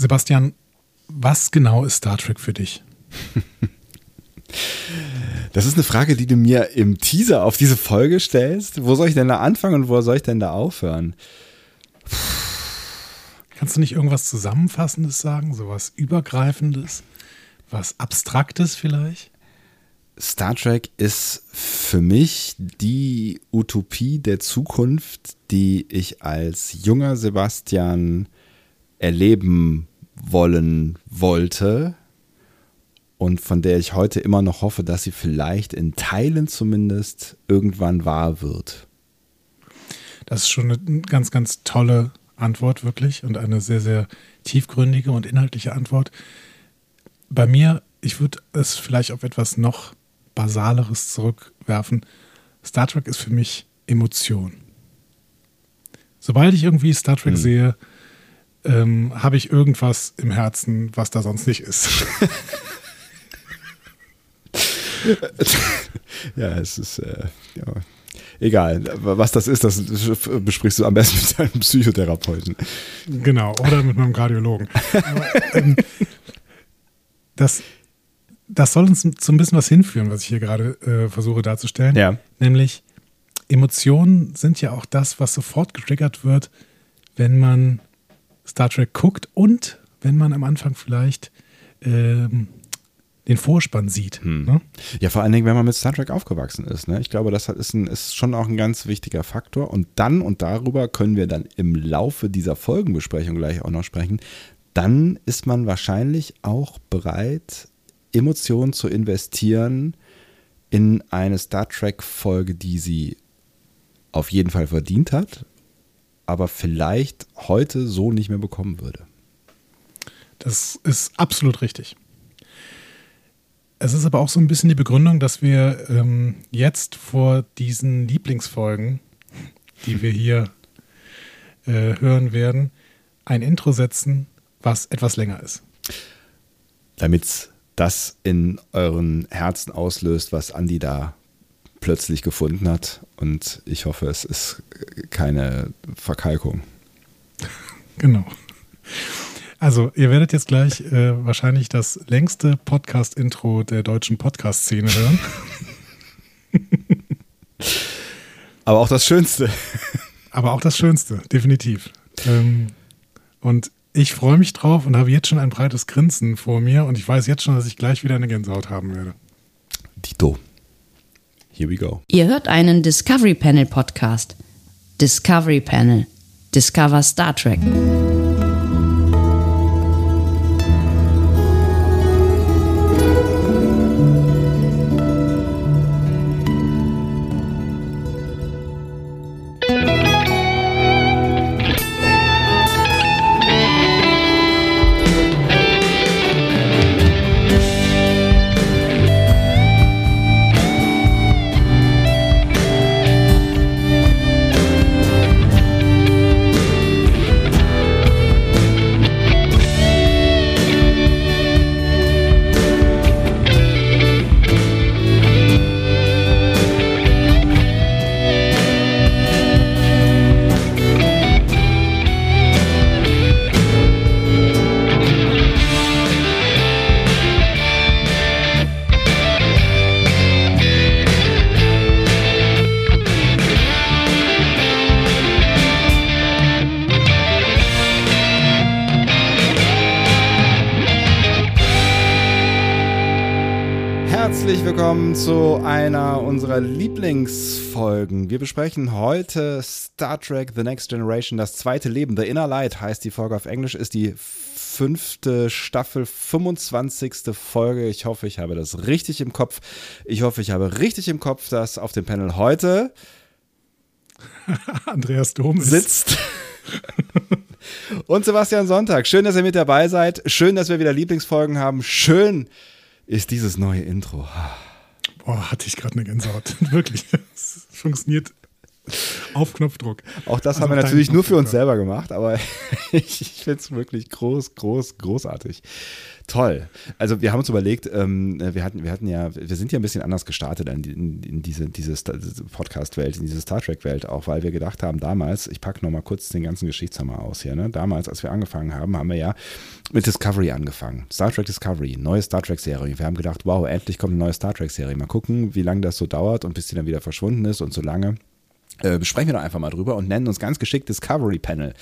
Sebastian, was genau ist Star Trek für dich? Das ist eine Frage, die du mir im Teaser auf diese Folge stellst. Wo soll ich denn da anfangen und wo soll ich denn da aufhören? Kannst du nicht irgendwas Zusammenfassendes sagen? Sowas Übergreifendes? Was Abstraktes vielleicht? Star Trek ist für mich die Utopie der Zukunft, die ich als junger Sebastian erleben wollen wollte und von der ich heute immer noch hoffe, dass sie vielleicht in Teilen zumindest irgendwann wahr wird. Das ist schon eine ganz, ganz tolle Antwort, wirklich, und eine sehr, sehr tiefgründige und inhaltliche Antwort. Bei mir, ich würde es vielleicht auf etwas noch Basaleres zurückwerfen. Star Trek ist für mich Emotion. Sobald ich irgendwie Star Trek hm. sehe, ähm, habe ich irgendwas im Herzen, was da sonst nicht ist. ja, es ist äh, ja, egal. Was das ist, das besprichst du am besten mit deinem Psychotherapeuten. Genau, oder mit meinem Kardiologen. Aber, ähm, das, das soll uns so ein bisschen was hinführen, was ich hier gerade äh, versuche darzustellen. Ja. Nämlich, Emotionen sind ja auch das, was sofort getriggert wird, wenn man Star Trek guckt und wenn man am Anfang vielleicht ähm, den Vorspann sieht. Hm. Ne? Ja, vor allen Dingen, wenn man mit Star Trek aufgewachsen ist. Ne? Ich glaube, das ist, ein, ist schon auch ein ganz wichtiger Faktor. Und dann, und darüber können wir dann im Laufe dieser Folgenbesprechung gleich auch noch sprechen, dann ist man wahrscheinlich auch bereit, Emotionen zu investieren in eine Star Trek-Folge, die sie auf jeden Fall verdient hat, aber vielleicht heute so nicht mehr bekommen würde. Das ist absolut richtig. Es ist aber auch so ein bisschen die Begründung, dass wir ähm, jetzt vor diesen Lieblingsfolgen, die wir hier äh, hören werden, ein Intro setzen, was etwas länger ist. Damit das in euren Herzen auslöst, was Andi da plötzlich gefunden hat. Und ich hoffe, es ist keine Verkalkung. Genau. Also, ihr werdet jetzt gleich äh, wahrscheinlich das längste Podcast-Intro der deutschen Podcast-Szene hören. Aber auch das Schönste. Aber auch das Schönste, definitiv. Ähm, und ich freue mich drauf und habe jetzt schon ein breites Grinsen vor mir und ich weiß jetzt schon, dass ich gleich wieder eine Gänsehaut haben werde. Dito. Here we go. Ihr hört einen Discovery Panel Podcast. Discovery Panel. Discover Star Trek. Zu einer unserer Lieblingsfolgen. Wir besprechen heute Star Trek The Next Generation, das zweite Leben. The Inner Light heißt die Folge auf Englisch, ist die fünfte Staffel, 25. Folge. Ich hoffe, ich habe das richtig im Kopf. Ich hoffe, ich habe richtig im Kopf, dass auf dem Panel heute Andreas Dom sitzt. Und Sebastian Sonntag. Schön, dass ihr mit dabei seid. Schön, dass wir wieder Lieblingsfolgen haben. Schön ist dieses neue Intro. Boah, hatte ich gerade eine Gänsehaut. Wirklich. Es funktioniert Auf Knopfdruck. Auch das Also haben wir natürlich nur für uns selber gemacht, aber ich, ich finde es wirklich groß, groß, großartig. Toll. Also wir haben uns überlegt, ähm, wir hatten, wir hatten ja, wir sind ja ein bisschen anders gestartet in, in, in diese, diese Podcast-Welt, in diese Star Trek-Welt, auch weil wir gedacht haben, damals, ich packe nochmal kurz den ganzen Geschichtshammer aus hier, ne? Damals, als wir angefangen haben, haben wir ja mit Discovery angefangen. Star Trek Discovery, neue Star Trek-Serie. Wir haben gedacht, wow, endlich kommt eine neue Star Trek-Serie. Mal gucken, wie lange das so dauert und bis die dann wieder verschwunden ist und so lange. Äh, sprechen wir doch einfach mal drüber und nennen uns ganz geschickt Discovery Panel.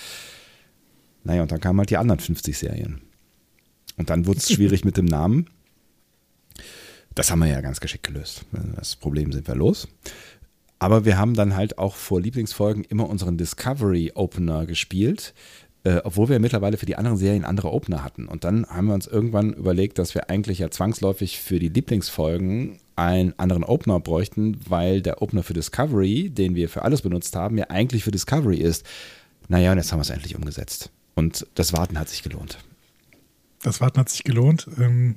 Naja, und dann kamen halt die anderen 50 Serien. Und dann wurde es schwierig mit dem Namen. Das haben wir ja ganz geschickt gelöst. Das Problem sind wir los. Aber wir haben dann halt auch vor Lieblingsfolgen immer unseren Discovery Opener gespielt, äh, obwohl wir mittlerweile für die anderen Serien andere Opener hatten. Und dann haben wir uns irgendwann überlegt, dass wir eigentlich ja zwangsläufig für die Lieblingsfolgen einen anderen Opener bräuchten, weil der Opener für Discovery, den wir für alles benutzt haben, ja eigentlich für Discovery ist. Naja, und jetzt haben wir es endlich umgesetzt. Und das Warten hat sich gelohnt. Das Warten hat sich gelohnt. Ähm,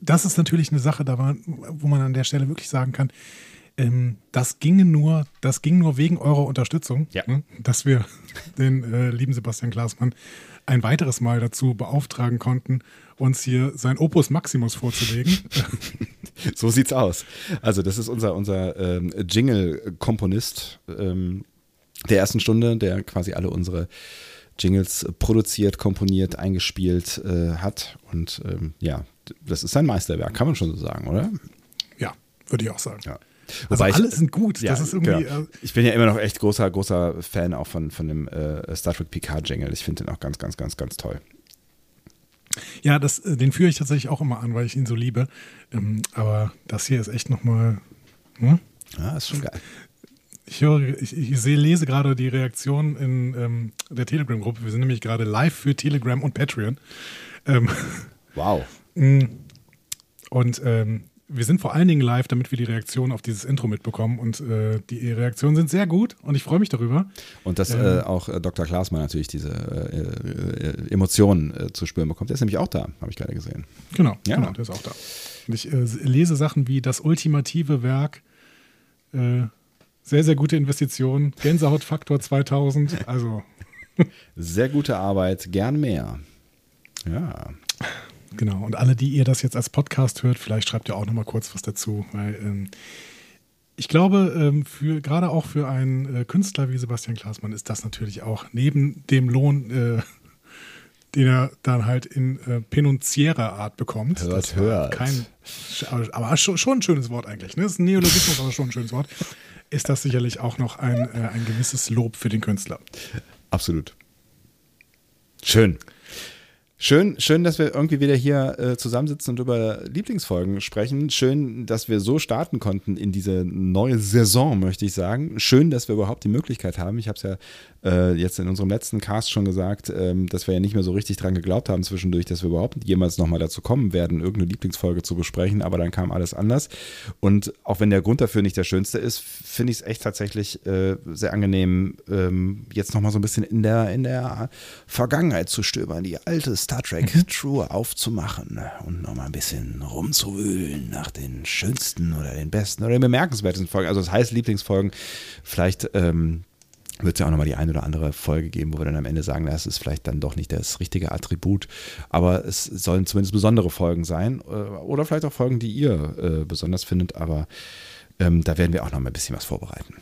das ist natürlich eine Sache, wo man an der Stelle wirklich sagen kann, ähm, das ginge nur, das ging nur wegen eurer Unterstützung, Ja. ne, dass wir den äh, lieben Sebastian Glasmann ein weiteres Mal dazu beauftragen konnten, uns hier sein Opus Maximus vorzulegen. So sieht's aus. Also, das ist unser, unser ähm, Jingle-Komponist ähm, der ersten Stunde, der quasi alle unsere Jingles produziert, komponiert, eingespielt äh, hat. Und ähm, ja, das ist sein Meisterwerk, kann man schon so sagen, oder? ja, würde ich auch sagen. Ja. Also ich- alle sind gut. Ja, das ist irgendwie. genau. äh, Ich bin ja immer noch echt großer, großer Fan auch von, von dem äh, Star Trek Picard Jingle. Ich finde den auch ganz, ganz, ganz, ganz toll. Ja, das, äh, den führe ich tatsächlich auch immer an, weil ich ihn so liebe. Ähm, aber das hier ist echt nochmal. Hm? Ja, ist schon geil. Ich höre, ich, ich sehe, lese gerade die Reaktion in ähm, der Telegram-Gruppe. Wir sind nämlich gerade live für Telegram und Patreon. Ähm, Wow. und ähm, wir sind vor allen Dingen live, damit wir die Reaktion auf dieses Intro mitbekommen. Und äh, die Reaktionen sind sehr gut und ich freue mich darüber. Und dass Ähm. äh, auch äh, Dr. Klaasmann natürlich diese äh, äh, Emotionen äh, zu spüren bekommt. Der ist nämlich auch da, habe ich gerade gesehen. Genau, Ja. genau, der ist auch da. Und ich lese Sachen wie das ultimative Werk, sehr, sehr gute Investition, Gänsehautfaktor 2000. Also, Sehr gute Arbeit, gern mehr. Ja. Genau. Und alle, die ihr das jetzt als Podcast hört, vielleicht schreibt ihr auch nochmal kurz was dazu, weil ähm, ich glaube, ähm, für, gerade auch für einen äh, Künstler wie Sebastian Klaasmann ist das natürlich auch neben dem Lohn, äh, den er dann halt in äh, penunzierer Art bekommt. Hört, das hört. Kein, aber schon, schon ein schönes Wort eigentlich. Ne? Das ist ein Neologismus, aber schon ein schönes Wort. Ist das sicherlich auch noch ein, äh, ein gewisses Lob für den Künstler. Absolut. Schön. Schön, schön, dass wir irgendwie wieder hier äh, zusammensitzen und über Lieblingsfolgen sprechen. Schön, dass wir so starten konnten in diese neue Saison, möchte ich sagen. Schön, dass wir überhaupt die Möglichkeit haben. Ich habe es ja äh, jetzt in unserem letzten Cast schon gesagt, ähm, dass wir ja nicht mehr so richtig dran geglaubt haben zwischendurch, dass wir überhaupt jemals nochmal dazu kommen werden, irgendeine Lieblingsfolge zu besprechen. Aber dann kam alles anders. Und auch wenn der Grund dafür nicht der schönste ist, finde ich es echt tatsächlich äh, sehr angenehm, ähm, jetzt nochmal so ein bisschen in der, in der Vergangenheit zu stöbern, die alte Star Trek True aufzumachen und nochmal ein bisschen rumzuwühlen nach den schönsten oder den besten oder den bemerkenswertesten Folgen. Also das heißt Lieblingsfolgen. Vielleicht ähm, wird es ja auch nochmal die eine oder andere Folge geben, wo wir dann am Ende sagen, das ist vielleicht dann doch nicht das richtige Attribut, aber es sollen zumindest besondere Folgen sein äh, oder vielleicht auch Folgen, die ihr äh, besonders findet, aber ähm, da werden wir auch noch mal ein bisschen was vorbereiten.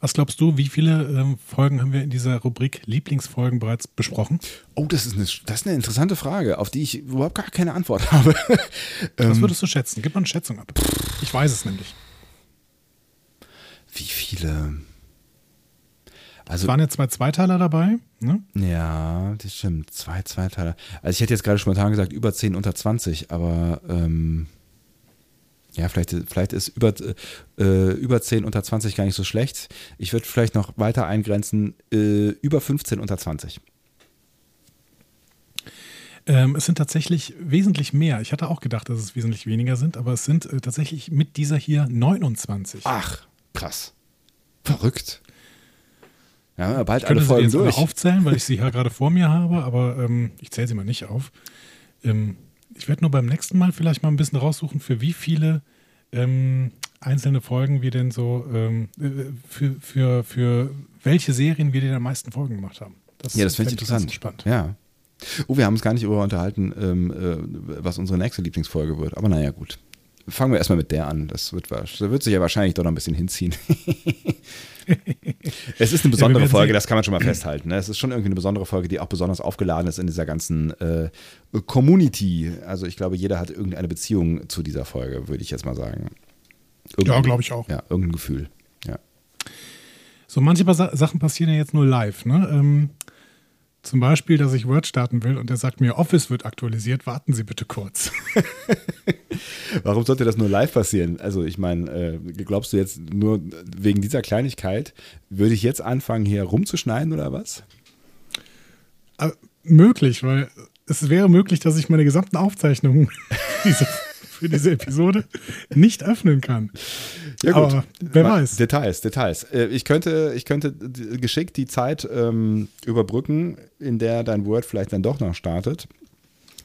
Was glaubst du, wie viele ähm, Folgen haben wir in dieser Rubrik Lieblingsfolgen bereits besprochen? Oh, das ist eine, das ist eine interessante Frage, auf die ich überhaupt gar keine Antwort habe. Was ähm, würdest du schätzen? Gib mal eine Schätzung ab. Ich weiß es nämlich. wie viele? Also Es waren ja zwei Zweiteiler dabei. Ne? Ja, das stimmt. Zwei Zweiteiler. Also ich hätte jetzt gerade spontan gesagt, über 10 unter 20, aber ähm, ja, vielleicht, vielleicht ist über, äh, über 10 unter 20 gar nicht so schlecht. Ich würde vielleicht noch weiter eingrenzen, äh, über 15 unter 20. Ähm, es sind tatsächlich wesentlich mehr. Ich hatte auch gedacht, dass es wesentlich weniger sind, aber es sind äh, tatsächlich mit dieser hier 29. Ach, krass. Verrückt. Ja, bald ich alle könnte sie dir Folgen jetzt alle durch. aufzählen, weil ich sie hier gerade vor mir habe, aber ähm, ich zähle sie mal nicht auf. Ähm, ich werde nur beim nächsten Mal vielleicht mal ein bisschen raussuchen, für wie viele ähm, einzelne Folgen wir denn so ähm, äh, für, für, für welche Serien wir denn am meisten Folgen gemacht haben. Das ja, das finde ich interessant. Spannend. Ja. Oh, wir haben uns gar nicht darüber unterhalten, ähm, äh, was unsere nächste Lieblingsfolge wird. Aber naja, gut. Fangen wir erstmal mit der an. Das wird, das wird sich ja wahrscheinlich doch noch ein bisschen hinziehen. es ist eine besondere ja, Folge, das kann man schon mal festhalten. Ne? Es ist schon irgendwie eine besondere Folge, die auch besonders aufgeladen ist in dieser ganzen äh, Community. Also ich glaube, jeder hat irgendeine Beziehung zu dieser Folge, würde ich jetzt mal sagen. Irgendein, ja, glaube ich auch. Ja, irgendein Gefühl. Ja. So, manche Sachen passieren ja jetzt nur live. Ne? Ähm, zum Beispiel, dass ich Word starten will und der sagt mir, Office wird aktualisiert, warten Sie bitte kurz. Warum sollte das nur live passieren? Also ich meine, äh, glaubst du jetzt nur wegen dieser Kleinigkeit, würde ich jetzt anfangen, hier rumzuschneiden oder was? Äh, möglich, weil es wäre möglich, dass ich meine gesamten Aufzeichnungen für diese Episode nicht öffnen kann. Ja, gut. Aber wer weiß. Details, Details. Äh, ich könnte, ich könnte geschickt die Zeit ähm, überbrücken, in der dein Word vielleicht dann doch noch startet.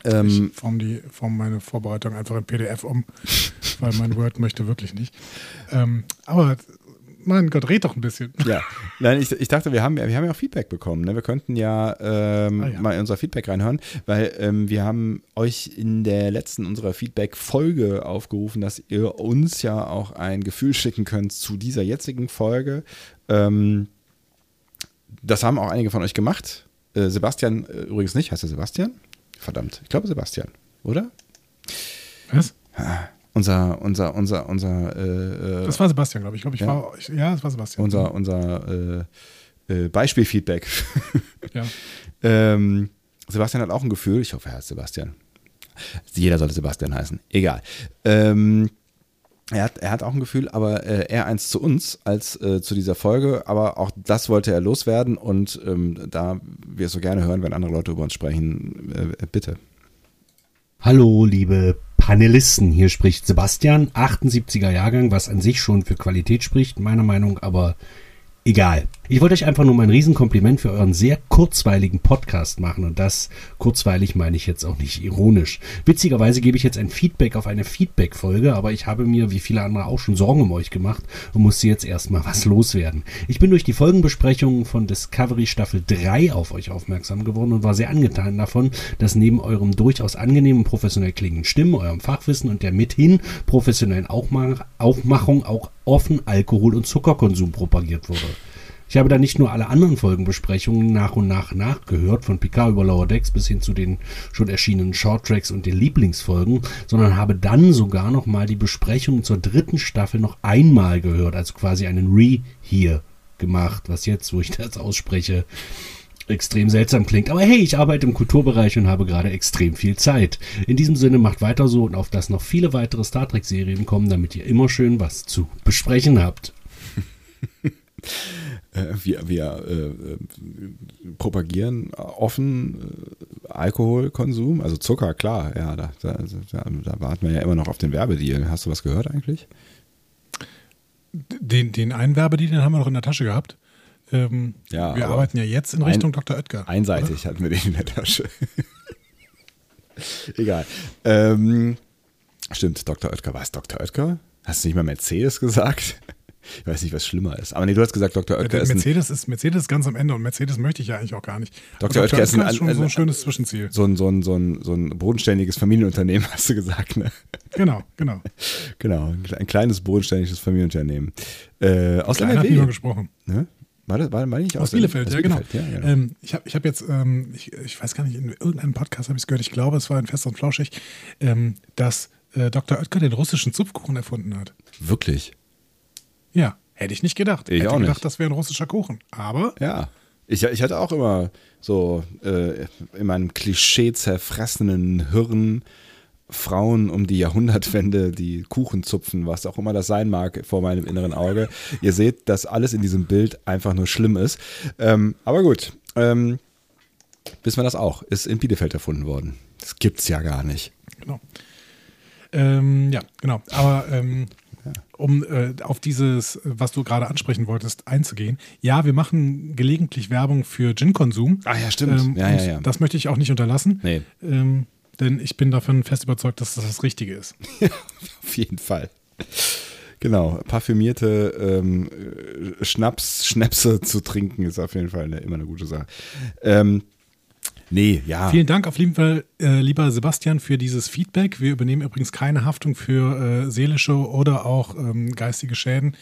Ähm, ich form, die, form meine Vorbereitung einfach in PDF um, weil mein Word möchte wirklich nicht. Ähm, aber mein Gott, red doch ein bisschen. Ja, nein, ich, ich dachte, wir haben, wir haben ja auch Feedback bekommen. Ne? Wir könnten ja, ähm, ah, ja, mal in unser Feedback reinhören, weil ähm, wir haben euch in der letzten unserer Feedback-Folge aufgerufen, dass ihr uns ja auch ein Gefühl schicken könnt zu dieser jetzigen Folge. Ähm, das haben auch einige von euch gemacht. Äh, Sebastian äh, übrigens nicht. Heißt er Sebastian? Verdammt, ich glaube Sebastian, oder? Was? Ah unser, unser, unser, unser. Äh, äh das war Sebastian, glaube ich. glaub, ich ja? War, ich, ja, das war Sebastian. Unser, unser äh, äh, Beispielfeedback. ja. ähm, Sebastian hat auch ein Gefühl. Ich hoffe, er heißt Sebastian. Jeder sollte Sebastian heißen. Egal. Ähm, er hat, er hat auch ein Gefühl, aber äh, eher eins zu uns als äh, zu dieser Folge. Aber auch das wollte er loswerden und ähm, da wir es so gerne hören, wenn andere Leute über uns sprechen, äh, bitte. Hallo, liebe Panelisten. Hier spricht Sebastian, 78er Jahrgang, was an sich schon für Qualität spricht, meiner Meinung, aber egal. Ich wollte euch einfach nur mein Riesenkompliment für euren sehr kurzweiligen Podcast machen und das kurzweilig meine ich jetzt auch nicht ironisch. Witzigerweise gebe ich jetzt ein Feedback auf eine Feedback-Folge, aber ich habe mir, wie viele andere auch schon Sorgen um euch gemacht und musste jetzt erstmal was loswerden. Ich bin durch die Folgenbesprechungen von Discovery Staffel 3 auf euch aufmerksam geworden und war sehr angetan davon, dass neben eurem durchaus angenehmen professionell klingenden Stimmen, eurem Fachwissen und der mithin professionellen Aufmachung auch offen Alkohol- und Zuckerkonsum propagiert wurde. Ich habe da nicht nur alle anderen Folgenbesprechungen nach und nach nachgehört, von Picard über Lower Decks bis hin zu den schon erschienenen Shorttracks und den Lieblingsfolgen, sondern habe dann sogar noch mal die Besprechungen zur dritten Staffel noch einmal gehört, also quasi einen Re-Here gemacht, was jetzt, wo ich das ausspreche, extrem seltsam klingt. Aber hey, ich arbeite im Kulturbereich und habe gerade extrem viel Zeit. In diesem Sinne macht weiter so und auf das noch viele weitere Star Trek-Serien kommen, damit ihr immer schön was zu besprechen habt. Äh, wir, wir äh, propagieren offen äh, Alkoholkonsum, also Zucker, klar, ja, da, da, da, warten wir ja immer noch auf den Werbedeal. Hast du was gehört eigentlich? Den, den einen Werbedeal, den haben wir noch in der Tasche gehabt. Ähm, ja, wir arbeiten ja jetzt in Richtung ein, Dr. Oetker. Einseitig oder? hatten wir den in der Tasche. Egal. Ähm, stimmt, Dr. Oetker. War es Dr. Oetker? Hast du nicht mal Mercedes gesagt? Ich weiß nicht, was schlimmer ist. Aber nee, du hast gesagt, Dr. Oetker ist. Mercedes ist Mercedes ganz am Ende und Mercedes möchte ich ja eigentlich auch gar nicht. Dr. Oetker, ist, ein, ist schon so ein schönes Zwischenziel. So ein, so, ein, so, ein, so ein bodenständiges Familienunternehmen, hast du gesagt, ne? Genau, genau. Genau, ein kleines bodenständiges Familienunternehmen. Äh, aus NRW. hat niemand gesprochen. Ne? War das, war, war nicht aus, aus Bielefeld, aus ja, Bielefeld, genau. Ja, genau. Ähm, ich habe ich hab jetzt, ähm, ich, ich weiß gar nicht, in irgendeinem Podcast habe ich es gehört, ich glaube, es war in Fest und Flauschig, ähm, dass äh, Dr. Oetker den russischen Zupfkuchen erfunden hat. Wirklich? Ja. Hätte ich nicht gedacht. Ich Hätte auch gedacht, nicht. das wäre ein russischer Kuchen. Aber. Ja. Ich, ich hatte auch immer so äh, in meinem Klischee zerfressenen Hirn Frauen um die Jahrhundertwende, die Kuchen zupfen, was auch immer das sein mag, vor meinem inneren Auge. Ihr seht, dass alles in diesem Bild einfach nur schlimm ist. Ähm, aber gut, ähm, wissen wir das auch. Ist in Bielefeld erfunden worden. Das gibt's ja gar nicht. Genau. Ähm, ja, genau. Aber um äh, auf dieses, was du gerade ansprechen wolltest, einzugehen. Ja, wir machen gelegentlich Werbung für Gin-Konsum. Ah ja, stimmt. Ähm, ja, ja, ja. Das möchte ich auch nicht unterlassen. Nee. Ähm, denn ich bin davon fest überzeugt, dass das das Richtige ist. auf jeden Fall. Genau, parfümierte ähm, Schnaps, Schnäpse zu trinken ist auf jeden Fall eine, immer eine gute Sache. Ähm, nee, ja. Vielen Dank auf jeden Fall, äh, lieber Sebastian, für dieses Feedback. Wir übernehmen übrigens keine Haftung für äh, seelische oder auch ähm, geistige Schäden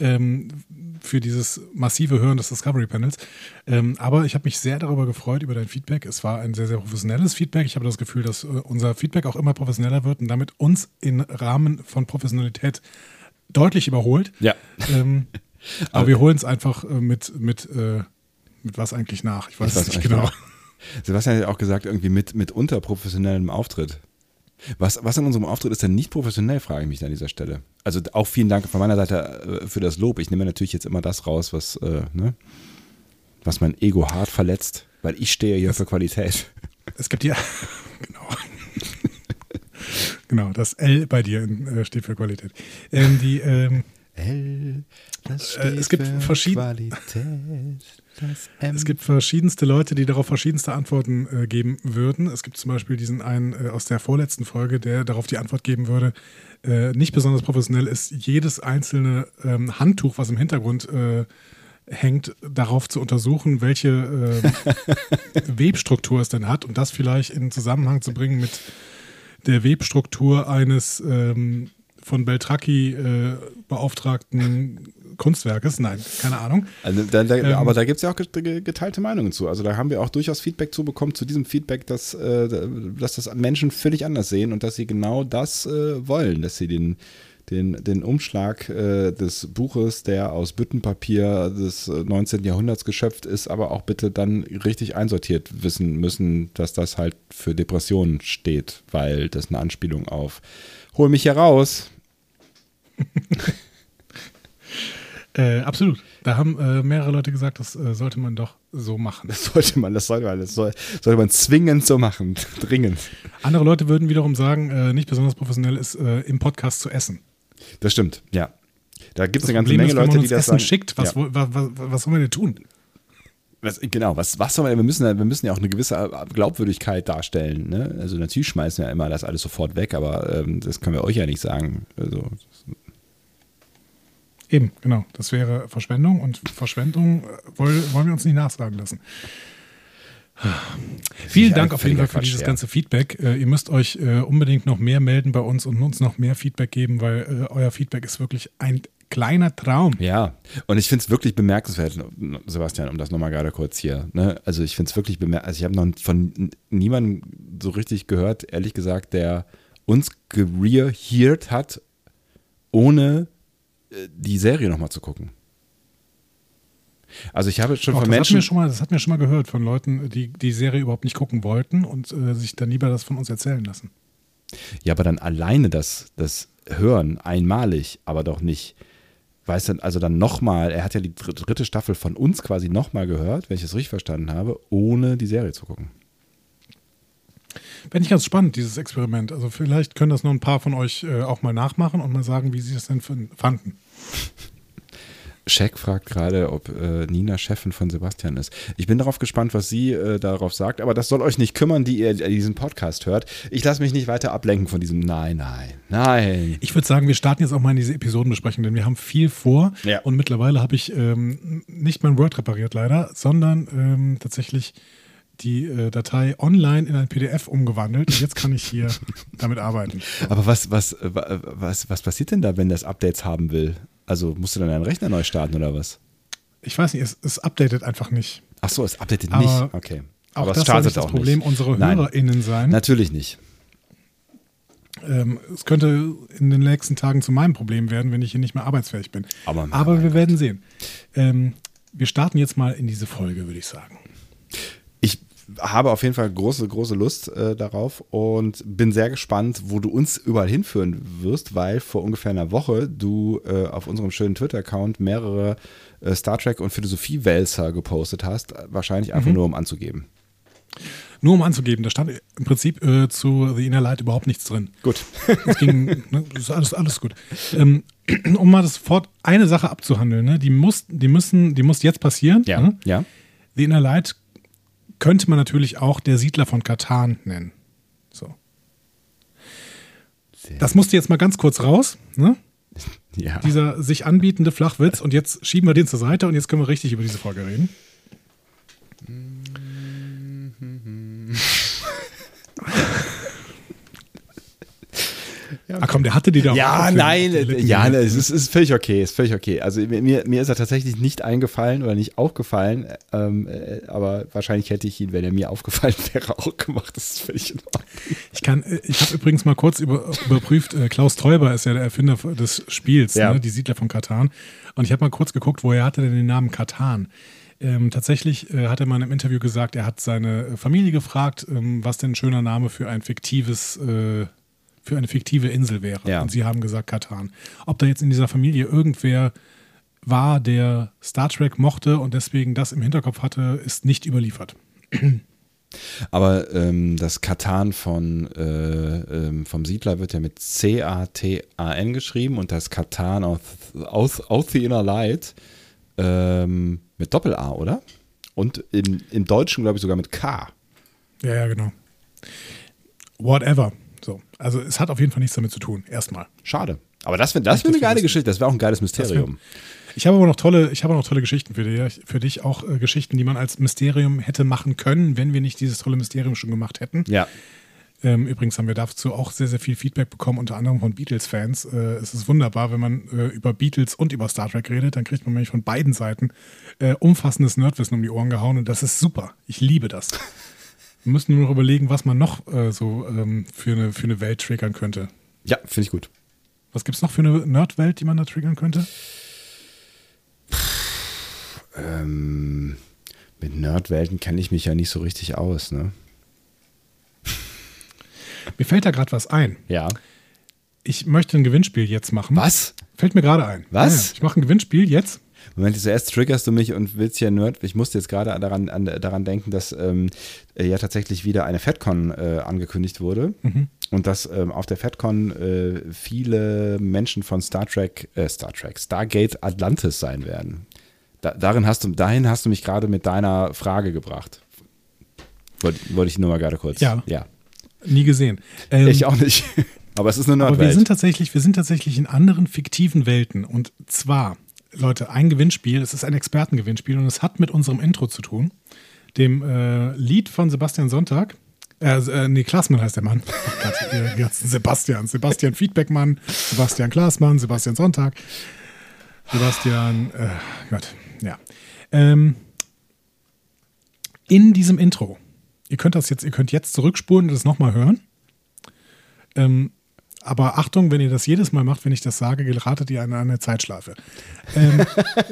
ähm, für dieses massive Hören des Discovery Panels. Ähm, aber ich habe mich sehr darüber gefreut, über dein Feedback. Es war ein sehr, sehr professionelles Feedback. Ich habe das Gefühl, dass äh, unser Feedback auch immer professioneller wird und damit uns im Rahmen von Professionalität deutlich überholt. Ja. Ähm, aber wir holen es einfach äh, mit, mit, äh, mit was eigentlich nach. Ich weiß Ich weiß es nicht genau. nach. Sebastian hat ja auch gesagt, irgendwie mit, mit unterprofessionellem Auftritt. Was, was an unserem Auftritt ist denn nicht professionell, frage ich mich an dieser Stelle. Also auch vielen Dank von meiner Seite äh, für das Lob. Ich nehme natürlich jetzt immer das raus, was, äh, ne, was mein Ego hart verletzt, weil ich stehe hier für Qualität. Es gibt ja, genau. genau, das L bei dir äh, steht für Qualität. Ähm, die, ähm, L, das Äh, es gibt verschied- Qualität. Es gibt verschiedenste Leute, die darauf verschiedenste Antworten äh, geben würden. Es gibt zum Beispiel diesen einen äh, aus der vorletzten Folge, der darauf die Antwort geben würde, äh, nicht besonders professionell ist, jedes einzelne ähm, Handtuch, was im Hintergrund äh, hängt, darauf zu untersuchen, welche äh, Webstruktur es denn hat und das vielleicht in Zusammenhang zu bringen mit der Webstruktur eines ähm, von Beltracchi äh, beauftragten Kunstwerkes. Nein, keine Ahnung. Also da, da, Ähm, aber da gibt es ja auch get- ge- geteilte Meinungen zu. Also da haben wir auch durchaus Feedback zu bekommen, zu diesem Feedback, dass, äh, dass das Menschen völlig anders sehen und dass sie genau das äh, wollen, dass sie den, den, den Umschlag äh, des Buches, der aus Büttenpapier des äh, 19. Jahrhunderts geschöpft ist, aber auch bitte dann richtig einsortiert wissen müssen, dass das halt für Depressionen steht, weil das eine Anspielung auf Hol mich hier raus. Äh, absolut. Da haben äh, mehrere Leute gesagt, das äh, sollte man doch so machen. Das sollte man, das sollte man, das soll, sollte man zwingend so machen. Dringend. Andere Leute würden wiederum sagen, äh, nicht besonders professionell ist, äh, im Podcast zu essen. Das stimmt, ja. Da gibt es eine ganze Problem Menge ist, wenn Leute, die das Essen sagen. schickt, was, ja. wo- wa- wa- was sollen wir denn tun? was, genau, was, was soll man, wir müssen, ja- wir müssen ja auch eine gewisse Glaubwürdigkeit darstellen. Ne? Also natürlich schmeißen wir ja immer das alles sofort weg, aber ähm, das können wir euch ja nicht sagen. Also, Eben, genau. Das wäre Verschwendung und Verschwendung äh, woll, wollen wir uns nicht nachsagen lassen. Vielen Dank auf jeden Fall für dieses ja. ganze Feedback. Äh, ihr müsst euch äh, unbedingt noch mehr melden bei uns und uns noch mehr Feedback geben, weil äh, euer Feedback ist wirklich ein kleiner Traum. ja, und ich finde es wirklich bemerkenswert, Sebastian, um das nochmal gerade kurz hier. Ne? Also ich finde es wirklich bemerkenswert. Also ich habe noch von niemandem so richtig gehört, ehrlich gesagt, der uns gereheart hat, ohne die Serie nochmal zu gucken. Also ich habe schon Doch, von Menschen. wir schon mal, das hatten wir schon mal gehört von Leuten, die die Serie überhaupt nicht gucken wollten und äh, sich dann lieber das von uns erzählen lassen. Ja, aber dann alleine das, das Hören einmalig, aber doch nicht. Weißt du, also dann nochmal, er hat ja die dr- dritte Staffel von uns quasi nochmal gehört, wenn ich es richtig verstanden habe, ohne die Serie zu gucken. Fände ich ganz spannend, dieses Experiment. Also vielleicht können das noch ein paar von euch äh, auch mal nachmachen und mal sagen, wie sie das denn fanden. Shaq fragt gerade, ob äh, Nina Chefin von Sebastian ist. Ich bin darauf gespannt, was sie äh, darauf sagt, aber das soll euch nicht kümmern, die ihr diesen Podcast hört. Ich lasse mich nicht weiter ablenken von diesem Nein, nein, nein. Ich würde sagen, wir starten jetzt auch mal in diese Episodenbesprechung, denn wir haben viel vor Ja. und mittlerweile habe ich ähm, nicht mein Word repariert leider, sondern ähm, tatsächlich die äh, Datei online in ein PDF umgewandelt und jetzt kann ich hier damit arbeiten. Aber was, was, äh, wa- was, was passiert denn da, wenn das Updates haben will? Also musst du dann deinen Rechner neu starten oder was? Ich weiß nicht, es, es updatet einfach nicht. Ach so, es updatet Aber nicht. Okay. Auch Aber das es soll startet nicht das auch Problem nicht. unserer Nein. HörerInnen sein. Natürlich nicht. Ähm, es könnte in den nächsten Tagen zu meinem Problem werden, wenn ich hier nicht mehr arbeitsfähig bin. Aber- Aber wir werden sehen. Ähm, wir starten jetzt mal in diese Folge, würde ich sagen. Habe auf jeden Fall große, große Lust äh, darauf und bin sehr gespannt, wo du uns überall hinführen wirst, weil vor ungefähr einer Woche du äh, auf unserem schönen Twitter-Account mehrere äh, Star Trek und Philosophie-Wälzer gepostet hast, wahrscheinlich einfach nur um anzugeben. Nur um anzugeben, da stand im Prinzip äh, zu The Inner Light überhaupt nichts drin. Gut. Es ging, ne, ist alles, alles gut. Ähm, um mal sofort eine Sache abzuhandeln, ne, die muss, die müssen, die muss jetzt passieren. Ja, Ne? ja. The Inner Light könnte man natürlich auch der Siedler von Katan nennen. So. Das musste jetzt mal ganz kurz raus. Ne? Ja. dieser sich anbietende Flachwitz und jetzt schieben wir den zur Seite und jetzt können wir richtig über diese Folge reden. Ah komm, der hatte die da auch Ja, den- nein, ja, gelegt. es ist, ist völlig okay, ist völlig okay. Also mir, mir ist er tatsächlich nicht eingefallen oder nicht aufgefallen, ähm, äh, aber wahrscheinlich hätte ich ihn, wenn er mir aufgefallen wäre, auch gemacht. Das ist völlig in Ordnung. Ich kann, äh, ich habe übrigens mal kurz über, überprüft, äh, Klaus Teuber ist ja der Erfinder des Spiels, Ja. ne, die Siedler von Katan. Und ich habe mal kurz geguckt, woher hatte denn den Namen Katan? Ähm, tatsächlich äh, hat er mal in einem Interview gesagt, er hat seine Familie gefragt, ähm, was denn ein schöner Name für ein fiktives, äh, für eine fiktive Insel wäre. Ja. Und sie haben gesagt Katan. Ob da jetzt in dieser Familie irgendwer war, der Star Trek mochte und deswegen das im Hinterkopf hatte, ist nicht überliefert. Aber ähm, das Katan von, äh, ähm, vom Siedler wird ja mit C-A-T-A-N geschrieben und das Katan aus, aus, aus the Inner Light ähm, mit Doppel-A, oder? Und im, im Deutschen, glaube ich, sogar mit K. Ja, ja, genau. Whatever. So. Also es hat auf jeden Fall nichts damit zu tun. Erstmal. Schade. Aber das wäre das wär eine Das geile. Geschichte, das wäre auch ein geiles Mysterium. Ich habe aber noch tolle, ich habe noch tolle Geschichten für dich, für dich auch äh, Geschichten, die man als Mysterium hätte machen können, wenn wir nicht dieses tolle Mysterium schon gemacht hätten. Ja. Ähm, übrigens haben wir dazu auch sehr, sehr viel Feedback bekommen, unter anderem von Beatles-Fans. Äh, es ist wunderbar, wenn man äh, über Beatles und über Star Trek redet, dann kriegt man nämlich von beiden Seiten äh, umfassendes Nerdwissen um die Ohren gehauen und das ist super. Ich liebe das. Wir müssen nur noch überlegen, was man noch äh, so ähm, für, eine, für eine Welt triggern könnte. Ja, finde ich gut. Was gibt es noch für eine Nerdwelt, die man da triggern könnte? Ähm, mit Nerdwelten kenne ich mich ja nicht so richtig aus, ne? Mir fällt da gerade was ein. Ja. Ich möchte ein Gewinnspiel jetzt machen. Was? Fällt mir gerade ein. Was? Ja. Ich mache ein Gewinnspiel jetzt. Moment, zuerst triggerst du mich und willst ja Nerd. Ich musste jetzt gerade daran, an, daran denken, dass ähm, äh, ja tatsächlich wieder eine FedCon äh, angekündigt wurde. Und dass ähm, auf der FedCon äh, viele Menschen von Star Trek, äh, Star Trek, Stargate Atlantis sein werden. Da, darin hast du, dahin hast du mich gerade mit deiner Frage gebracht. Wollte wollte ich nur mal gerade kurz. Ja. ja. Nie gesehen. Ähm, Ich auch nicht. Aber es ist eine aber wir sind tatsächlich, wir sind tatsächlich in anderen fiktiven Welten. Und zwar, Leute, ein Gewinnspiel. Es ist ein Expertengewinnspiel und es hat mit unserem Intro zu tun. Dem äh, Lied von Sebastian Sonntag. Äh, äh, nee, Klaasmann heißt der Mann. Sebastian. Sebastian Feedbackmann, Sebastian Klaasmann, Sebastian Sonntag, Sebastian, äh, Gott, ja. Ähm, in diesem Intro, ihr könnt das jetzt, ihr könnt jetzt zurückspulen und das nochmal hören. Ähm, aber Achtung, wenn ihr das jedes Mal macht, wenn ich das sage, geratet ihr in eine Zeitschleife. Ähm,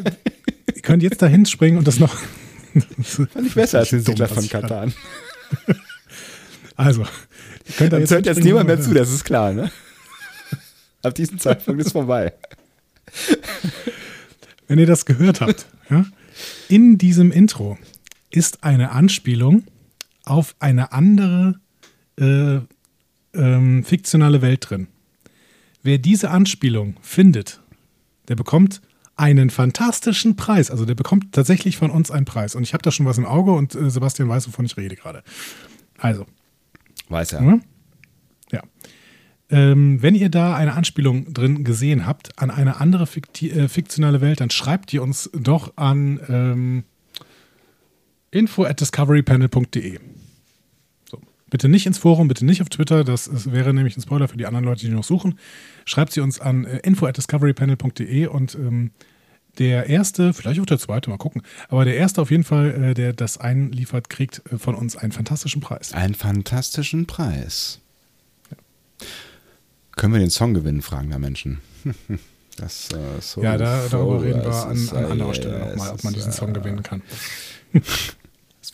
ihr könnt jetzt dahin springen und das noch. Fand ich besser als den Siedler von Katan. Also, ihr könnt da Jetzt hört jetzt niemand mehr zu, das ist klar, ne? Ab diesem Zeitpunkt ist vorbei. wenn ihr das gehört habt, ja, in diesem Intro ist eine Anspielung auf eine andere äh, ähm, fiktionale Welt drin. Wer diese Anspielung findet, der bekommt einen fantastischen Preis. Also der bekommt tatsächlich von uns einen Preis. Und ich habe da schon was im Auge und äh, Sebastian weiß, wovon ich rede gerade. Also, Weiß er. ja. ja. Ähm, wenn ihr da eine Anspielung drin gesehen habt an eine andere fikti äh, fiktionale Welt, dann schreibt ihr uns doch an ähm, info at discoverypanel.de. Bitte nicht ins Forum, bitte nicht auf Twitter, das ist, wäre nämlich ein Spoiler für die anderen Leute, die noch suchen. Schreibt sie uns an äh, info at discoverypanel.de und ähm, der erste, vielleicht auch der zweite, mal gucken, aber der erste auf jeden Fall, äh, der das einliefert, kriegt äh, von uns einen fantastischen Preis. Einen fantastischen Preis. Können wir den Song gewinnen, fragen da Menschen. Das, äh, so, Ja, da, darüber reden wir an, an äh, anderer Stelle es nochmal, ob man diesen äh, Song gewinnen kann.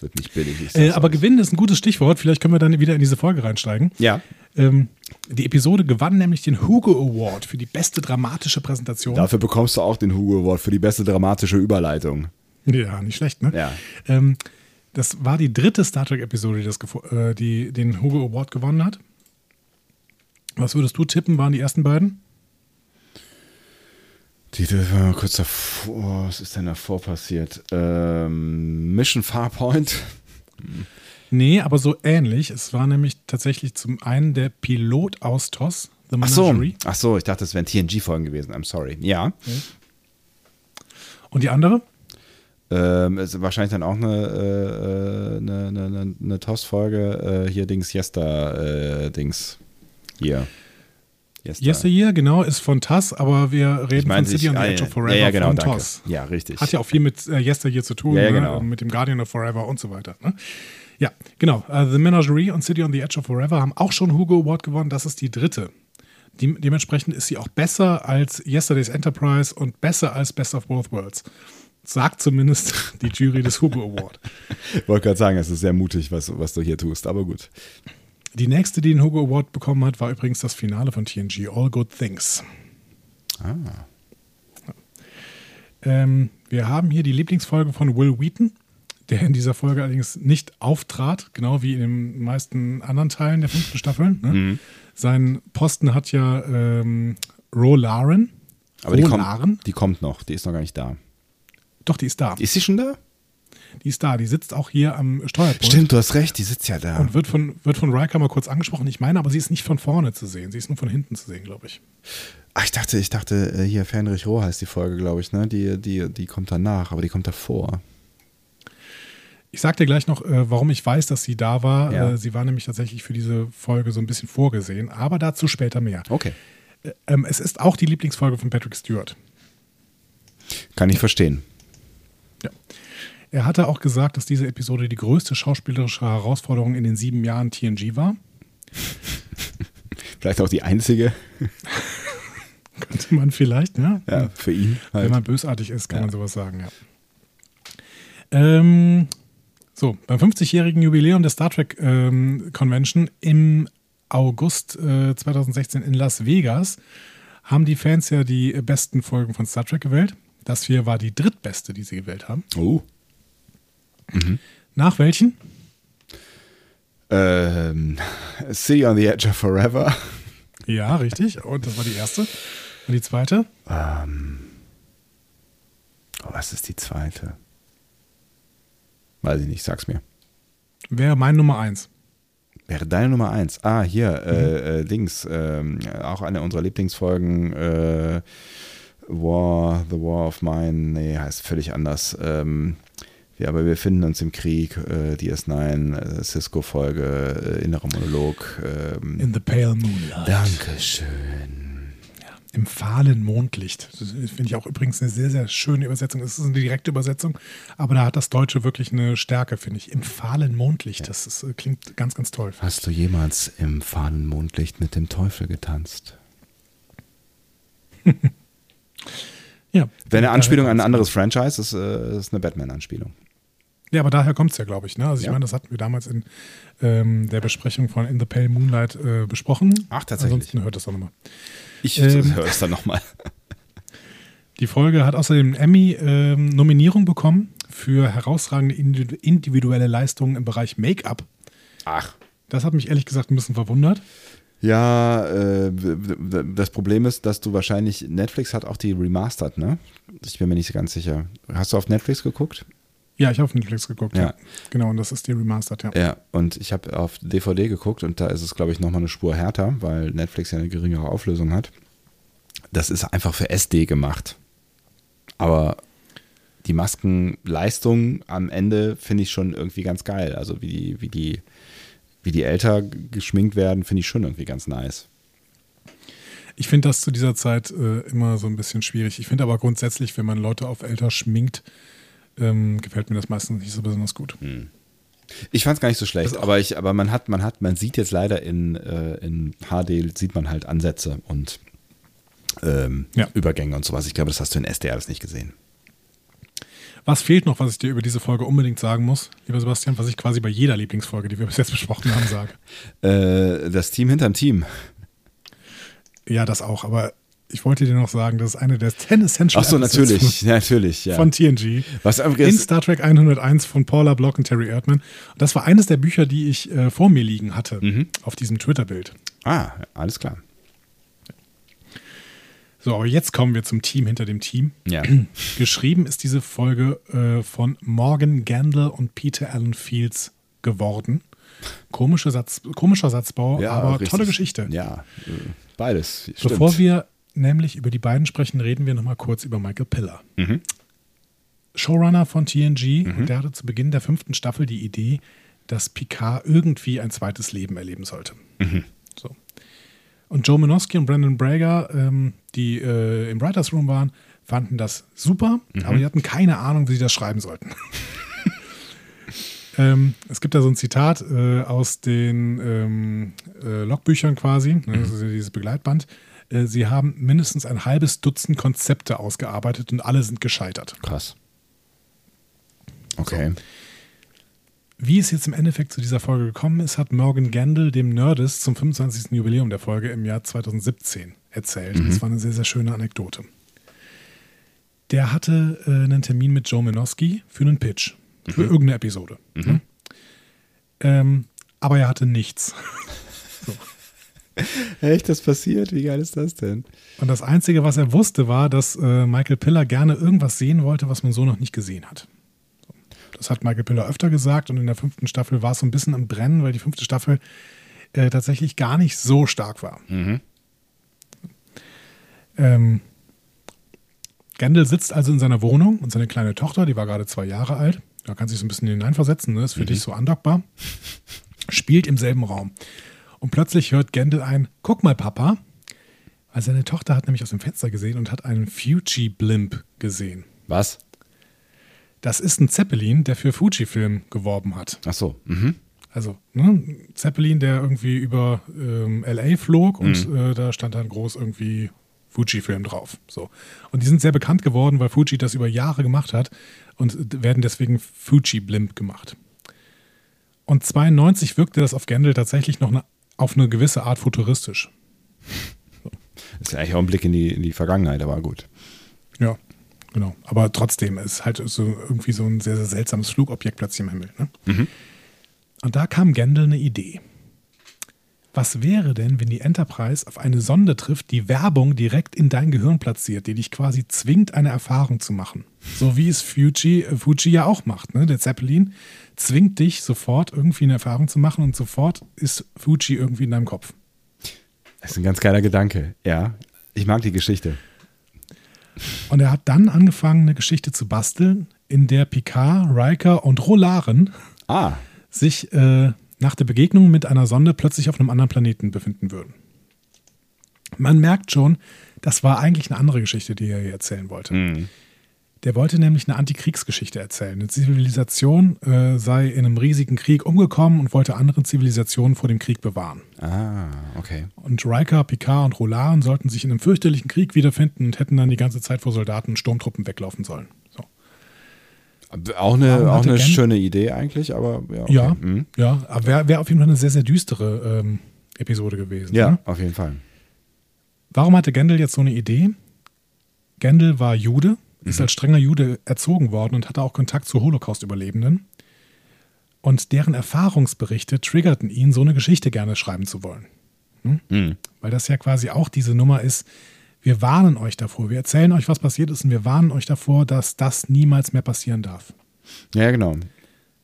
Wird nicht billig. Äh, aber gewinnen ist ein gutes Stichwort. Vielleicht können wir dann wieder in diese Folge reinsteigen. Ja, Ähm, die Episode gewann nämlich den Hugo Award für die beste dramatische Präsentation. dafür bekommst du auch den Hugo Award für die beste dramatische Überleitung. Ja, nicht schlecht, ne? Ja. Ähm, das war die dritte Star Trek-Episode, die, das äh, die den Hugo Award gewonnen hat. Was würdest du tippen, waren die ersten beiden? Die, die war mal kurz davor, was ist denn davor passiert? Ähm, Mission Farpoint. Nee, aber so ähnlich. Es war nämlich tatsächlich zum einen der Pilot aus TOS, The Ach so, Menagerie. ach so, ich dachte, das wären TNG-Folgen gewesen. I'm sorry. Ja. Und die andere? Ähm, ist wahrscheinlich dann auch eine, äh, eine, eine, eine, eine TOS-Folge. Äh, hier Dings, Yester, äh, Dings. Hier. Yester. Yesteryear, genau, ist von TAS, aber wir reden Ich meine, von City on the Edge of Forever ja, ja, genau, von danke. TOS. Ja, richtig. Hat ja auch viel mit äh, Yesteryear zu tun, Ja, ne? genau. mit dem Guardian of Forever und so weiter. Ne? Ja, genau. Äh, The Menagerie und City on the Edge of Forever haben auch schon Hugo Award gewonnen. Das ist die dritte. Die, dementsprechend ist sie auch besser als Yesterday's Enterprise und besser als Best of Both Worlds. Sagt zumindest die Jury des Hugo Award. Ich wollte gerade sagen, es ist sehr mutig, was, was du hier tust, aber gut. Die nächste, die den Hugo Award bekommen hat, war übrigens das Finale von TNG, All Good Things. Ah. Ähm, wir haben hier die Lieblingsfolge von Will Wheaton, der in dieser Folge allerdings nicht auftrat, genau wie in den meisten anderen Teilen der fünften Staffel. Ne? Mhm. Sein Posten hat ja ähm, Ro Laren. Aber die Ro kommt, die kommt noch, die ist noch gar nicht da. Doch, die ist da. Ist sie schon da? Die ist da. Die sitzt auch hier am Steuerpult. Stimmt, du hast recht, die sitzt ja da. Und wird von, wird von Riker mal kurz angesprochen. Ich meine, aber sie ist nicht von vorne zu sehen. Sie ist nur von hinten zu sehen, glaube ich. Ach, ich dachte, ich dachte, äh, hier Fähnrich Roh heißt die Folge, glaube ich, ne? Die, die, die kommt danach, aber die kommt davor. Ich sag dir gleich noch, äh, warum ich weiß, dass sie da war. Ja. Äh, sie war nämlich tatsächlich für diese Folge so ein bisschen vorgesehen, aber dazu später mehr. Okay. Ähm, es ist auch die Lieblingsfolge von Patrick Stewart. Kann ich verstehen. Ja. Er hatte auch gesagt, dass diese Episode die größte schauspielerische Herausforderung in den sieben Jahren TNG war. Vielleicht auch die einzige, Könnte man vielleicht, ne? ja, für ihn. Wenn Halt. man bösartig ist, kann Ja. man sowas sagen, ja. Ähm, so, beim 50-jährigen Jubiläum der Star Trek ähm, Convention im August äh, 2016 in Las Vegas haben die Fans ja die besten Folgen von Star Trek gewählt. Das hier war die drittbeste, die sie gewählt haben. Oh. Nach welchen? Ähm, City on the Edge of Forever. Ja, richtig. Und das war die erste. Und die zweite? Ähm, oh, was ist die zweite? Weiß ich nicht, sag's mir. Wäre mein Nummer eins. Wäre deine Nummer eins. Ah, hier, äh, äh, Dings, ähm, auch eine unserer Lieblingsfolgen, äh, War, The War of Mine, nee, heißt völlig anders. Ähm, ja, aber wir finden uns im Krieg, äh, DS9, äh, Cisco-Folge, äh, innerer Monolog. Ähm, In the Pale Moonlight. Dankeschön. Im fahlen Mondlicht. Das finde ich auch übrigens eine sehr, sehr schöne Übersetzung. Es ist eine direkte Übersetzung, aber da hat das Deutsche wirklich eine Stärke, finde ich. Im fahlen Mondlicht. Das ist, äh, klingt ganz, ganz toll. Hast du jemals im fahlen Mondlicht mit dem Teufel getanzt? Ja. Wäre eine Anspielung an ein anderes Franchise, ist, äh, ist eine Batman-Anspielung. Ja, aber daher kommt es ja, glaube ich. Ne? Also ich Ja. meine, das hatten wir damals in ähm, der Besprechung von In the Pale Moonlight äh, besprochen. Ach, tatsächlich. Ansonsten hört das auch nochmal. Ich Ähm, höre es dann nochmal. Die Folge hat außerdem Emmy-Nominierung bekommen für herausragende individu- individuelle Leistungen im Bereich Make-up. Ach. Das hat mich ehrlich gesagt ein bisschen verwundert. Ja, äh, das Problem ist, dass du wahrscheinlich, Netflix hat auch die remastered, ne? Ich bin mir nicht ganz sicher. Hast du auf Netflix geguckt? Ja, ich habe auf Netflix geguckt. Ja. Ja. Genau, und das ist die Remastered, ja. Ja, und ich habe auf DVD geguckt und da ist es, glaube ich, nochmal eine Spur härter, weil Netflix ja eine geringere Auflösung hat. Das ist einfach für SD gemacht. Aber die Maskenleistung am Ende finde ich schon irgendwie ganz geil. Also wie die, wie die, wie die älter geschminkt werden, finde ich schon irgendwie ganz nice. Ich finde das zu dieser Zeit äh, immer so ein bisschen schwierig. Ich finde aber grundsätzlich, wenn man Leute auf älter schminkt, ähm, gefällt mir das meistens nicht so besonders gut. Ich fand es gar nicht so schlecht, aber ich, aber man hat, man hat, man sieht jetzt leider in, äh, in HD sieht man halt Ansätze und ähm, Ja. Übergänge und sowas. Ich glaube, das hast du in SD alles nicht gesehen. Was fehlt noch, was ich dir über diese Folge unbedingt sagen muss, lieber Sebastian, was ich quasi bei jeder Lieblingsfolge, die wir bis jetzt besprochen haben, sage? Äh, das Team hinterm Team. Ja, das auch, aber ich wollte dir noch sagen, das ist eine der 10 Essential Ach so, natürlich, natürlich, ja. von TNG. Was In Star Trek 101 von Paula Block und Terry Erdmann. Und das war eines der Bücher, die ich äh, vor mir liegen hatte, Mhm. auf diesem Twitter-Bild. ah, alles klar. So, aber jetzt kommen wir zum Team hinter dem Team. Ja. Geschrieben ist diese Folge äh, von Morgan Gandel und Peter Allen Fields geworden. Komische Satz, komischer Satzbau, Ja, aber richtig. tolle Geschichte. Ja, äh, beides. Stimmt. Bevor wir nämlich über die beiden sprechen, reden wir nochmal kurz über Michael Piller. Mhm. Showrunner von TNG und der hatte zu Beginn der fünften Staffel die Idee, dass Picard irgendwie ein zweites Leben erleben sollte. Mhm. So. Und Joe Minosky und Brandon Brager, ähm, die äh, im Writers Room waren, fanden das super, Mhm. aber die hatten keine Ahnung, wie sie das schreiben sollten. ähm, es gibt da so ein Zitat äh, aus den ähm, äh, Logbüchern quasi, ne, ja dieses Begleitband. Äh, sie haben mindestens ein halbes Dutzend Konzepte ausgearbeitet und alle sind gescheitert. Krass. Okay. Wie es jetzt im Endeffekt zu dieser Folge gekommen ist, hat Morgan Gendel dem Nerdist zum 25. Jubiläum der Folge im Jahr 2017 erzählt. Das war eine sehr, sehr schöne Anekdote. Der hatte äh, einen Termin mit Joe Minosky für einen Pitch, für irgendeine Episode. Ne? Ähm, aber er hatte nichts. Echt, das passiert? Wie geil ist das denn? Und das Einzige, was er wusste, war, dass äh, Michael Piller gerne irgendwas sehen wollte, was man so noch nicht gesehen hat. Das hat Michael Piller öfter gesagt und in der fünften Staffel war es so ein bisschen im Brennen, weil die fünfte Staffel äh, tatsächlich gar nicht so stark war. Ähm, Gendel sitzt also in seiner Wohnung und seine kleine Tochter, die war gerade zwei Jahre alt, da kann sich so ein bisschen hineinversetzen, ne? ist für dich so andockbar, spielt im selben Raum. Und plötzlich hört Gendel ein, guck mal, Papa. Weil seine Tochter hat nämlich aus dem Fenster gesehen und hat einen Fuji-Blimp gesehen. Was? Das ist ein Zeppelin, der für Fujifilm geworben hat. Ach so. Mhm. Also, ne, Zeppelin, der irgendwie über ähm, LA flog und äh, da stand dann groß irgendwie Fujifilm drauf. So. Und die sind sehr bekannt geworden, weil Fuji das über Jahre gemacht hat und werden deswegen Fuji-Blimp gemacht. Und 92 wirkte das auf Gendel tatsächlich noch eine, auf eine gewisse Art futuristisch. Das ist ja eigentlich auch ein Blick in die, in die Vergangenheit, aber gut. Ja, genau. Aber trotzdem ist halt so irgendwie so ein sehr, sehr seltsames Flugobjekt plötzlich im Himmel. Ne? Und da kam Gendel eine Idee. Was wäre denn, wenn die Enterprise auf eine Sonde trifft, die Werbung direkt in dein Gehirn platziert, die dich quasi zwingt, eine Erfahrung zu machen? So wie es Fuji, äh, Fuji ja auch macht. Ne? Der Zeppelin zwingt dich sofort irgendwie eine Erfahrung zu machen und sofort ist Fuji irgendwie in deinem Kopf. Das ist ein ganz geiler Gedanke. Ja, ich mag die Geschichte. Und er hat dann angefangen, eine Geschichte zu basteln, in der Picard, Riker und Rolaren Ah, sich äh, nach der Begegnung mit einer Sonde plötzlich auf einem anderen Planeten befinden würden. Man merkt schon, das war eigentlich eine andere Geschichte, die er hier erzählen wollte. Der wollte nämlich eine Antikriegsgeschichte erzählen. Eine Zivilisation äh, sei in einem riesigen Krieg umgekommen und wollte andere Zivilisationen vor dem Krieg bewahren. ah, okay. Und Riker, Picard und Rolaren sollten sich in einem fürchterlichen Krieg wiederfinden und hätten dann die ganze Zeit vor Soldaten und Sturmtruppen weglaufen sollen. Auch eine, auch eine schöne Idee eigentlich, aber ja. okay. Ja, Mhm. ja, aber wäre wär auf jeden Fall eine sehr, sehr düstere ähm, Episode gewesen. Ja, Ne? auf jeden Fall. Warum hatte Gendel jetzt so eine Idee? Gendel war Jude, ist Mhm. als strenger Jude erzogen worden und hatte auch Kontakt zu Holocaust-Überlebenden. Und deren Erfahrungsberichte triggerten ihn, so eine Geschichte gerne schreiben zu wollen. Hm? Mhm. Weil das ja quasi auch diese Nummer ist, wir warnen euch davor, wir erzählen euch, was passiert ist und wir warnen euch davor, dass das niemals mehr passieren darf. Ja, genau.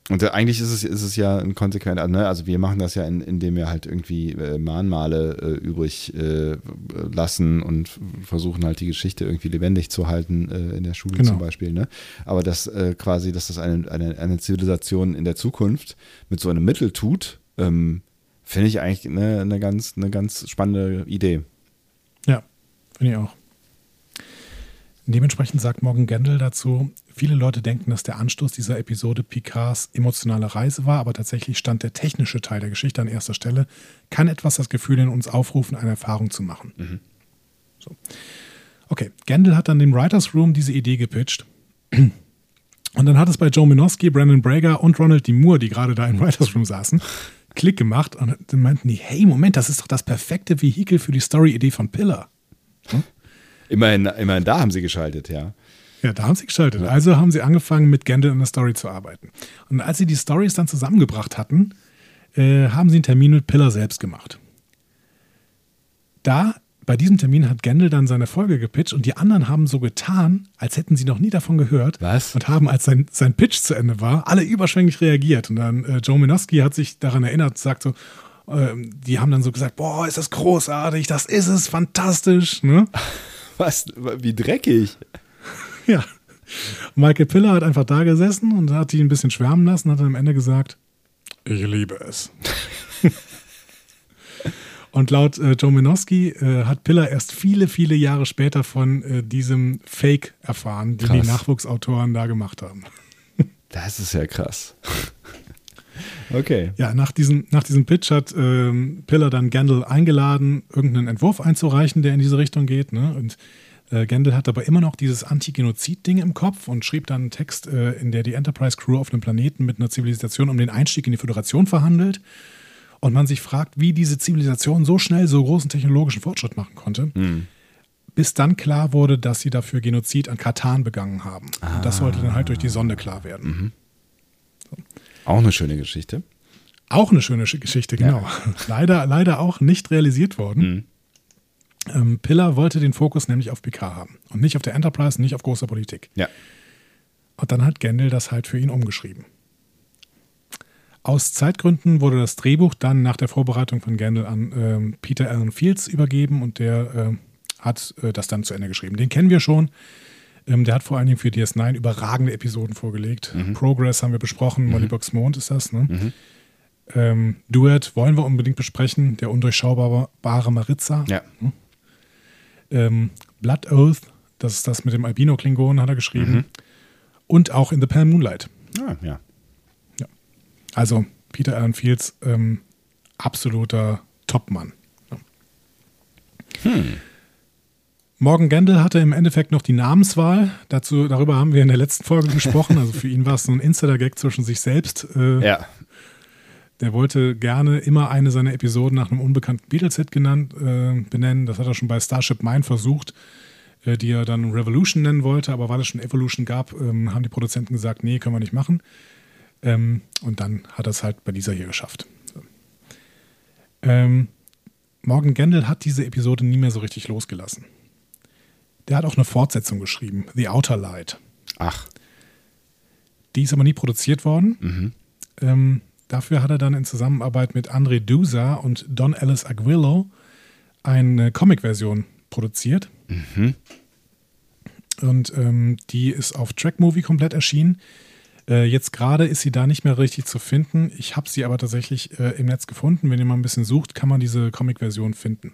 Und äh, eigentlich ist es, ist es ja ein konsequenter, ne? also wir machen das ja, in, indem wir halt irgendwie äh, Mahnmale äh, übrig äh, lassen und versuchen halt die Geschichte irgendwie lebendig zu halten äh, in der Schule Genau. zum Beispiel. Ne? Aber dass äh, quasi, dass das eine, eine, eine Zivilisation in der Zukunft mit so einem Mittel tut, ähm, finde ich eigentlich eine, eine, ganz, eine ganz spannende Idee. Finde ich auch. Dementsprechend sagt Morgan Gendel dazu, viele Leute denken, dass der Anstoß dieser Episode Picards emotionale Reise war, aber tatsächlich stand der technische Teil der Geschichte an erster Stelle, kann etwas das Gefühl in uns aufrufen, eine Erfahrung zu machen. So. Okay, Gendel hat dann dem Writers Room diese Idee gepitcht. Und dann hat es bei Joe Minosky, Brandon Brager und Ronald D. Moore, die gerade da im Writers Room saßen, Klick gemacht und dann meinten die, hey, Moment, das ist doch das perfekte Vehikel für die Story-Idee von Pillar. Immerhin, immerhin da haben sie geschaltet, ja. Ja, da haben sie geschaltet. Also haben sie angefangen, mit Gendel an der Story zu arbeiten. Und als sie die Stories dann zusammengebracht hatten, äh, haben sie einen Termin mit Pillar selbst gemacht. Da bei diesem Termin hat Gendel dann seine Folge gepitcht und die anderen haben so getan, als hätten sie noch nie davon gehört. Was? Und haben, als sein, sein Pitch zu Ende war, alle überschwänglich reagiert. Und dann äh, Joe Minowski hat sich daran erinnert, sagt so, ähm, die haben dann so gesagt, boah, ist das großartig, das ist es, fantastisch. Ne? Was? Wie dreckig. Ja. Michael Piller hat einfach da gesessen und hat ihn ein bisschen schwärmen lassen, hat dann am Ende gesagt, ich liebe es. und laut äh, Joe Minowski äh, hat Piller erst viele, viele Jahre später von äh, diesem Fake erfahren, den Krass. die Nachwuchsautoren da gemacht haben. Das ist ja krass. Okay. Ja, nach diesem, nach diesem Pitch hat ähm, Piller dann Gendel eingeladen, irgendeinen Entwurf einzureichen, der in diese Richtung geht. Ne? Und äh, Gendel hat aber immer noch dieses Anti-Genozid-Ding im Kopf und schrieb dann einen Text, äh, in der die Enterprise-Crew auf einem Planeten mit einer Zivilisation um den Einstieg in die Föderation verhandelt. Und man sich fragt, wie diese Zivilisation so schnell so großen technologischen Fortschritt machen konnte. Bis dann klar wurde, dass sie dafür Genozid an Katan begangen haben. Und das sollte dann halt durch die Sonde klar werden. Auch eine schöne Geschichte. Auch eine schöne Sch- Geschichte, genau. leider, leider auch nicht realisiert worden. Ähm, Piller wollte den Fokus nämlich auf PK haben und nicht auf der Enterprise, nicht auf großer Politik. Ja. Und dann hat Gendel das halt für ihn umgeschrieben. Aus Zeitgründen wurde das Drehbuch dann nach der Vorbereitung von Gendel an ähm, Peter Allen Fields übergeben und der ähm, hat äh, das dann zu Ende geschrieben. Den kennen wir schon. Ähm, der hat vor allen Dingen für DS9 überragende Episoden vorgelegt. Progress haben wir besprochen, Mollybox Mond ist das. Ne? Ähm, Duet wollen wir unbedingt besprechen, der undurchschaubare Maritza. Ja. Ähm, Blood Oath, das ist das mit dem Albino-Klingonen, hat er geschrieben. Und auch In the Pale Moonlight. Ah, ja. Also Peter Allen Fields, ähm, absoluter Topmann. Ja. Morgan Gendel hatte im Endeffekt noch die Namenswahl. Dazu, darüber haben wir in der letzten Folge gesprochen. Also für ihn war es so ein Insider-Gag zwischen sich selbst. Äh, Ja. Der wollte gerne immer eine seiner Episoden nach einem unbekannten Beatles-Hit genannt, äh, benennen. Das hat er schon bei Starship Mine versucht, äh, die er dann Revolution nennen wollte. Aber weil es schon Evolution gab, ähm, haben die Produzenten gesagt, nee, können wir nicht machen. Ähm, und dann hat er es halt bei dieser hier geschafft. So. Ähm, Morgan Gendel hat diese Episode nie mehr so richtig losgelassen. Der hat auch eine Fortsetzung geschrieben, The Outer Light. Ach. Die ist aber nie produziert worden. Ähm, dafür hat er dann in Zusammenarbeit mit André Dusa und Don Ellis Aguilo eine Comic-Version produziert. Und ähm, die ist auf Track Movie komplett erschienen. Äh, jetzt gerade ist sie da nicht mehr richtig zu finden. Ich habe sie aber tatsächlich äh, im Netz gefunden. Wenn ihr mal ein bisschen sucht, kann man diese Comic-Version finden.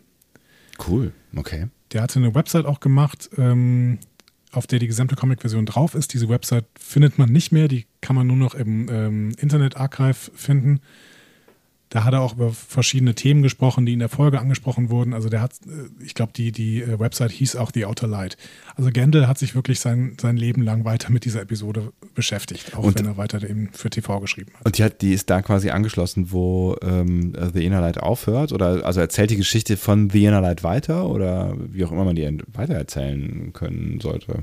Cool. Okay. Der hatte eine Website auch gemacht, ähm, auf der die gesamte Comic-Version drauf ist. Diese Website findet man nicht mehr, die kann man nur noch im ähm, Internet-Archive finden. Da hat er auch über verschiedene Themen gesprochen, die in der Folge angesprochen wurden. Also der hat, äh, ich glaube, die, die äh, Website hieß auch The Outer Light. Also Gendel hat sich wirklich sein, sein Leben lang weiter mit dieser Episode beschäftigt, auch Und- wenn er weiter eben für TV geschrieben hat. Und die, hat, die ist da quasi angeschlossen, wo ähm, The Inner Light aufhört? Oder also erzählt die Geschichte von The Inner Light weiter? Oder wie auch immer man die weitererzählen können sollte?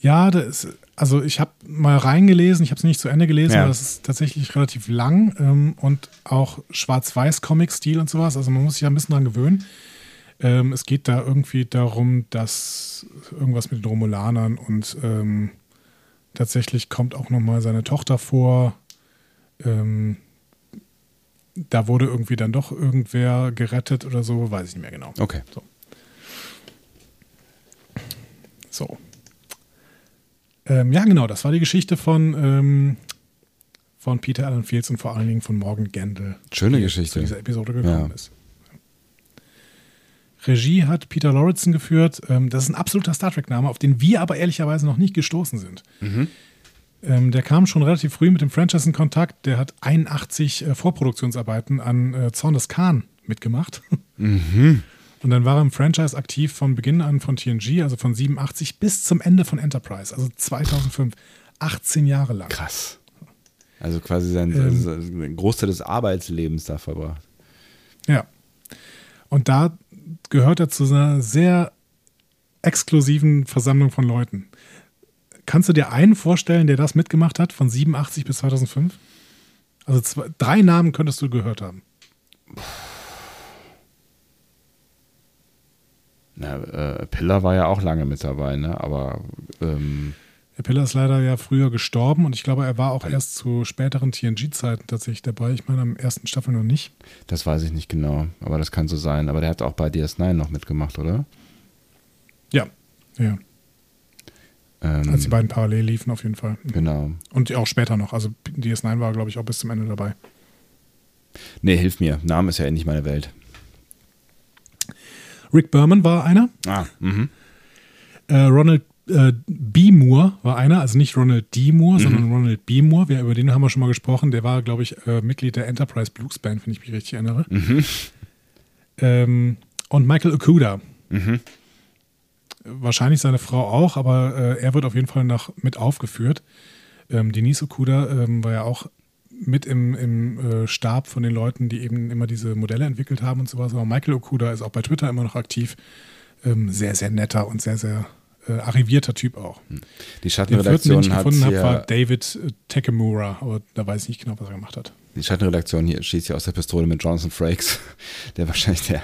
Ja, das, also ich habe mal reingelesen, ich habe es nicht zu Ende gelesen, Ja. aber es ist tatsächlich relativ lang ähm, und auch Schwarz-Weiß-Comic-Stil und sowas. Also man muss sich da ein bisschen dran gewöhnen. Ähm, es geht da irgendwie darum, dass irgendwas mit den Romulanern und ähm, tatsächlich kommt auch nochmal seine Tochter vor. Ähm, da wurde irgendwie dann doch irgendwer gerettet oder so, weiß ich nicht mehr genau. Okay. So. Ähm, ja, genau, das war die Geschichte von, ähm, von Peter Allen Fields und vor allen Dingen von Morgan Gendel. Schöne die Geschichte. Zu dieser Episode gekommen Ja. ist. Regie hat Peter Lauritsen geführt. Ähm, das ist ein absoluter Star Trek-Name, auf den wir aber ehrlicherweise noch nicht gestoßen sind. Ähm, der kam schon relativ früh mit dem Franchise in Kontakt. Der hat 81 äh, Vorproduktionsarbeiten an äh, Zorn des Khan mitgemacht. Und dann war er im Franchise aktiv von Beginn an von TNG, also von 87 bis zum Ende von Enterprise, also 2005. 18 Jahre lang. Krass. Also quasi sein, Ähm. sein Großteil des Arbeitslebens da verbracht. Ja. Und da gehört er zu einer sehr exklusiven Versammlung von Leuten. Kannst du dir einen vorstellen, der das mitgemacht hat, von 87 bis 2005? Also zwei, drei Namen könntest du gehört haben. Na, äh, Pillar war ja auch lange mit dabei, ne? Aber ähm, Der Piller ist leider ja früher gestorben und ich glaube, er war auch erst zu späteren TNG-Zeiten tatsächlich dabei. Ich meine, am ersten Staffel noch nicht. das weiß ich nicht genau. Aber das kann so sein. Aber der hat auch bei DS9 noch mitgemacht, oder? Ja, ja. Ähm, Als die beiden parallel liefen, auf jeden Fall. genau. Und auch später noch. Also DS9 war, glaube ich, auch bis zum Ende dabei. Nee, hilf mir. Name ist ja nicht meine Welt. Rick Berman war einer. Ah, mhm. Äh, Ronald äh, B. Moore war einer, also nicht Ronald D. Moore, Mhm. sondern Ronald B. Moore. Wir, über den haben wir schon mal gesprochen. Der war, glaube ich, äh, Mitglied der Enterprise Blues Band, wenn ich mich richtig erinnere. Mhm. Ähm, und Michael Okuda. Mhm. Wahrscheinlich seine Frau auch, aber äh, er wird auf jeden Fall noch mit aufgeführt. Ähm, Denise Okuda ähm, war ja auch mit im, im äh, Stab von den Leuten, die eben immer diese Modelle entwickelt haben und sowas. Aber Michael Okuda ist auch bei Twitter immer noch aktiv. Ähm, sehr, sehr netter und sehr, sehr äh, arrivierter Typ auch. Die Den vierten, den Schattenredaktion ich gefunden habe, war David äh, Takemura, aber da weiß ich nicht genau, was er gemacht hat. die Schattenredaktion hier schießt ja aus der Pistole mit Jonathan Frakes, der wahrscheinlich der,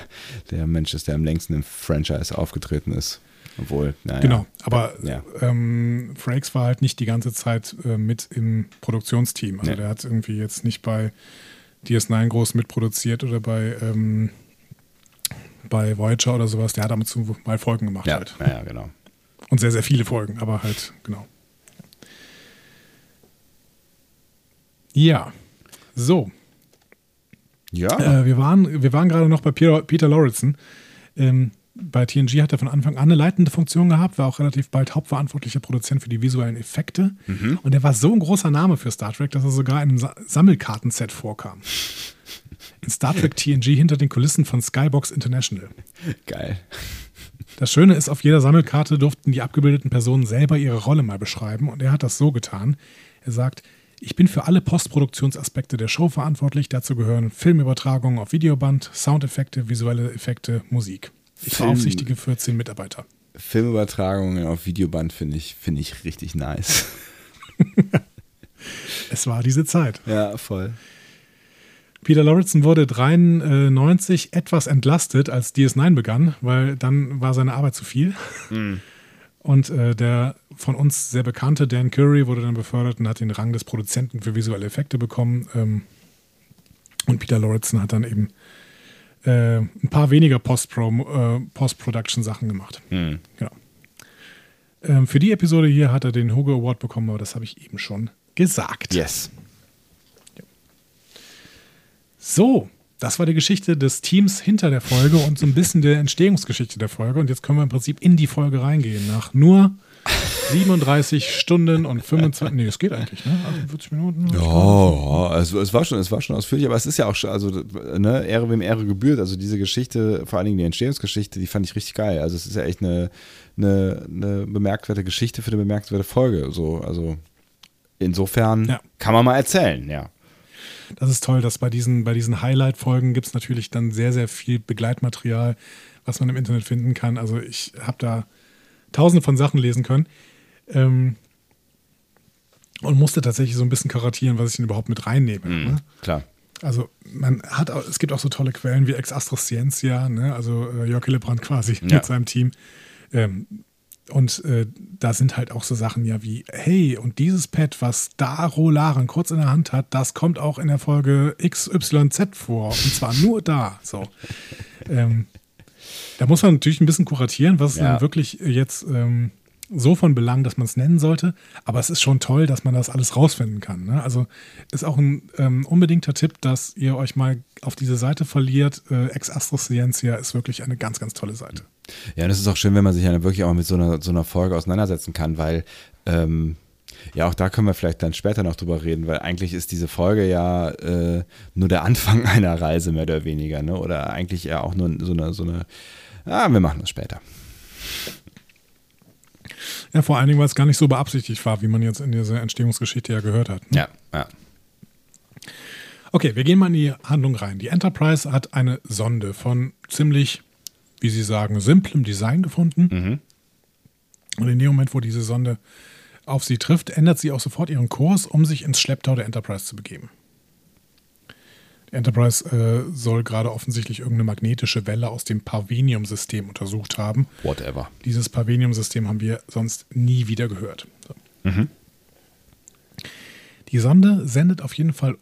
der Mensch ist, der am längsten im Franchise aufgetreten ist. Obwohl, naja. Genau, aber Ja. ähm, Frakes war halt nicht die ganze Zeit äh, mit im Produktionsteam. Also Nee. der hat irgendwie jetzt nicht bei DS9 groß mitproduziert oder bei, ähm, bei Voyager oder sowas. Der hat damit zu mal Folgen gemacht Ja, halt. naja, genau. Und sehr, sehr viele Folgen, aber halt, genau. Ja. So, Ja, äh, wir waren, wir waren gerade noch bei Peter, Peter Lauritsen. Ähm, bei TNG hat er von Anfang an eine leitende Funktion gehabt, war auch relativ bald hauptverantwortlicher Produzent für die visuellen Effekte. Und er war so ein großer Name für Star Trek, dass er sogar in einem Sa Sammelkartenset vorkam. In Star Trek TNG hinter den Kulissen von Skybox International. geil. Das Schöne ist, auf jeder Sammelkarte durften die abgebildeten Personen selber ihre Rolle mal beschreiben und er hat das so getan. Er sagt, ich bin für alle Postproduktionsaspekte der Show verantwortlich. Dazu gehören Filmübertragungen auf Videoband, Soundeffekte, visuelle Effekte, Musik. Ich Film- beaufsichtige 14 Mitarbeiter. Filmübertragungen auf Videoband finde ich, finde ich richtig nice. Es war diese Zeit. Ja, voll. Peter Lauritsen wurde 93 etwas entlastet, als DS9 begann, weil dann war seine Arbeit zu viel. Und äh, der von uns sehr bekannte Dan Curry wurde dann befördert und hat den Rang des Produzenten für visuelle Effekte bekommen. Ähm, und Peter Lauritsen hat dann eben äh, ein paar weniger äh, Post-Production-Sachen gemacht. Hm. Genau. Ähm, für die Episode hier hat er den Hugo Award bekommen, aber das habe ich eben schon gesagt. Yes. So, das war die Geschichte des Teams hinter der Folge und so ein bisschen der Entstehungsgeschichte der Folge. Und jetzt können wir im Prinzip in die Folge reingehen. Nach nur 37 Stunden und 25. Nee, es geht eigentlich, ne? 48 Minuten. Ja, ja, also es war schon, es war schon ausführlich, aber es ist ja auch schon, also ne, Ehre wem Ehre gebührt. Also diese Geschichte, vor allen Dingen die Entstehungsgeschichte, die fand ich richtig geil. Also es ist ja echt eine, eine, eine bemerkenswerte Geschichte für eine bemerkenswerte Folge. So, also insofern Ja. kann man mal erzählen, ja. Das ist toll, dass bei diesen, bei diesen Highlight-Folgen gibt es natürlich dann sehr, sehr viel Begleitmaterial, was man im Internet finden kann. Also ich habe da tausende von Sachen lesen können. Ähm, und musste tatsächlich so ein bisschen karatieren, was ich denn überhaupt mit reinnehme. Ne? Klar. Also man hat auch, es gibt auch so tolle Quellen wie Ex Astro Scientia, ne? also äh, Jörg Hillebrand quasi Ja. mit seinem Team. Ähm, und äh, da sind halt auch so Sachen ja wie, hey, und dieses Pad, was da Rolaren kurz in der Hand hat, das kommt auch in der Folge XYZ vor. Und zwar nur da. So. ähm, da muss man natürlich ein bisschen kuratieren, was ist Ja. dann wirklich jetzt ähm, so von Belang, dass man es nennen sollte. Aber es ist schon toll, dass man das alles rausfinden kann. Ne? Also ist auch ein ähm, unbedingter Tipp, dass ihr euch mal auf diese Seite verliert. Äh, Ex Astro Scientia ist wirklich eine ganz, ganz tolle Seite. Ja, und es ist auch schön, wenn man sich ja wirklich auch mit so einer, so einer Folge auseinandersetzen kann, weil ähm, ja, auch da können wir vielleicht dann später noch drüber reden, weil eigentlich ist diese Folge ja äh, nur der Anfang einer Reise, mehr oder weniger, ne? Oder eigentlich ja auch nur so eine, so eine, ah, wir machen das später. Ja, vor allen Dingen, weil es gar nicht so beabsichtigt war, wie man jetzt in dieser Entstehungsgeschichte ja gehört hat. Ja, ja. Okay, wir gehen mal in die Handlung rein. Die Enterprise hat eine Sonde von ziemlich, wie Sie sagen, simplem Design gefunden. Und in dem Moment, wo diese Sonde auf sie trifft, ändert sie auch sofort ihren Kurs, um sich ins Schlepptau der Enterprise zu begeben. Enterprise äh, soll gerade offensichtlich irgendeine magnetische Welle aus dem Parvenium-System untersucht haben. Whatever. Dieses Parvenium-System haben wir sonst nie wieder gehört. So. Mhm. Die Sonde sendet auf jeden Fall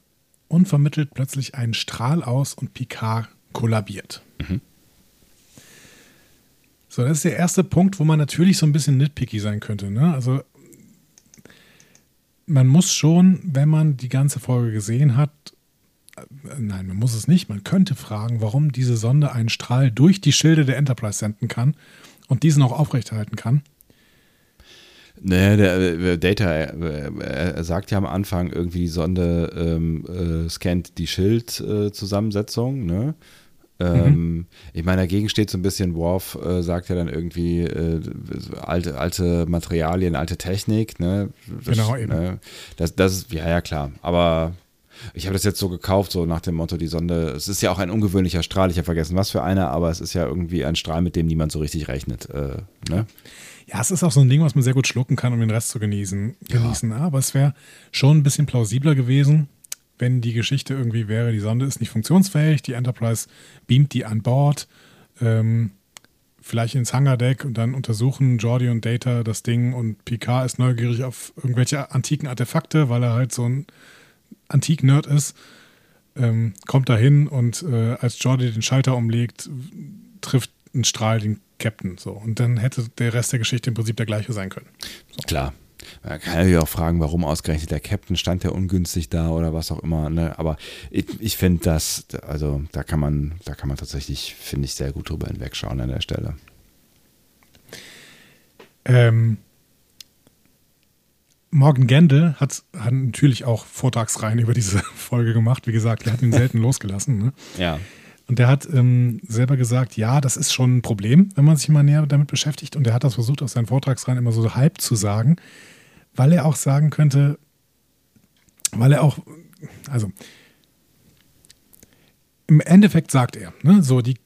unvermittelt plötzlich einen Strahl aus und Picard kollabiert. Mhm. So, das ist der erste Punkt, wo man natürlich so ein bisschen nitpicky sein könnte. Ne? Also man muss schon, wenn man die ganze Folge gesehen hat, nein, man muss es nicht, man könnte fragen, warum diese Sonde einen Strahl durch die Schilde der Enterprise senden kann und diesen auch aufrechterhalten kann. Naja, der, äh, Data, er, er sagt ja am Anfang irgendwie, die Sonde ähm, äh, scannt die Schildzusammensetzung, ne? Ähm, Ich meine, dagegen steht so ein bisschen, Worf äh, sagt ja dann irgendwie äh, alte, alte Materialien, alte Technik, ne? Das, Genau, eben. Ne? Das, das ist, ja, ja, klar. Aber ich habe das jetzt so gekauft, so nach dem Motto, die Sonde, es ist ja auch ein ungewöhnlicher Strahl, ich habe vergessen, was für einer, aber es ist ja irgendwie ein Strahl, mit dem niemand so richtig rechnet. Äh, ne? Ja, es ist auch so ein Ding, was man sehr gut schlucken kann, um den Rest zu genießen. genießen. Aber es wäre schon ein bisschen plausibler gewesen, wenn die Geschichte irgendwie wäre, die Sonde ist nicht funktionsfähig, die Enterprise beamt die an Bord, ähm, vielleicht ins Hangardeck und dann untersuchen Jordi und Data das Ding und Picard ist neugierig auf irgendwelche antiken Artefakte, weil er halt so ein Antik-Nerd ist. Ähm, kommt da hin und äh, als Jordi den Schalter umlegt, trifft ein Strahl den Captain. So. Und dann hätte der Rest der Geschichte im Prinzip der gleiche sein können. Klar. Man kann ja auch fragen, warum ausgerechnet der Captain stand der ungünstig da oder was auch immer. Ne? Aber ich, ich finde das, also da kann man, da kann man tatsächlich, finde ich, sehr gut drüber hinwegschauen an der Stelle. Ähm, Morgan Gendel hat, hat natürlich auch Vortragsreihen über diese Folge gemacht. Wie gesagt, er hat ihn selten losgelassen. Ne? Ja. Und der hat ähm, selber gesagt, ja, das ist schon ein Problem, wenn man sich mal näher damit beschäftigt. Und er hat das versucht, aus seinen Vortragsreihen immer so halb zu sagen, weil er auch sagen könnte, weil er auch, also im Endeffekt sagt er, ne, so die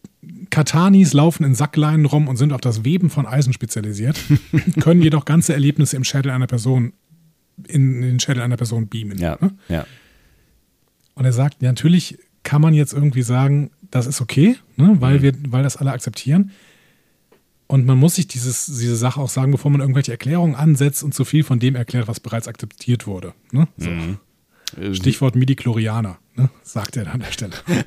Katanis laufen in Sackleinen rum und sind auf das Weben von Eisen spezialisiert, können jedoch ganze Erlebnisse im Schädel einer Person in den Schädel einer Person beamen. Ja. Ne? Ja. Und er sagt, ja, natürlich kann man jetzt irgendwie sagen, das ist okay, ne, weil, Mhm. wir, weil das alle akzeptieren. Und man muss sich dieses, diese Sache auch sagen, bevor man irgendwelche Erklärungen ansetzt und zu viel von dem erklärt, was bereits akzeptiert wurde. Ne? So. Mhm. Stichwort Midi-Chlorianer, ne? sagt er dann an der Stelle.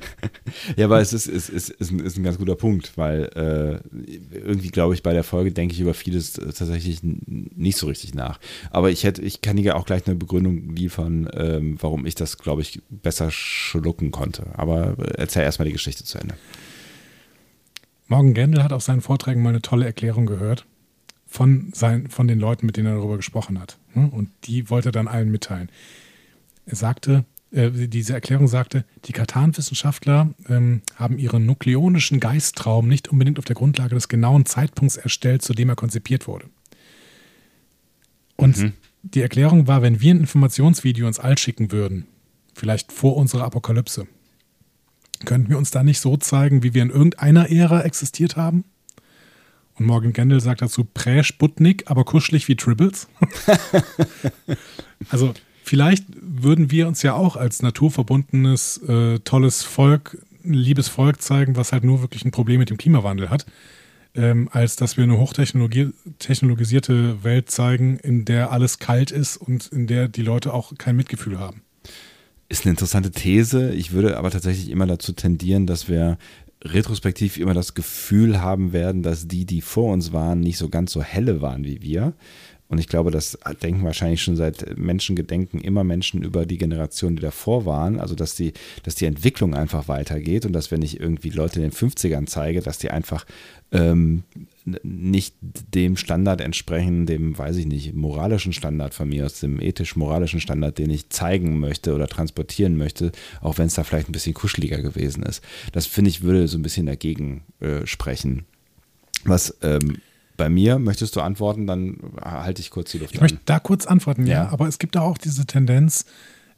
Ja, aber es ist, ist, ist, ist, ein, ist ein ganz guter Punkt, weil äh, irgendwie glaube ich, bei der Folge denke ich über vieles äh, tatsächlich nicht so richtig nach. Aber ich hätte, ich kann dir auch gleich eine Begründung liefern, ähm, warum ich das, glaube ich, besser schlucken konnte. Aber äh, erzähl erstmal die Geschichte zu Ende. Morgan Gendel hat auf seinen Vorträgen mal eine tolle Erklärung gehört von, sein, von den Leuten, mit denen er darüber gesprochen hat. ne? Und die wollte er dann allen mitteilen. Er sagte, äh, diese Erklärung sagte, die Katan-Wissenschaftler ähm, haben ihren nukleonischen Geisttraum nicht unbedingt auf der Grundlage des genauen Zeitpunkts erstellt, zu dem er konzipiert wurde. Und die Erklärung war, wenn wir ein Informationsvideo ins All schicken würden, vielleicht vor unserer Apokalypse, könnten wir uns da nicht so zeigen, wie wir in irgendeiner Ära existiert haben? Und Morgan Gendel sagt dazu Prä-Sputnik, aber kuschelig wie Tribbles. also vielleicht würden wir uns ja auch als naturverbundenes, äh, tolles Volk, liebes Volk zeigen, was halt nur wirklich ein Problem mit dem Klimawandel hat, ähm, als dass wir eine hochtechnologisierte Welt zeigen, in der alles kalt ist und in der die Leute auch kein Mitgefühl haben. Ist eine interessante These. Ich würde aber tatsächlich immer dazu tendieren, dass wir retrospektiv immer das Gefühl haben werden, dass die, die vor uns waren, nicht so ganz so helle waren wie wir. Und ich glaube, das denken wahrscheinlich schon seit Menschengedenken immer Menschen über die Generation, die davor waren. Also, dass die, dass die Entwicklung einfach weitergeht und dass wenn ich irgendwie Leute in den 50ern zeige, dass die einfach ähm, nicht dem Standard entsprechen, dem, weiß ich nicht, moralischen Standard von mir aus, dem ethisch-moralischen Standard, den ich zeigen möchte oder transportieren möchte, auch wenn es da vielleicht ein bisschen kuscheliger gewesen ist. Das finde ich würde so ein bisschen dagegen äh, sprechen. Was ähm, bei mir, möchtest du antworten, dann halte ich kurz die Luft Ich möchte da kurz antworten, ja. Ja. Aber es gibt da auch diese Tendenz,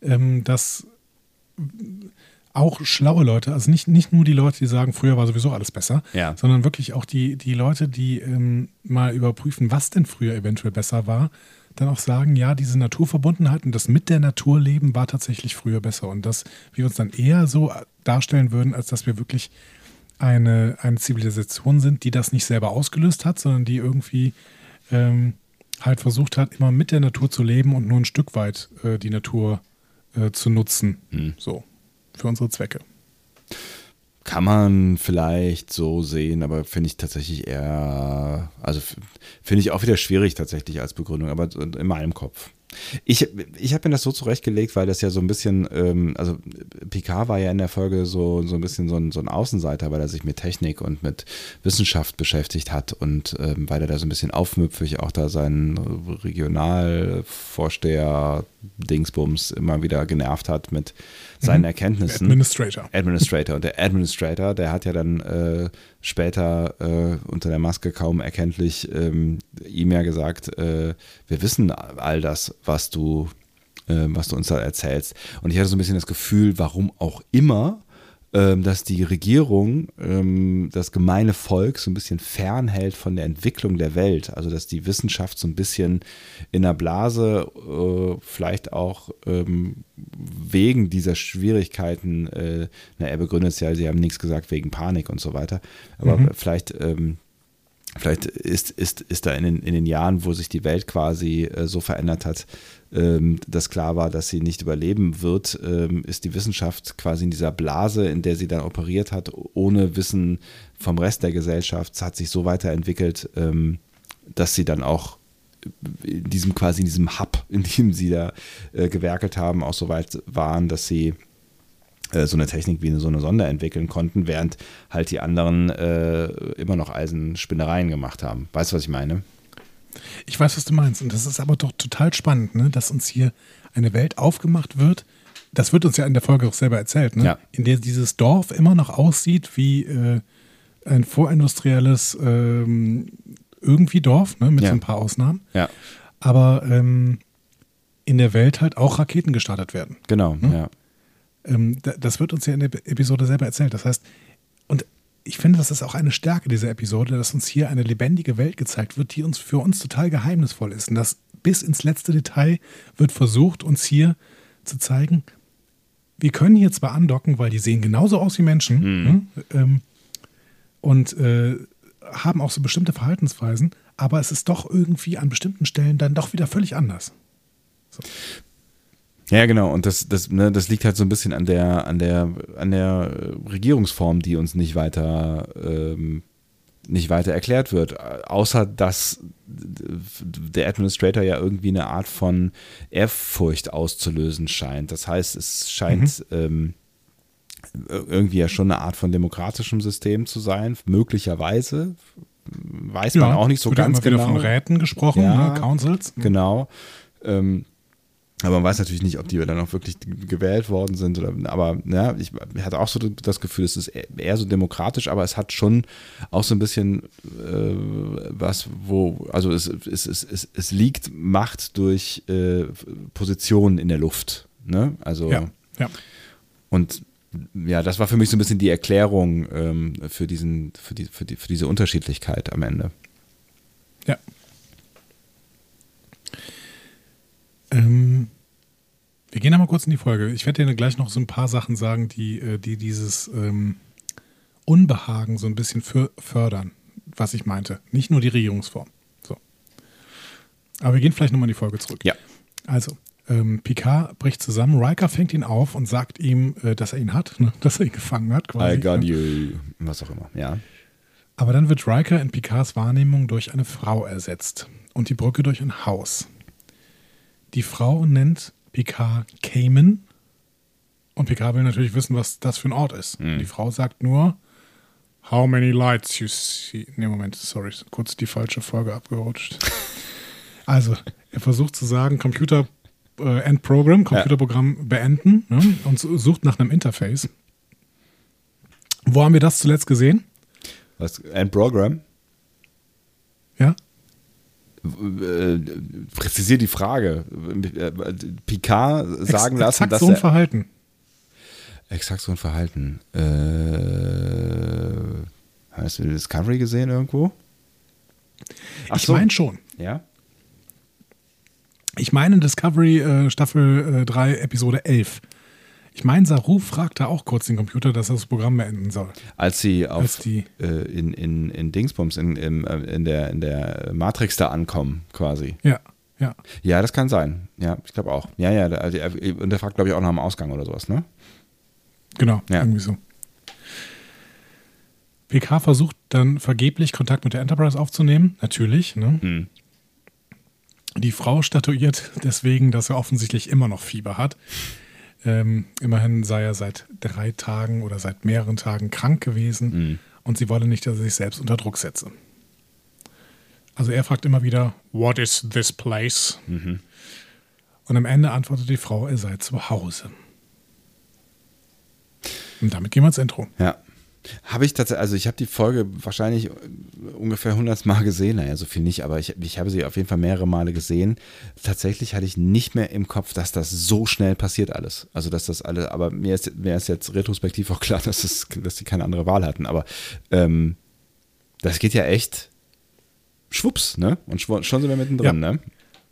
ähm, dass, auch schlaue Leute, also nicht, nicht nur die Leute, die sagen, früher war sowieso alles besser, Ja. sondern wirklich auch die, die Leute, die ähm, mal überprüfen, was denn früher eventuell besser war, dann auch sagen, ja, diese Naturverbundenheit und das mit der Natur leben war tatsächlich früher besser. Und dass wir uns dann eher so darstellen würden, als dass wir wirklich eine, eine Zivilisation sind, die das nicht selber ausgelöst hat, sondern die irgendwie ähm, halt versucht hat, immer mit der Natur zu leben und nur ein Stück weit äh, die Natur äh, zu nutzen. Hm. So, für unsere Zwecke. Kann man vielleicht so sehen, aber finde ich tatsächlich eher, also finde ich auch wieder schwierig tatsächlich als Begründung, aber in meinem Kopf. Ich, ich habe mir das so zurechtgelegt, weil das ja so ein bisschen, ähm, also Picard war ja in der Folge so, so ein bisschen so ein, so ein Außenseiter, weil er sich mit Technik und mit Wissenschaft beschäftigt hat und ähm, weil er da so ein bisschen aufmüpfig auch da seinen Regionalvorsteher Dingsbums immer wieder genervt hat mit seinen Erkenntnissen. Administrator. Administrator. Und der Administrator, der hat ja dann äh, später äh, unter der Maske kaum erkenntlich ähm, ihm ja gesagt, äh, wir wissen all das, was du, äh, was du uns da erzählst. Und ich hatte so ein bisschen das Gefühl, warum auch immer, dass die Regierung ähm, das gemeine Volk so ein bisschen fernhält von der Entwicklung der Welt. Also dass die Wissenschaft so ein bisschen in der Blase äh, vielleicht auch ähm, wegen dieser Schwierigkeiten, äh, na, er begründet es ja, sie haben nichts gesagt wegen Panik und so weiter, aber Mhm. vielleicht ähm, Vielleicht ist, ist, ist da in den, in den Jahren, wo sich die Welt quasi äh, so verändert hat, ähm, dass klar war, dass sie nicht überleben wird, ähm, ist die Wissenschaft quasi in dieser Blase, in der sie dann operiert hat, ohne Wissen vom Rest der Gesellschaft, hat sich so weiterentwickelt, ähm, dass sie dann auch in diesem quasi in diesem Hub, in dem sie da äh, gewerkelt haben, auch so weit waren, dass sie äh, so eine Technik wie eine, so eine Sonde entwickeln konnten, während halt die anderen äh, immer noch Eisenspinnereien gemacht haben. Weißt du, was ich meine? Ich weiß, was du meinst. Und das ist aber doch total spannend, ne? dass uns hier eine Welt aufgemacht wird. Das wird uns ja in der Folge auch selber erzählt, ne? Ja. in der dieses Dorf immer noch aussieht wie äh, ein vorindustrielles ähm, irgendwie Dorf, ne? mit Ja. so ein paar Ausnahmen. Ja, Aber ähm, in der Welt halt auch Raketen gestartet werden. genau. Ja. Ähm, da- das wird uns ja in der Episode selber erzählt. Das heißt, und ich finde, das ist auch eine Stärke dieser Episode, dass uns hier eine lebendige Welt gezeigt wird, die uns für uns total geheimnisvoll ist. Und das bis ins letzte Detail wird versucht, uns hier zu zeigen, wir können hier zwar andocken, weil die sehen genauso aus wie Menschen ne? ähm, und äh, haben auch so bestimmte Verhaltensweisen, aber es ist doch irgendwie an bestimmten Stellen dann doch wieder völlig anders. Ja, genau. Und das, das, ne, das liegt halt so ein bisschen an der, an der, an der äh, Regierungsform, die uns nicht weiter, ähm, nicht weiter erklärt wird. Außer dass der Administrator ja irgendwie eine Art von Ehrfurcht auszulösen scheint. Das heißt, es scheint ähm, irgendwie ja schon eine Art von demokratischem System zu sein, möglicherweise. Weiß man auch nicht so ja ganz immer wieder genau. von Räten gesprochen, Ja. ne? Councils. Genau. Ähm, aber man weiß natürlich nicht, ob die dann auch wirklich gewählt worden sind. Oder, aber ja, ich hatte auch so das Gefühl, es ist eher- eher so demokratisch, aber es hat schon auch so ein bisschen äh, was, wo, also es, es, es, es, es liegt Macht durch äh, Positionen in der Luft. Ne? Also Ja, ja. und ja, das war für mich so ein bisschen die Erklärung ähm, für, diesen, für, die, für, die, für diese Unterschiedlichkeit am Ende. Ja. Ähm, wir gehen einmal kurz in die Folge. Ich werde dir gleich noch so ein paar Sachen sagen, die, äh, die dieses ähm, Unbehagen so ein bisschen für, fördern, was ich meinte. Nicht nur die Regierungsform. So. Aber wir gehen vielleicht nochmal in die Folge zurück. Ja. Also, ähm, Picard bricht zusammen, Riker fängt ihn auf und sagt ihm, äh, dass er ihn hat, ne? dass er ihn gefangen hat. Quasi. I got you. Was auch immer, ja. Aber dann wird Riker in Picards Wahrnehmung durch eine Frau ersetzt und die Brücke durch ein Haus. Die Frau nennt Picard Cayman und Picard will natürlich wissen, was das für ein Ort ist. Die Frau sagt nur, How many lights you see. Nee, Moment, sorry, kurz die falsche Folge abgerutscht. also, er versucht zu sagen, Computer äh, End Program, Computerprogramm beenden ne, und sucht nach einem Interface. Wo haben wir das zuletzt gesehen? Was, ein Programm? Ja? Äh, präzisier die Frage. Picard sagen lassen, Exakt dass so ein er, Verhalten. Exakt so ein Verhalten. Äh, hast du Discovery gesehen irgendwo? Ach ich so. meine schon. Ja? Ich meine Discovery äh, Staffel äh, 3, Episode 11. Ich meine, Saru fragte auch kurz den Computer, dass er das Programm beenden soll. Als sie auf, Als die, äh, in, in, in Dingsbums, in, in, äh, in, der, in der Matrix da ankommen, quasi. Ja, ja. Ja, das kann sein. Ja, ich glaube auch. Ja, ja, also, und der fragt, glaube ich, auch nach dem Ausgang oder sowas, ne? Genau, ja. irgendwie so. PK versucht dann vergeblich Kontakt mit der Enterprise aufzunehmen, natürlich. Ne? Mhm. Die Frau statuiert deswegen, dass er offensichtlich immer noch Fieber hat. Ähm, immerhin sei er seit drei Tagen oder seit mehreren Tagen krank gewesen mhm. und sie wolle nicht, dass er sich selbst unter Druck setze. Also er fragt immer wieder, What is this place? Mhm. Und am Ende antwortet die Frau, er sei zu Hause. Und damit gehen wir ins Intro. Ja. Habe ich tatsächlich, also ich habe die Folge wahrscheinlich ungefähr 100 Mal gesehen, naja, so viel nicht, aber ich, ich habe sie auf jeden Fall mehrere Male gesehen. Tatsächlich hatte ich nicht mehr im Kopf, dass das so schnell passiert alles. Also, dass das alle, aber mir ist, mir ist jetzt retrospektiv auch klar, dass, es, dass die keine andere Wahl hatten, aber ähm, das geht ja echt schwupps, ne? Und schon sind wir mittendrin, ja. ne?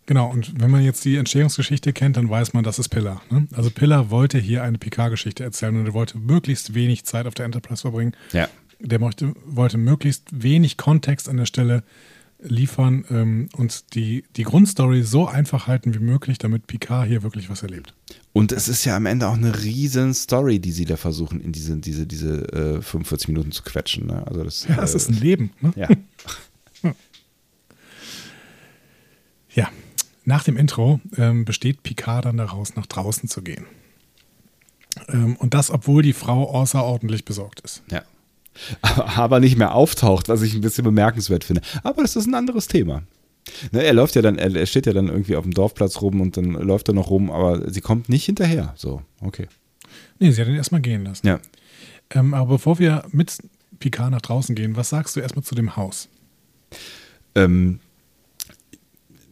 Genau, und wenn man jetzt die Entstehungsgeschichte kennt, dann weiß man, das ist Pillar. Ne? Also Pillar wollte hier eine PK-Geschichte erzählen und er wollte möglichst wenig Zeit auf der Enterprise verbringen. Ja. Der möchte, wollte möglichst wenig Kontext an der Stelle liefern ähm, und die, die Grundstory so einfach halten wie möglich, damit Picard hier wirklich was erlebt. Und es ist ja am Ende auch eine riesen Story, die sie da versuchen, in diese, diese, diese äh, 45 Minuten zu quetschen. Ne? Also das, ja, es äh, ist ein Leben. Ne? Ja. ja. Nach dem Intro ähm, besteht Picard dann daraus, nach draußen zu gehen. Ähm, und das, obwohl die Frau außerordentlich besorgt ist. Ja. Aber nicht mehr auftaucht, was ich ein bisschen bemerkenswert finde. Aber das ist ein anderes Thema. Ne, er läuft ja dann, er steht ja dann irgendwie auf dem Dorfplatz rum und dann läuft er noch rum, aber sie kommt nicht hinterher. So, okay. Nee, sie hat ihn erstmal gehen lassen. Ja. Ähm, aber bevor wir mit Picard nach draußen gehen, was sagst du erstmal zu dem Haus? Ähm,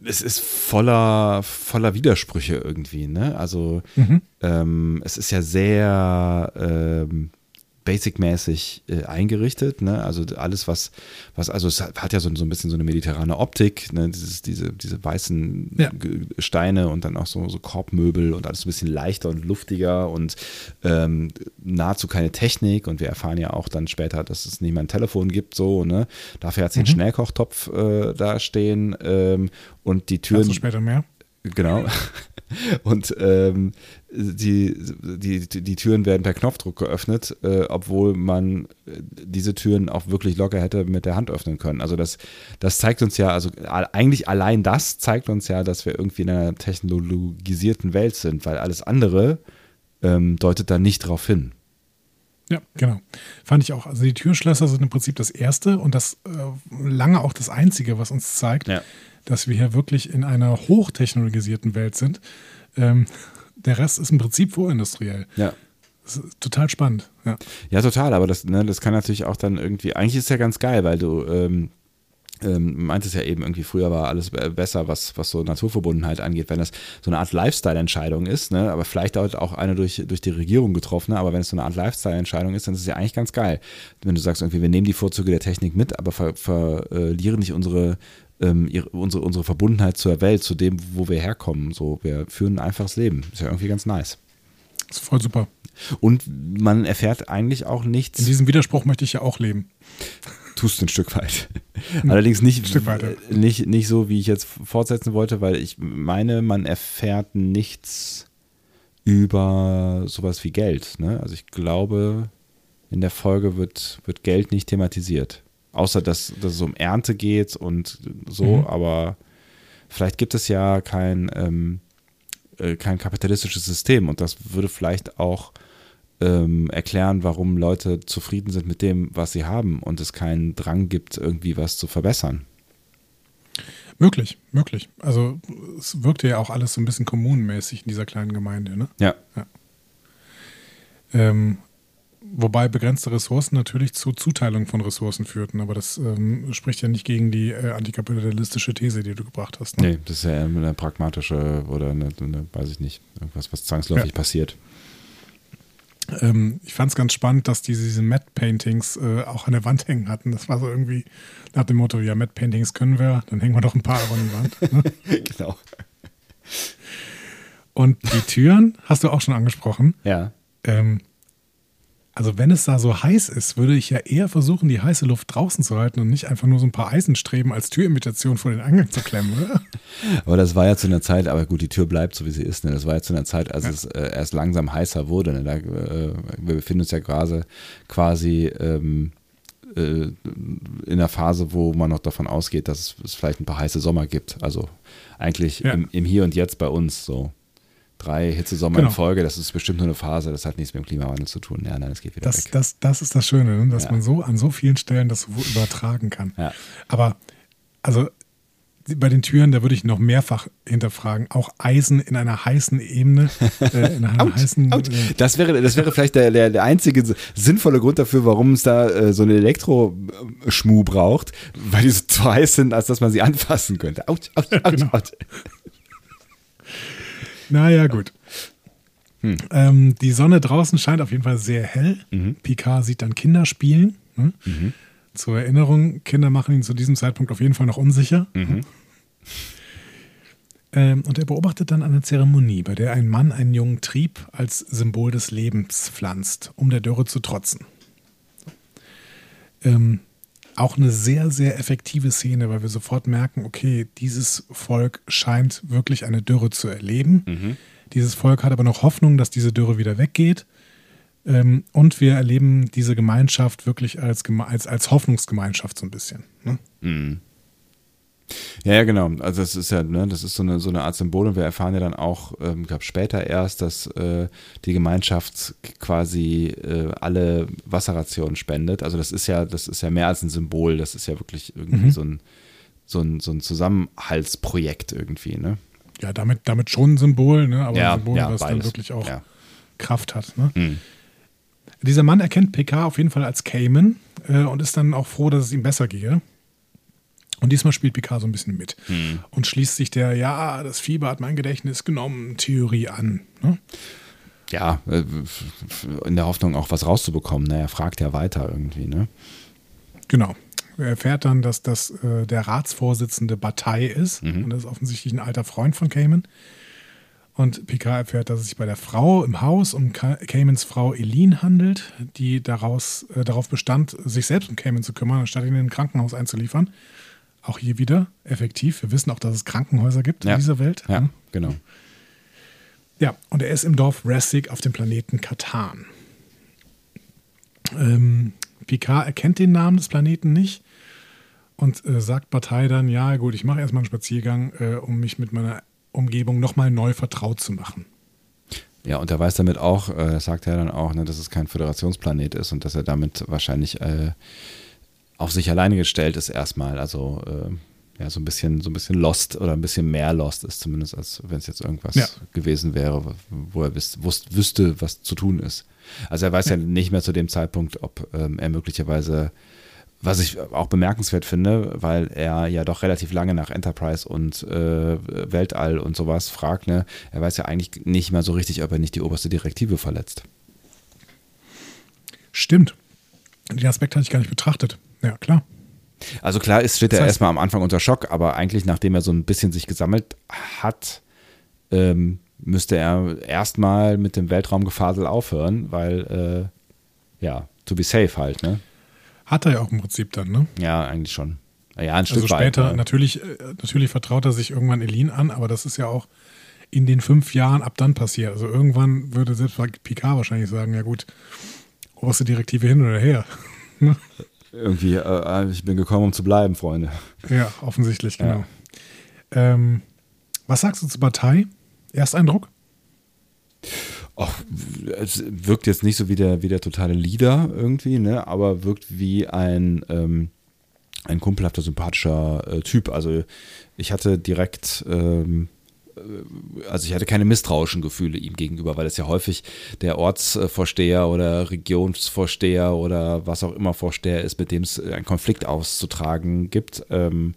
es ist voller, voller Widersprüche irgendwie, ne? Also mhm. ähm, es ist ja sehr ähm, basic-mäßig äh, eingerichtet. Ne? Also alles, was, was, also es hat ja so, so ein bisschen so eine mediterrane Optik, ne? Dieses, diese, diese weißen ja. Steine und dann auch so, so Korbmöbel und alles ein bisschen leichter und luftiger und ähm, nahezu keine Technik. Und wir erfahren ja auch dann später, dass es nicht mehr ein Telefon gibt, so, ne? Dafür hat es mhm. den Schnellkochtopf äh, da stehen ähm, und die Türen. Also später mehr. Genau. Und ähm, die, die, die Türen werden per Knopfdruck geöffnet, äh, obwohl man äh, diese Türen auch wirklich locker hätte mit der Hand öffnen können. Also das, das zeigt uns ja, also eigentlich allein das zeigt uns ja, dass wir irgendwie in einer technologisierten Welt sind, weil alles andere ähm, deutet da nicht drauf hin. Ja, genau. Fand ich auch. Also die Türschlösser sind im Prinzip das erste und das äh, lange auch das einzige, was uns zeigt, ja dass wir hier wirklich in einer hochtechnologisierten Welt sind. Ähm, der Rest ist im Prinzip vorindustriell. Ja. Total spannend. Ja, ja total, aber das, ne, das kann natürlich auch dann irgendwie, eigentlich ist es ja ganz geil, weil du ähm, ähm, meintest ja eben irgendwie, früher war alles besser, was, was so Naturverbundenheit angeht, wenn das so eine Art Lifestyle-Entscheidung ist, ne? aber vielleicht auch eine durch, durch die Regierung getroffene, aber wenn es so eine Art Lifestyle-Entscheidung ist, dann ist es ja eigentlich ganz geil. Wenn du sagst, irgendwie, wir nehmen die Vorzüge der Technik mit, aber ver verlieren nicht unsere ähm, ihre, unsere, unsere Verbundenheit zur Welt, zu dem, wo wir herkommen. So, wir führen ein einfaches Leben. Ist ja irgendwie ganz nice. Das ist voll super. Und man erfährt eigentlich auch nichts. In diesem Widerspruch möchte ich ja auch leben. Tust du ein Stück weit. Allerdings nicht, nicht, nicht so, wie ich jetzt fortsetzen wollte, weil ich meine, man erfährt nichts über sowas wie Geld. Ne? Also ich glaube, in der Folge wird, wird Geld nicht thematisiert. Außer, dass, dass es um Ernte geht und so, mhm. aber vielleicht gibt es ja kein, ähm, äh, kein kapitalistisches System und das würde vielleicht auch ähm, erklären, warum Leute zufrieden sind mit dem, was sie haben und es keinen Drang gibt, irgendwie was zu verbessern. Möglich, möglich. Also es wirkte ja auch alles so ein bisschen kommunenmäßig in dieser kleinen Gemeinde, ne? Ja. ja. Ähm, Wobei begrenzte Ressourcen natürlich zu Zuteilung von Ressourcen führten, aber das ähm, spricht ja nicht gegen die äh, antikapitalistische These, die du gebracht hast. Ne? Nee, das ist ja eine pragmatische oder eine, eine weiß ich nicht, irgendwas, was zwangsläufig ja. passiert. Ähm, ich fand es ganz spannend, dass diese, diese Matte-Paintings äh, auch an der Wand hängen hatten. Das war so irgendwie nach dem Motto, ja, Matte-Paintings können wir, dann hängen wir doch ein paar an die Wand. Ne? genau. Und die Türen hast du auch schon angesprochen. Ja. Ähm, also wenn es da so heiß ist, würde ich ja eher versuchen, die heiße Luft draußen zu halten und nicht einfach nur so ein paar Eisenstreben als Türimitation vor den Eingang zu klemmen, oder? Aber das war ja zu einer Zeit, aber gut, die Tür bleibt so, wie sie ist. Ne? Das war ja zu einer Zeit, als ja. es äh, erst langsam heißer wurde. Ne? Da, äh, wir befinden uns ja gerade quasi ähm, äh, in der Phase, wo man noch davon ausgeht, dass es, es vielleicht ein paar heiße Sommer gibt. Also eigentlich ja. im, im Hier und Jetzt bei uns so drei Hitzesommer genau. in Folge, das ist bestimmt nur eine Phase, das hat nichts mit dem Klimawandel zu tun. Ja, nein, es geht wieder das, weg. Das, das ist das Schöne, ne? dass ja. man so an so vielen Stellen das übertragen kann. Ja. Aber, also bei den Türen, da würde ich noch mehrfach hinterfragen. Auch Eisen in einer heißen Ebene, äh, in einer out, heißen. Out. Äh, das wäre, das wäre vielleicht der, der, der einzige sinnvolle Grund dafür, warum es da äh, so eine Elektroschmu braucht, weil die so zu heiß sind, als dass man sie anfassen könnte. Out, out, out, genau. out. Naja, gut. Hm. Ähm, die Sonne draußen scheint auf jeden Fall sehr hell. Mhm. Picard sieht dann Kinder spielen. Ne? Mhm. Zur Erinnerung, Kinder machen ihn zu diesem Zeitpunkt auf jeden Fall noch unsicher. Mhm. Ähm, und er beobachtet dann eine Zeremonie, bei der ein Mann einen jungen Trieb als Symbol des Lebens pflanzt, um der Dürre zu trotzen. Ähm, auch eine sehr, sehr effektive Szene, weil wir sofort merken, okay, dieses Volk scheint wirklich eine Dürre zu erleben. Mhm. Dieses Volk hat aber noch Hoffnung, dass diese Dürre wieder weggeht. Ähm, und wir erleben diese Gemeinschaft wirklich als, als, als Hoffnungsgemeinschaft so ein bisschen. Ne? Mhm. Ja, ja, genau. Also das ist ja, ne, das ist so eine, so eine Art Symbol und wir erfahren ja dann auch, ähm, ich glaube später erst, dass äh, die Gemeinschaft quasi äh, alle Wasserrationen spendet. Also das ist ja, das ist ja mehr als ein Symbol, das ist ja wirklich irgendwie mhm. so, ein, so, ein, so ein Zusammenhaltsprojekt irgendwie, ne? Ja, damit, damit schon ein Symbol, ne? aber ja, ein Symbol, ja, das beides. dann wirklich auch ja. Kraft hat. Ne? Mhm. Dieser Mann erkennt PK auf jeden Fall als Cayman äh, und ist dann auch froh, dass es ihm besser gehe. Und diesmal spielt Picard so ein bisschen mit hm. und schließt sich der, ja, das Fieber hat mein Gedächtnis genommen, Theorie an. Ne? Ja, äh, in der Hoffnung auch was rauszubekommen. Ne? Er fragt ja weiter irgendwie, ne? Genau. Er erfährt dann, dass das äh, der Ratsvorsitzende Bataille ist mhm. und das ist offensichtlich ein alter Freund von Cayman. Und Picard erfährt, dass es sich bei der Frau im Haus um Caymans Frau Eileen handelt, die daraus, äh, darauf bestand, sich selbst um Cayman zu kümmern, anstatt ihn in ein Krankenhaus einzuliefern. Auch hier wieder effektiv. Wir wissen auch, dass es Krankenhäuser gibt ja. in dieser Welt. Ja, genau. Ja, und er ist im Dorf Ressig auf dem Planeten Katan. Ähm, Picard erkennt den Namen des Planeten nicht und äh, sagt Partei dann, ja gut, ich mache erstmal einen Spaziergang, äh, um mich mit meiner Umgebung nochmal neu vertraut zu machen. Ja, und er weiß damit auch, äh, sagt er dann auch, ne, dass es kein Föderationsplanet ist und dass er damit wahrscheinlich äh, auf sich alleine gestellt ist erstmal. Also äh, ja, so ein bisschen, so ein bisschen lost oder ein bisschen mehr lost ist, zumindest als wenn es jetzt irgendwas ja. gewesen wäre, wo er wüs wusst, wüsste, was zu tun ist. Also er weiß ja, ja nicht mehr zu dem Zeitpunkt, ob ähm, er möglicherweise, was ich auch bemerkenswert finde, weil er ja doch relativ lange nach Enterprise und äh, Weltall und sowas fragt, ne? Er weiß ja eigentlich nicht mehr so richtig, ob er nicht die oberste Direktive verletzt. Stimmt. Den Aspekt hatte ich gar nicht betrachtet. Ja, klar. Also klar ist, steht das er erstmal am Anfang unter Schock, aber eigentlich, nachdem er so ein bisschen sich gesammelt hat, ähm, müsste er erstmal mit dem Weltraumgefasel aufhören, weil, äh, ja, to be safe halt, ne? Hat er ja auch im Prinzip dann, ne? Ja, eigentlich schon. Ja, ein Stück also später, weit, natürlich, äh, natürlich vertraut er sich irgendwann Elin an, aber das ist ja auch in den fünf Jahren ab dann passiert. Also irgendwann würde selbst Picard wahrscheinlich sagen, ja gut, oberste Direktive hin oder her. Ne? irgendwie, äh, ich bin gekommen, um zu bleiben, Freunde. Ja, offensichtlich, genau. Ja. Ähm, was sagst du zur Partei? Ersteindruck? Och, es wirkt jetzt nicht so wie der, wie der totale Leader irgendwie, ne? aber wirkt wie ein, ähm, ein kumpelhafter, sympathischer äh, Typ. Also ich hatte direkt ähm, äh, also ich hatte keine misstrauischen Gefühle ihm gegenüber, weil es ja häufig der Ortsvorsteher oder Regionsvorsteher oder was auch immer Vorsteher ist, mit dem es einen Konflikt auszutragen gibt. Ähm,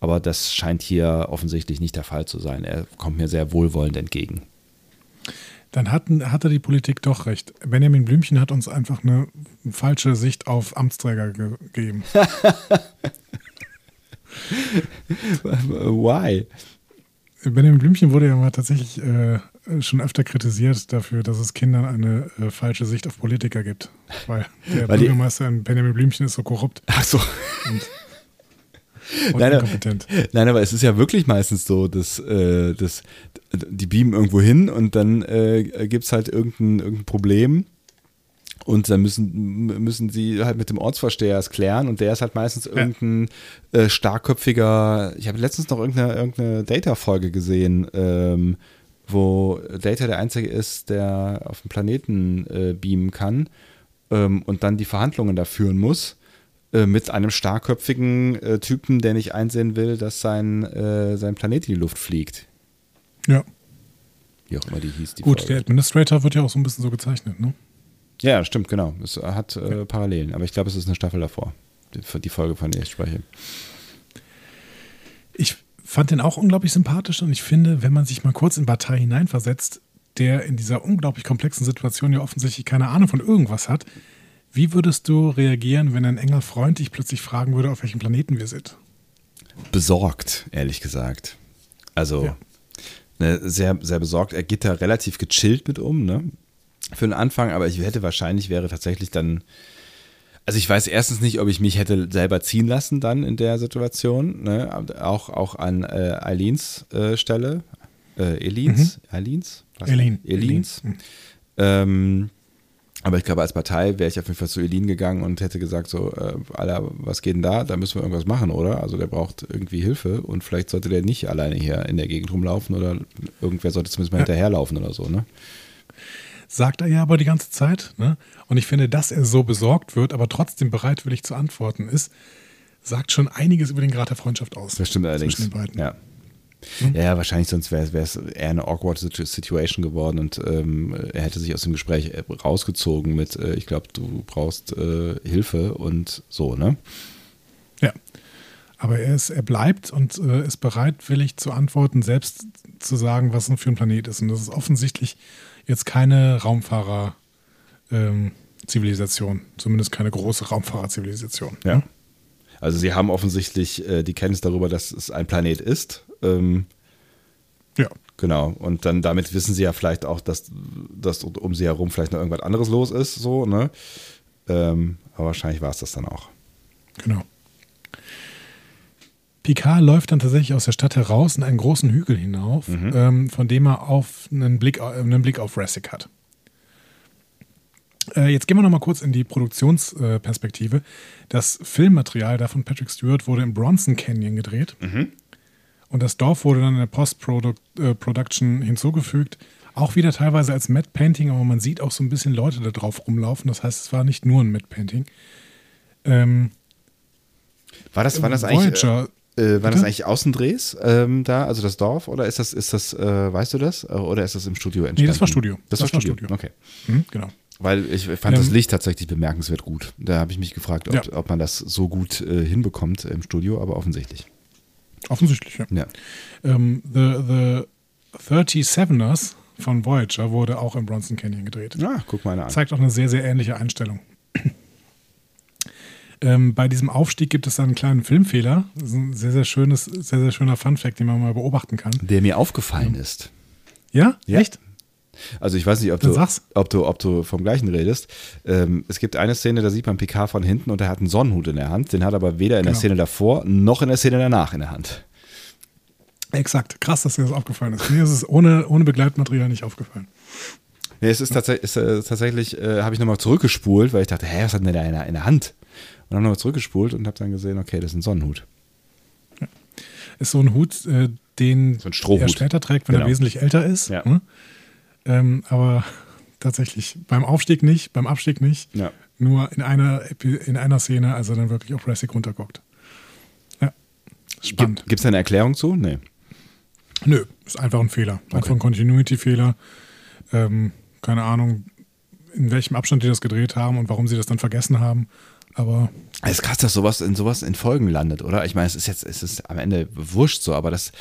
aber das scheint hier offensichtlich nicht der Fall zu sein. Er kommt mir sehr wohlwollend entgegen. Dann hatten, hatte die Politik doch recht. Benjamin Blümchen hat uns einfach eine falsche Sicht auf Amtsträger ge gegeben. Why? Benjamin Blümchen wurde ja mal tatsächlich äh, schon öfter kritisiert dafür, dass es Kindern eine äh, falsche Sicht auf Politiker gibt. Weil der Weil Bürgermeister in Benjamin Blümchen ist so korrupt Ach so. und, und Nein, inkompetent. Nein, aber es ist ja wirklich meistens so, dass, äh, dass die beamen irgendwo hin und dann äh, gibt es halt irgendein, irgendein Problem und dann müssen, müssen sie halt mit dem Ortsvorsteher es klären und der ist halt meistens irgendein äh, starkköpfiger, ich habe letztens noch irgendeine, irgendeine Data-Folge gesehen, ähm, wo Data der Einzige ist, der auf den Planeten äh, beamen kann ähm, und dann die Verhandlungen da führen muss äh, mit einem starkköpfigen äh, Typen, der nicht einsehen will, dass sein, äh, sein Planet in die Luft fliegt. Ja, Wie auch immer die hieß. Die gut, Folge. der Administrator wird ja auch so ein bisschen so gezeichnet, ne? Ja, stimmt, genau. Es hat äh, Parallelen, aber ich glaube, es ist eine Staffel davor. Die, die Folge, von der ich spreche. Ich fand den auch unglaublich sympathisch und ich finde, wenn man sich mal kurz in Bataille hineinversetzt, der in dieser unglaublich komplexen Situation ja offensichtlich keine Ahnung von irgendwas hat, wie würdest du reagieren, wenn ein enger Freund dich plötzlich fragen würde, auf welchem Planeten wir sind? Besorgt, ehrlich gesagt. Also Ja. ne, sehr, sehr besorgt. Er geht da relativ gechillt mit um, ne? Für den Anfang, aber ich hätte wahrscheinlich wäre tatsächlich dann. Also ich weiß erstens nicht, ob ich mich hätte selber ziehen lassen dann in der Situation, ne? Auch, auch an äh, Eileens äh, Stelle. Äh, Elins? Eileens? Was? Eileen. Elins. Eileen. Ähm, aber ich glaube, als Partei wäre ich auf jeden Fall zu Elin gegangen und hätte gesagt, so, äh, Alter, was geht denn da? Da müssen wir irgendwas machen, oder? Also der braucht irgendwie Hilfe und vielleicht sollte der nicht alleine hier in der Gegend rumlaufen oder irgendwer sollte zumindest mal Ja. hinterherlaufen oder so, ne? Sagt er ja aber die ganze Zeit. Ne? Und ich finde, dass er so besorgt wird, aber trotzdem bereitwillig zu antworten ist, sagt schon einiges über den Grad der Freundschaft aus. Das stimmt allerdings. Zwischen den beiden. Ja. Ja, ja, wahrscheinlich sonst wäre es eher eine awkward Situ- Situation geworden und ähm, er hätte sich aus dem Gespräch äh, rausgezogen mit, äh, ich glaube, du brauchst äh, Hilfe und so, ne? Ja. Aber er, ist, er bleibt und äh, ist bereitwillig zu antworten, selbst zu sagen, was es für ein Planet ist. Und das ist offensichtlich jetzt keine Raumfahrer-Zivilisation. Zumindest keine große Raumfahrer-Zivilisation. Ja. Also sie haben offensichtlich äh, die Kenntnis darüber, dass es ein Planet ist. Ähm, Ja. genau. Und dann damit wissen sie ja vielleicht auch, dass, dass um sie herum vielleicht noch irgendwas anderes los ist, so, ne? Ähm, aber wahrscheinlich war es das dann auch. Genau. Picard läuft dann tatsächlich aus der Stadt heraus in einen großen Hügel hinauf, ähm, von dem er auf einen Blick, einen Blick auf Rassic hat. Äh, jetzt gehen wir noch mal kurz in die Produktionsperspektive. Das Filmmaterial da von Patrick Stewart wurde im Bronson Canyon gedreht. Und das Dorf wurde dann in der Post-Production hinzugefügt. Auch wieder teilweise als Matte Painting, aber man sieht auch so ein bisschen Leute da drauf rumlaufen. Das heißt, es war nicht nur ein Matte Painting. Ähm, War das, waren das eigentlich, Voyager, äh, äh, waren das Bitte? eigentlich Außendrehs ähm, da, also das Dorf, oder ist das, ist das, äh, weißt du das? Äh, Oder ist das im Studio entstanden? das war Studio. Das, Das war Studio. Studio. Okay. hm, genau. Weil ich fand das Ähm, Licht tatsächlich bemerkenswert gut. Da habe ich mich gefragt, ob, Ja. ob man das so gut äh, hinbekommt im Studio, aber offensichtlich. Offensichtlich, ja. Ja. Ähm, the, the 37ers von Voyager wurde auch im Bronson Canyon gedreht. Ah, guck mal an. Zeigt auch eine sehr, sehr ähnliche Einstellung. Ähm, bei diesem Aufstieg gibt es dann einen kleinen Filmfehler. Das ist ein sehr, sehr schönes, sehr, sehr schöner Funfact, den man mal beobachten kann. Der mir aufgefallen ist. Ja? Ja. Echt? Also ich weiß nicht, ob du, ob du, ob du vom gleichen redest. Ähm, es gibt eine Szene, da sieht man Picard von hinten und er hat einen Sonnenhut in der Hand. Den hat er aber weder in der Genau. Szene davor noch in der Szene danach in der Hand. Exakt. Krass, dass dir das aufgefallen ist. Mir ist es ohne, ohne Begleitmaterial nicht aufgefallen. Nee, es ist tatsächlich, ist, äh, tatsächlich äh, habe ich nochmal zurückgespult, weil ich dachte, hä, was hat denn der in der, in der Hand? Und habe nochmal zurückgespult und habe dann gesehen, okay, das ist ein Sonnenhut. Ist so ein Hut, äh, den So er später trägt, wenn Genau. er wesentlich älter ist. Ja. Ne? Ähm, aber tatsächlich, beim Aufstieg nicht, beim Abstieg nicht. Ja. Nur in einer, in einer Szene, als er dann wirklich auf Rassic runterguckt. Ja, spannend. Gibt es da eine Erklärung zu? Nee. Nö, ist einfach ein Fehler. Einfach ein Continuity-Fehler. Ähm, keine Ahnung, in welchem Abstand die das gedreht haben und warum sie das dann vergessen haben. Aber Es ist krass, dass sowas in sowas in Folgen landet, oder? Ich meine, es ist jetzt, es ist am Ende wurscht so, aber das,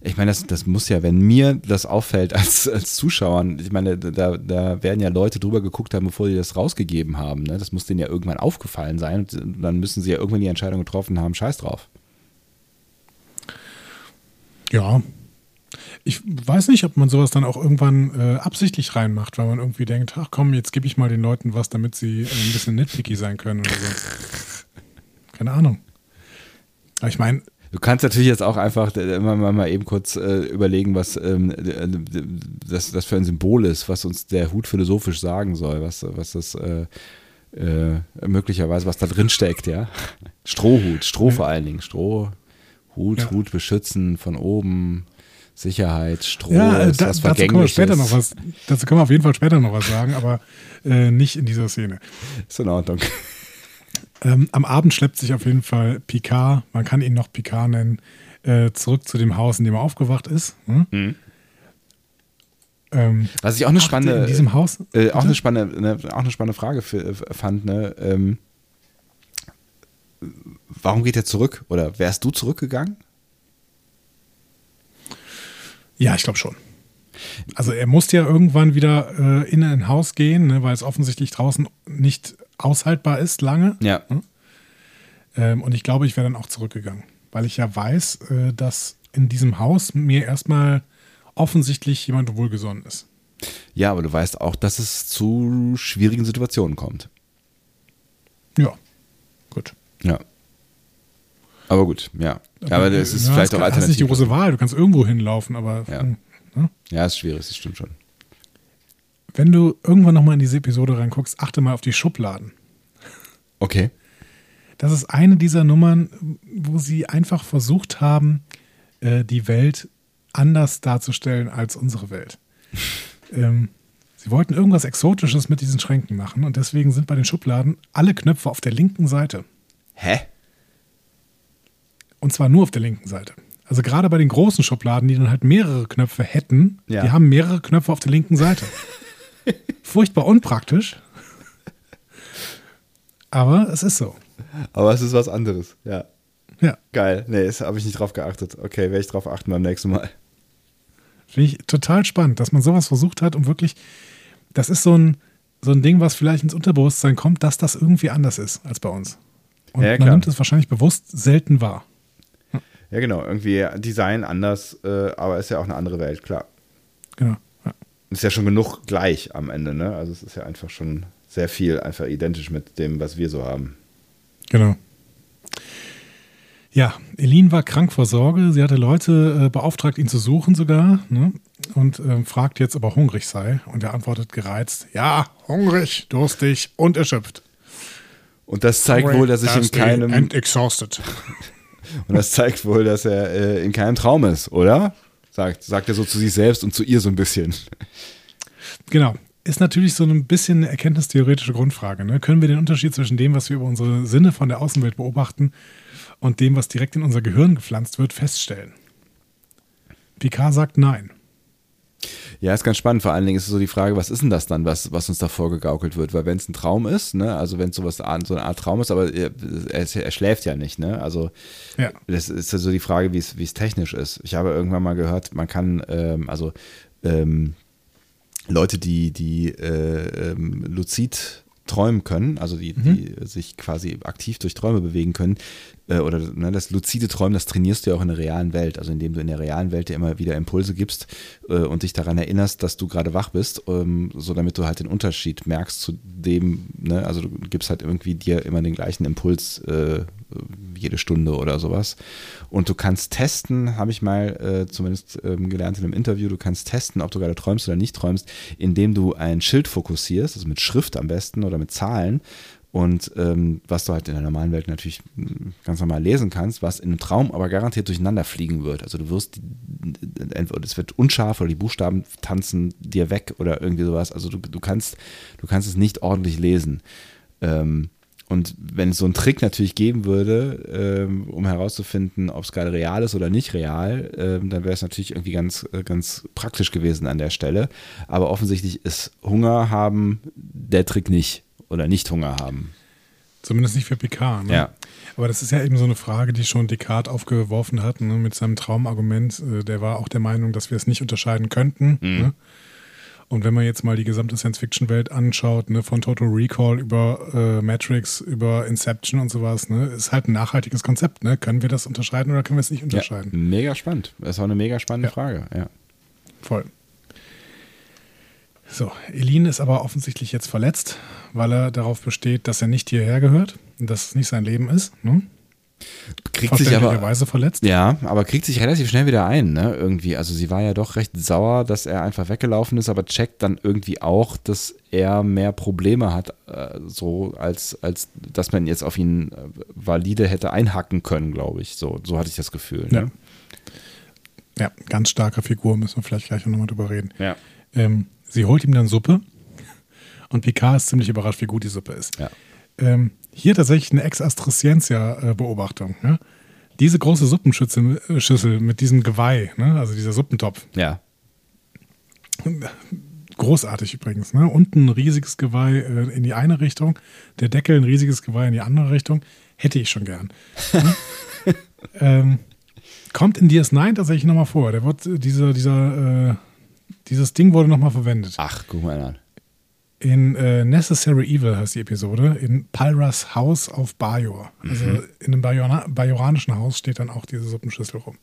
ich meine, das, das muss ja, wenn mir das auffällt als, als Zuschauern, ich meine, da, da werden ja Leute drüber geguckt haben, bevor die das rausgegeben haben. Ne? Das muss denen ja irgendwann aufgefallen sein und dann müssen sie ja irgendwann die Entscheidung getroffen haben, scheiß drauf. Ja. Ich weiß nicht, ob man sowas dann auch irgendwann äh, absichtlich reinmacht, weil man irgendwie denkt, ach komm, jetzt gebe ich mal den Leuten was, damit sie äh, ein bisschen nitpicky sein können oder so. Keine Ahnung. Aber ich meine, Du kannst natürlich jetzt auch einfach immer mal eben kurz äh, überlegen, was ähm, das, das für ein Symbol ist, was uns der Hut philosophisch sagen soll, was, was das äh, äh, möglicherweise, was da drin steckt, ja. Strohhut, Stroh vor allen Dingen, Stroh, Hut, ja. Hut beschützen von oben, Sicherheit, Stroh, ja, ist da, was dazu können wir später noch was, dazu können wir auf jeden Fall später noch was sagen, aber äh, nicht in dieser Szene. Ist in Ordnung. Ähm, am Abend schleppt sich auf jeden Fall Picard, man kann ihn noch Picard nennen, äh, zurück zu dem Haus, in dem er aufgewacht ist. Hm? Mhm. Ähm, Was ich auch eine spannende, in diesem Haus, äh, auch eine spannende, ne, auch eine spannende Frage für, fand. Ne? Ähm, warum geht er zurück? Oder wärst du zurückgegangen? Ja, ich glaube schon. Also er musste ja irgendwann wieder äh, in ein Haus gehen, ne, weil es offensichtlich draußen nicht aushaltbar ist lange. Ja. Hm? Ähm, und ich glaube, ich wäre dann auch zurückgegangen, weil ich ja weiß, äh, dass in diesem Haus mir erstmal offensichtlich jemand wohlgesonnen ist. Ja, aber du weißt auch, dass es zu schwierigen Situationen kommt. Ja, gut. Ja. Aber gut, ja. Aber, aber das ist ja, vielleicht auch alternativ. Das ist nicht die große Wahl. Du kannst irgendwo hinlaufen, aber. Ja, hm, ne? ja ist schwierig, das stimmt schon. Wenn du irgendwann nochmal in diese Episode reinguckst, achte mal auf die Schubladen. Okay. Das ist eine dieser Nummern, wo sie einfach versucht haben, äh, die Welt anders darzustellen als unsere Welt. ähm, sie wollten irgendwas Exotisches mit diesen Schränken machen und deswegen sind bei den Schubladen alle Knöpfe auf der linken Seite. Hä? Und zwar nur auf der linken Seite. Also gerade bei den großen Schubladen, die dann halt mehrere Knöpfe hätten, ja. die haben mehrere Knöpfe auf der linken Seite. Furchtbar unpraktisch. Aber es ist so. Aber es ist was anderes, ja. Ja. Geil. Nee, habe ich nicht drauf geachtet. Okay, werde ich drauf achten beim nächsten Mal. Finde ich total spannend, dass man sowas versucht hat und wirklich, das ist so ein, so ein Ding, was vielleicht ins Unterbewusstsein kommt, dass das irgendwie anders ist als bei uns. Und ja, man nimmt es wahrscheinlich bewusst selten wahr. Ja, genau. Irgendwie Design anders, äh, aber ist ja auch eine andere Welt, klar. Genau ist ja schon genug gleich am Ende, ne? Also es ist ja einfach schon sehr viel einfach identisch mit dem, was wir so haben. Genau. Ja, Elin war krank vor Sorge. Sie hatte Leute äh, beauftragt, ihn zu suchen sogar. Ne? Und äh, fragt jetzt, ob er hungrig sei. Und er antwortet gereizt: Ja, hungrig, durstig und erschöpft. Und das zeigt wohl, dass ich in keinem. And exhausted. Und das zeigt wohl, dass er äh, in keinem Traum ist, oder? Sagt, sagt er so zu sich selbst und zu ihr so ein bisschen. Genau. Ist natürlich so ein bisschen eine erkenntnistheoretische Grundfrage. Ne? Können wir den Unterschied zwischen dem, was wir über unsere Sinne von der Außenwelt beobachten und dem, was direkt in unser Gehirn gepflanzt wird, feststellen? Picard sagt nein. Ja, ist ganz spannend. Vor allen Dingen ist es so die Frage, was ist denn das dann, was, was uns da vorgegaukelt wird? Weil wenn es ein Traum ist, ne, also wenn es sowas so eine Art Traum ist, aber er, er, schläft ja nicht, ne? Also ja. das ist so die Frage, wie es technisch ist. Ich habe irgendwann mal gehört, man kann, ähm, also ähm, Leute, die, die äh, ähm, luzid träumen können, also die, mhm. die sich quasi aktiv durch Träume bewegen können, äh, oder ne, das luzide Träumen, das trainierst du ja auch in der realen Welt, also indem du in der realen Welt dir immer wieder Impulse gibst äh, und dich daran erinnerst, dass du gerade wach bist, ähm, so damit du halt den Unterschied merkst zu dem, ne, also du gibst halt irgendwie dir immer den gleichen Impuls äh, jede Stunde oder sowas. Und du kannst testen, habe ich mal äh, zumindest ähm, gelernt in einem Interview, du kannst testen, ob du gerade träumst oder nicht träumst, indem du ein Schild fokussierst, also mit Schrift am besten oder mit Zahlen. Und ähm, was du halt in der normalen Welt natürlich hm, ganz normal lesen kannst, was in einem Traum aber garantiert durcheinander fliegen wird. Also du wirst, entweder es wird unscharf oder die Buchstaben tanzen dir weg oder irgendwie sowas. Also du, du kannst, du kannst es nicht ordentlich lesen. Ähm, und wenn es so einen Trick natürlich geben würde, ähm, um herauszufinden, ob es gerade real ist oder nicht real, ähm, dann wäre es natürlich irgendwie ganz, äh, ganz praktisch gewesen an der Stelle. Aber offensichtlich ist Hunger haben der Trick nicht oder nicht Hunger haben. Zumindest nicht für Picard. Ne? Ja. Aber das ist ja eben so eine Frage, die schon Descartes aufgeworfen hat, ne, mit seinem Traumargument. Äh, der war auch der Meinung, dass wir es nicht unterscheiden könnten. Mhm. Ne? Und wenn man jetzt mal die gesamte Science-Fiction-Welt anschaut, ne, von Total Recall über äh, Matrix, über Inception und sowas, ne, ist halt ein nachhaltiges Konzept. Ne? Können wir das unterscheiden oder können wir es nicht ja. unterscheiden? Mega spannend. Das war eine mega spannende Ja. Frage. Ja. Voll. So, Elin ist aber offensichtlich jetzt verletzt, weil er darauf besteht, dass er nicht hierher gehört und dass es nicht sein Leben ist. Ne? Kriegt sich aber. Verständlicherweise verletzt. Ja, aber kriegt sich relativ schnell wieder ein, ne? Irgendwie. Also sie war ja doch recht sauer, dass er einfach weggelaufen ist, aber checkt dann irgendwie auch, dass er mehr Probleme hat, äh, so als, als dass man jetzt auf ihn äh, valide hätte einhacken können, glaube ich. So, so hatte ich das Gefühl. Ja. Ne? Ja, ganz starke Figur, müssen wir vielleicht gleich nochmal drüber reden. Ja. Ähm, sie holt ihm dann Suppe und Picard ist ziemlich überrascht, wie gut die Suppe ist. Ja. Ähm, hier tatsächlich eine Ex-Astricientia-Beobachtung. Ne? Diese große Suppenschüssel äh, mit diesem Geweih, ne? also dieser Suppentopf, Ja. großartig übrigens. Ne? Unten ein riesiges Geweih äh, in die eine Richtung, der Deckel ein riesiges Geweih in die andere Richtung. Hätte ich schon gern. Ne? ähm, kommt in DS9 tatsächlich nochmal vor. Der wird, äh, dieser, dieser, äh, dieses Ding wurde nochmal verwendet. Ach, guck mal an. In äh, Necessary Evil heißt die Episode, in Palras Haus auf Bajor. Also in einem Bajora bajoranischen Haus steht dann auch diese Suppenschüssel rum.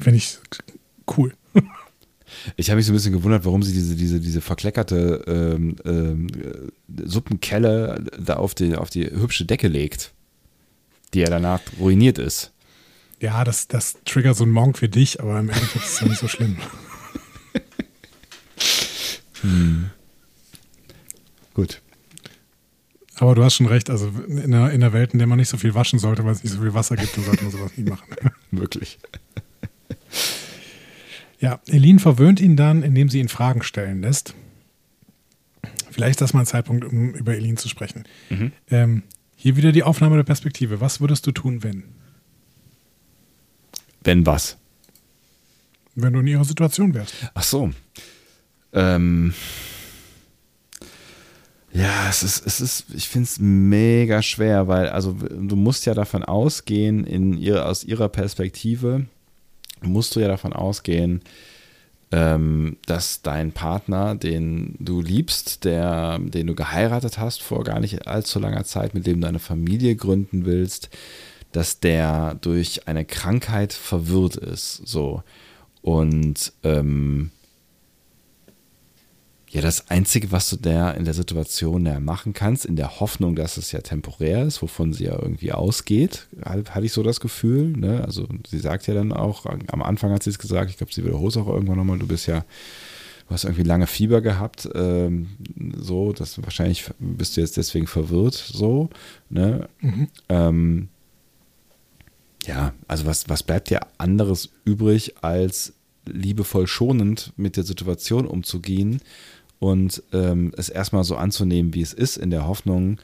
Finde ich cool. Ich habe mich so ein bisschen gewundert, warum sie diese, diese, diese verkleckerte ähm, ähm, äh, Suppenkelle da auf die, auf die hübsche Decke legt, die ja danach ruiniert ist. Ja, das, das triggert so einen Monk für dich, aber im Endeffekt ist es ja nicht so schlimm. Gut. Aber du hast schon recht, also in einer, in einer Welt, in der man nicht so viel waschen sollte, weil es nicht so viel Wasser gibt, dann sollte man sowas nie machen. Wirklich. Ja, Elin verwöhnt ihn dann, indem sie ihn Fragen stellen lässt. Vielleicht ist das mal ein Zeitpunkt, um über Elin zu sprechen. Ähm, hier wieder die Aufnahme der Perspektive. Was würdest du tun, wenn? Wenn was? Wenn du in ihrer Situation wärst. Ach so. Ähm. Ja, es ist, es ist, ich finde es mega schwer, weil, also du musst ja davon ausgehen, in ihr, aus ihrer Perspektive, musst du ja davon ausgehen, ähm, dass dein Partner, den du liebst, der, den du geheiratet hast vor gar nicht allzu langer Zeit, mit dem du eine Familie gründen willst, dass der durch eine Krankheit verwirrt ist. So. Und ähm, ja, das Einzige, was du der in der Situation ja machen kannst, in der Hoffnung, dass es ja temporär ist, wovon sie ja irgendwie ausgeht, hatte ich so das Gefühl. Ne? Also sie sagt ja dann auch, am Anfang hat sie es gesagt, ich glaube, sie wiederholt es auch irgendwann nochmal, du bist ja, du hast irgendwie lange Fieber gehabt, ähm, so, das wahrscheinlich bist du jetzt deswegen verwirrt, so, ne? Ähm, ja, also was, was bleibt dir anderes übrig, als liebevoll schonend mit der Situation umzugehen und ähm, es erstmal so anzunehmen, wie es ist, in der Hoffnung,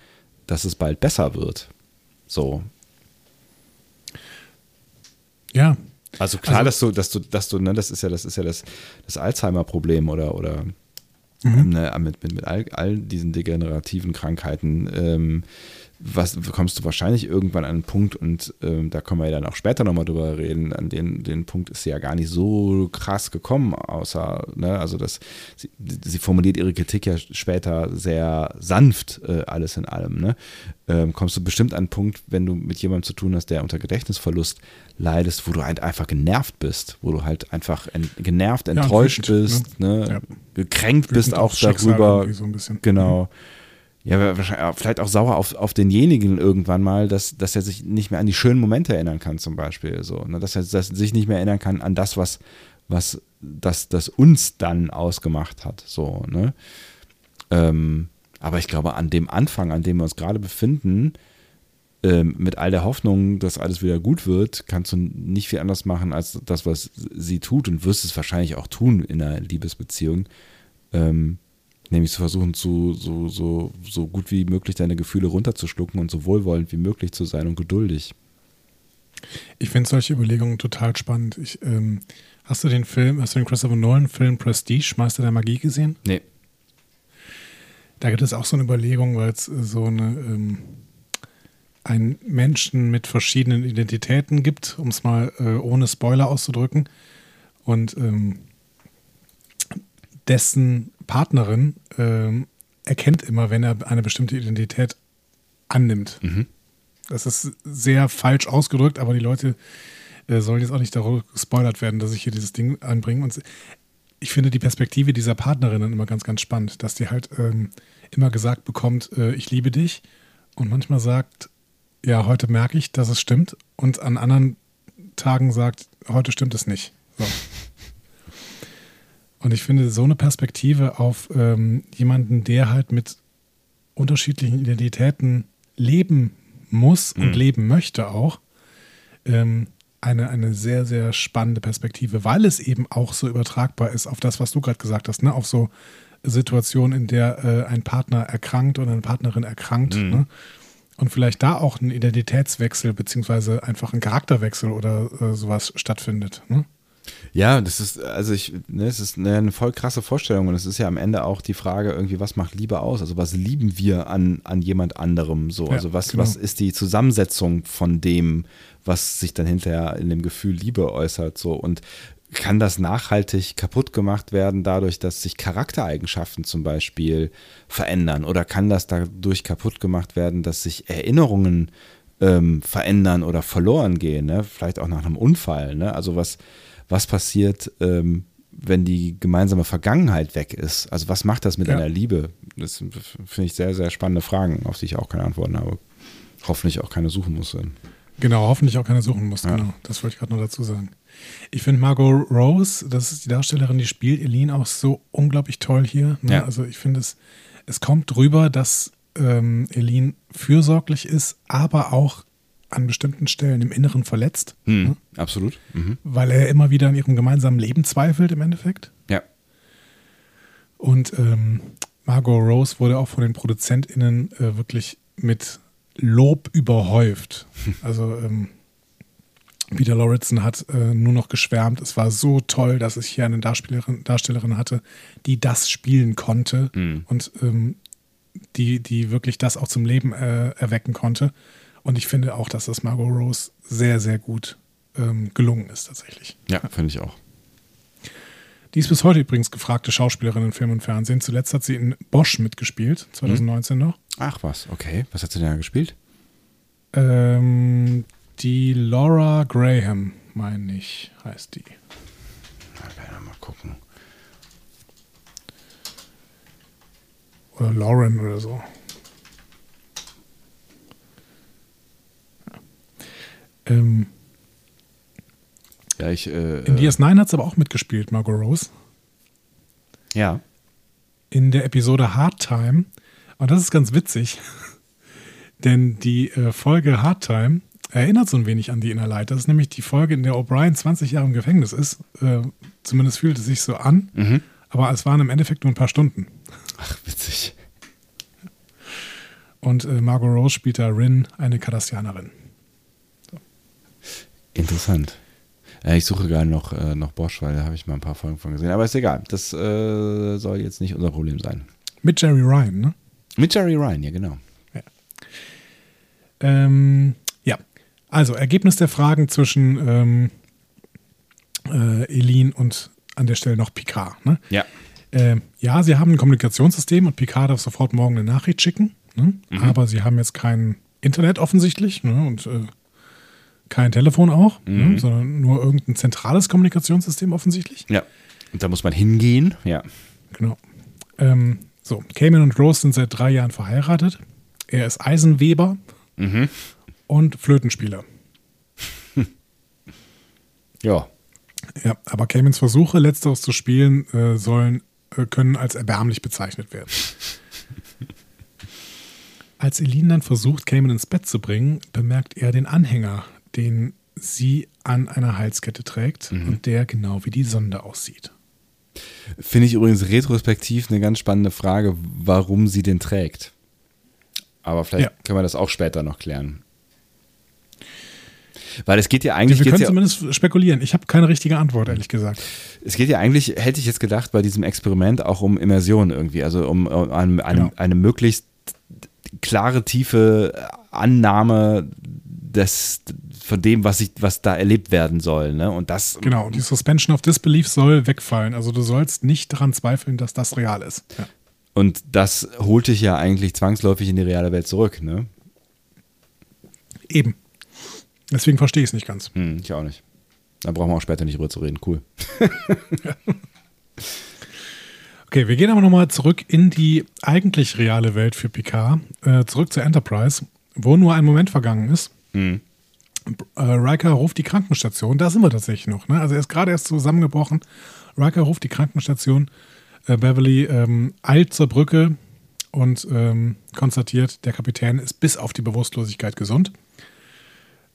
dass es bald besser wird. So. Ja, Also klar, Also- dass du, dass du, dass du, ne, das ist ja, das ist ja das, das Alzheimer-Problem oder, oder ne, mit, mit, mit all, all diesen degenerativen Krankheiten, ähm, was kommst du wahrscheinlich irgendwann an einen Punkt und ähm, da können wir ja dann auch später nochmal drüber reden, an den, den Punkt ist sie ja gar nicht so krass gekommen, außer, ne, also das, sie, sie formuliert ihre Kritik ja später sehr sanft, äh, alles in allem, ne? Ähm, kommst du bestimmt an einen Punkt, wenn du mit jemandem zu tun hast, der unter Gedächtnisverlust leidest, wo du halt einfach genervt bist, wo du halt einfach ent, genervt, enttäuscht wütend, bist, ne? Ja. gekränkt bist Wütend auch aufs Schicksal darüber, so ein bisschen. Ja, vielleicht auch sauer auf, auf denjenigen irgendwann mal, dass, dass er sich nicht mehr an die schönen Momente erinnern kann, zum Beispiel. So, ne? dass er dass er sich nicht mehr erinnern kann an das, was, was das, das uns dann ausgemacht hat. So, ne? Ähm, aber ich glaube, an dem Anfang, an dem wir uns gerade befinden, ähm, mit all der Hoffnung, dass alles wieder gut wird, kannst du nicht viel anders machen als das, was sie tut und wirst es wahrscheinlich auch tun in einer Liebesbeziehung. Ähm, nämlich zu versuchen, zu, so, so, so gut wie möglich deine Gefühle runterzuschlucken und so wohlwollend wie möglich zu sein und geduldig. Ich finde solche Überlegungen total spannend. Ich, ähm, hast du den Film, hast du den Christopher Nolan-Film Prestige, Meister der Magie gesehen? Nee. Da gibt es auch so eine Überlegung, weil es so eine, ähm, einen Menschen mit verschiedenen Identitäten gibt, um es mal äh, ohne Spoiler auszudrücken. Und ähm, dessen Partnerin ähm, erkennt immer, wenn er eine bestimmte Identität annimmt. Mhm. Das ist sehr falsch ausgedrückt, aber die Leute äh, sollen jetzt auch nicht darüber gespoilert werden, dass ich hier dieses Ding anbringe. Und ich finde die Perspektive dieser Partnerinnen immer ganz, ganz spannend, dass die halt ähm, immer gesagt bekommt, äh, ich liebe dich und manchmal sagt, ja, heute merke ich, dass es stimmt und an anderen Tagen sagt, heute stimmt es nicht. So. Und ich finde so eine Perspektive auf ähm, jemanden, der halt mit unterschiedlichen Identitäten leben muss und Mhm. leben möchte auch, ähm, eine, eine sehr, sehr spannende Perspektive, weil es eben auch so übertragbar ist auf das, was du gerade gesagt hast, ne? auf so Situationen, in der äh, ein Partner erkrankt oder eine Partnerin erkrankt. Mhm. Ne? Und vielleicht da auch ein Identitätswechsel beziehungsweise einfach ein Charakterwechsel oder äh, sowas stattfindet. Ne? Ja, das ist, also ich, ne, es ist eine, eine voll krasse Vorstellung und es ist ja am Ende auch die Frage irgendwie, was macht Liebe aus? Also was lieben wir an, an jemand anderem so? Ja, also was, genau. was ist die Zusammensetzung von dem, was sich dann hinterher in dem Gefühl Liebe äußert so? Und kann das nachhaltig kaputt gemacht werden dadurch, dass sich Charaktereigenschaften zum Beispiel verändern? Oder kann das dadurch kaputt gemacht werden, dass sich Erinnerungen ähm, verändern oder verloren gehen? Ne? Vielleicht auch nach einem Unfall. Ne? Also was, was passiert, ähm, wenn die gemeinsame Vergangenheit weg ist? Also was macht das mit Ja. einer Liebe? Das sind, finde ich, sehr, sehr spannende Fragen, auf die ich auch keine Antworten habe. Hoffentlich auch keine suchen muss. Genau, hoffentlich auch keine suchen muss. Ja. Genau, das wollte ich gerade noch dazu sagen. Ich finde Margot Rose, das ist die Darstellerin, die spielt Eileen auch so unglaublich toll hier. Ne? Ja. Also ich finde es, es kommt drüber, dass ähm, Eileen fürsorglich ist, aber auch an bestimmten Stellen im Inneren verletzt, Hm, ne? Absolut. Mhm. weil er immer wieder an ihrem gemeinsamen Leben zweifelt im Endeffekt. Ja. Und ähm, Margot Rose wurde auch von den ProduzentInnen äh, wirklich mit Lob überhäuft. Also ähm, Peter Lauritsen hat äh, nur noch geschwärmt. Es war so toll, dass ich hier eine Darstellerin, Darstellerin hatte, die das spielen konnte Mhm. und ähm, die, die wirklich das auch zum Leben äh, erwecken konnte. Und ich finde auch, dass das Margot Rose sehr, sehr gut ähm, gelungen ist tatsächlich. Ja, finde ich auch. Die ist bis heute übrigens gefragte Schauspielerin in Film und Fernsehen. Zuletzt hat sie in Bosch mitgespielt, 2019 noch. Ach was, okay. Was hat sie denn da gespielt? Ähm, die Laura Graham, meine ich, heißt die. Na, werden wir mal gucken. Oder Lauren oder so. Ähm, Ja, ich. Äh, in DS9 hat sie aber auch mitgespielt, Margot Rose. ja. in der Episode Hard Time. Und das ist ganz witzig, denn die äh, Folge Hard Time erinnert so ein wenig an die Inner Light. Das ist nämlich die Folge, in der O'Brien 20 Jahre im Gefängnis ist. Äh, zumindest fühlt es sich so an. Mhm. Aber es waren im Endeffekt nur ein paar Stunden. Ach, witzig. Und äh, Margot Rose spielt da Rin, eine Kardassianerin. Interessant. Ja, ich suche gerade noch, äh, noch Bosch, weil da habe ich mal ein paar Folgen von gesehen. Aber ist egal. Das äh, soll jetzt nicht unser Problem sein. Mit Jerry Ryan, ne? Mit Jerry Ryan, ja, genau. Ähm, ja, also Ergebnis der Fragen zwischen ähm, äh, Elin und an der Stelle noch Picard. Ne? Ja. Ähm, ja, sie haben ein Kommunikationssystem und Picard darf sofort morgen eine Nachricht schicken. Ne? Aber sie haben jetzt kein Internet offensichtlich ne? und äh, kein Telefon auch, ne? sondern nur irgendein zentrales Kommunikationssystem offensichtlich. Ja. Und da muss man hingehen. Ja. Genau. Ähm, so, Cayman und Rose sind seit drei Jahren verheiratet. Er ist Eisenweber Mhm. und Flötenspieler. Ja. Ja, aber Caymans Versuche, letzteres zu spielen, äh, sollen, äh, können als erbärmlich bezeichnet werden. Als Eileen dann versucht, Cayman ins Bett zu bringen, bemerkt er den Anhänger, den sie an einer Halskette trägt und der genau wie die Sonde aussieht. Finde ich übrigens retrospektiv eine ganz spannende Frage, warum sie den trägt. Aber vielleicht Ja. können wir das auch später noch klären. Weil es geht ja eigentlich. Wir können ja, zumindest spekulieren. Ich habe keine richtige Antwort, ehrlich gesagt. Es geht ja eigentlich, hätte ich jetzt gedacht, bei diesem Experiment auch um Immersion irgendwie, also um, um eine, eine, Genau. eine möglichst klare, tiefe Annahme des, von dem, was, ich, was da erlebt werden soll. Ne? Und das Genau, die Suspension of Disbelief soll wegfallen. Also du sollst nicht daran zweifeln, dass das real ist. Ja. Und das holt dich ja eigentlich zwangsläufig in die reale Welt zurück, ne? Eben. Deswegen verstehe ich es nicht ganz. Hm, ich auch nicht. Da brauchen wir auch später nicht drüber zu reden. Cool. Okay, wir gehen aber nochmal zurück in die eigentlich reale Welt für Picard, äh, zurück zur Enterprise, wo nur ein Moment vergangen ist. Hm. Äh, Riker ruft die Krankenstation, da sind wir tatsächlich noch. Ne? Also er ist gerade erst zusammengebrochen. Riker ruft die Krankenstation. Äh, Beverly ähm, eilt zur Brücke und ähm, konstatiert, der Kapitän ist bis auf die Bewusstlosigkeit gesund.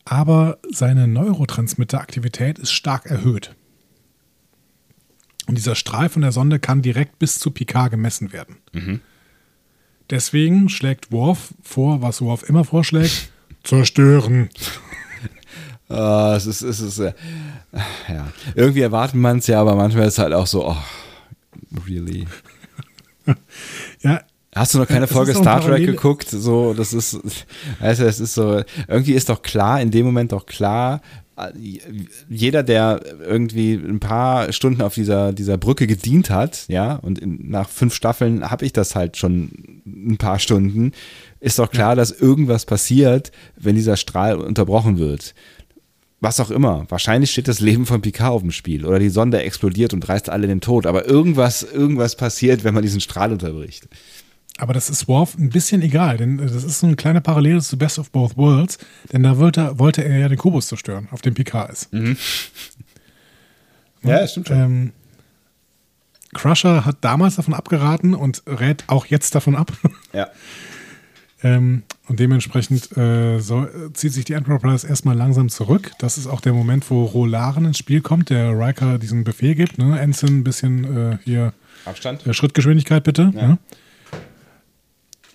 Aber seine Neurotransmitteraktivität ist stark erhöht. Und dieser Strahl von der Sonde kann direkt bis zu Picard gemessen werden. Deswegen schlägt Worf vor, was Worf immer vorschlägt: zerstören. Ah, es ist, es ist, äh, ja. Irgendwie erwartet man es ja, aber manchmal ist es halt auch so, oh, really. Ja, Hast du noch keine Folge Star Trek geguckt? So, das ist, also es ist so, irgendwie ist doch klar, in dem Moment doch klar, äh, jeder, der irgendwie ein paar Stunden auf dieser, dieser Brücke gedient hat, ja, und in, nach fünf Staffeln habe ich das halt schon ein paar Stunden, ist doch klar, dass irgendwas passiert, wenn dieser Strahl unterbrochen wird. Was auch immer. Wahrscheinlich steht das Leben von Picard auf dem Spiel oder die Sonde explodiert und reißt alle in den Tod. Aber irgendwas, irgendwas passiert, wenn man diesen Strahl unterbricht. aber das ist Worf ein bisschen egal, denn äh, das ist so eine kleine Parallele zu Best of Both Worlds, denn da wollte, wollte er ja den Kubus zerstören, auf dem Picard ist. Ja, das stimmt schon. Ähm, Crusher hat damals davon abgeraten und rät auch jetzt davon ab. Ja. Ähm, und dementsprechend äh, soll, zieht sich die Enterprise erstmal langsam zurück. Das ist auch der Moment, wo Rolaren ins Spiel kommt, der Riker diesen Befehl gibt. Ne? Ensign, ein bisschen äh, hier Abstand? äh, Schrittgeschwindigkeit bitte. Ja. Ne?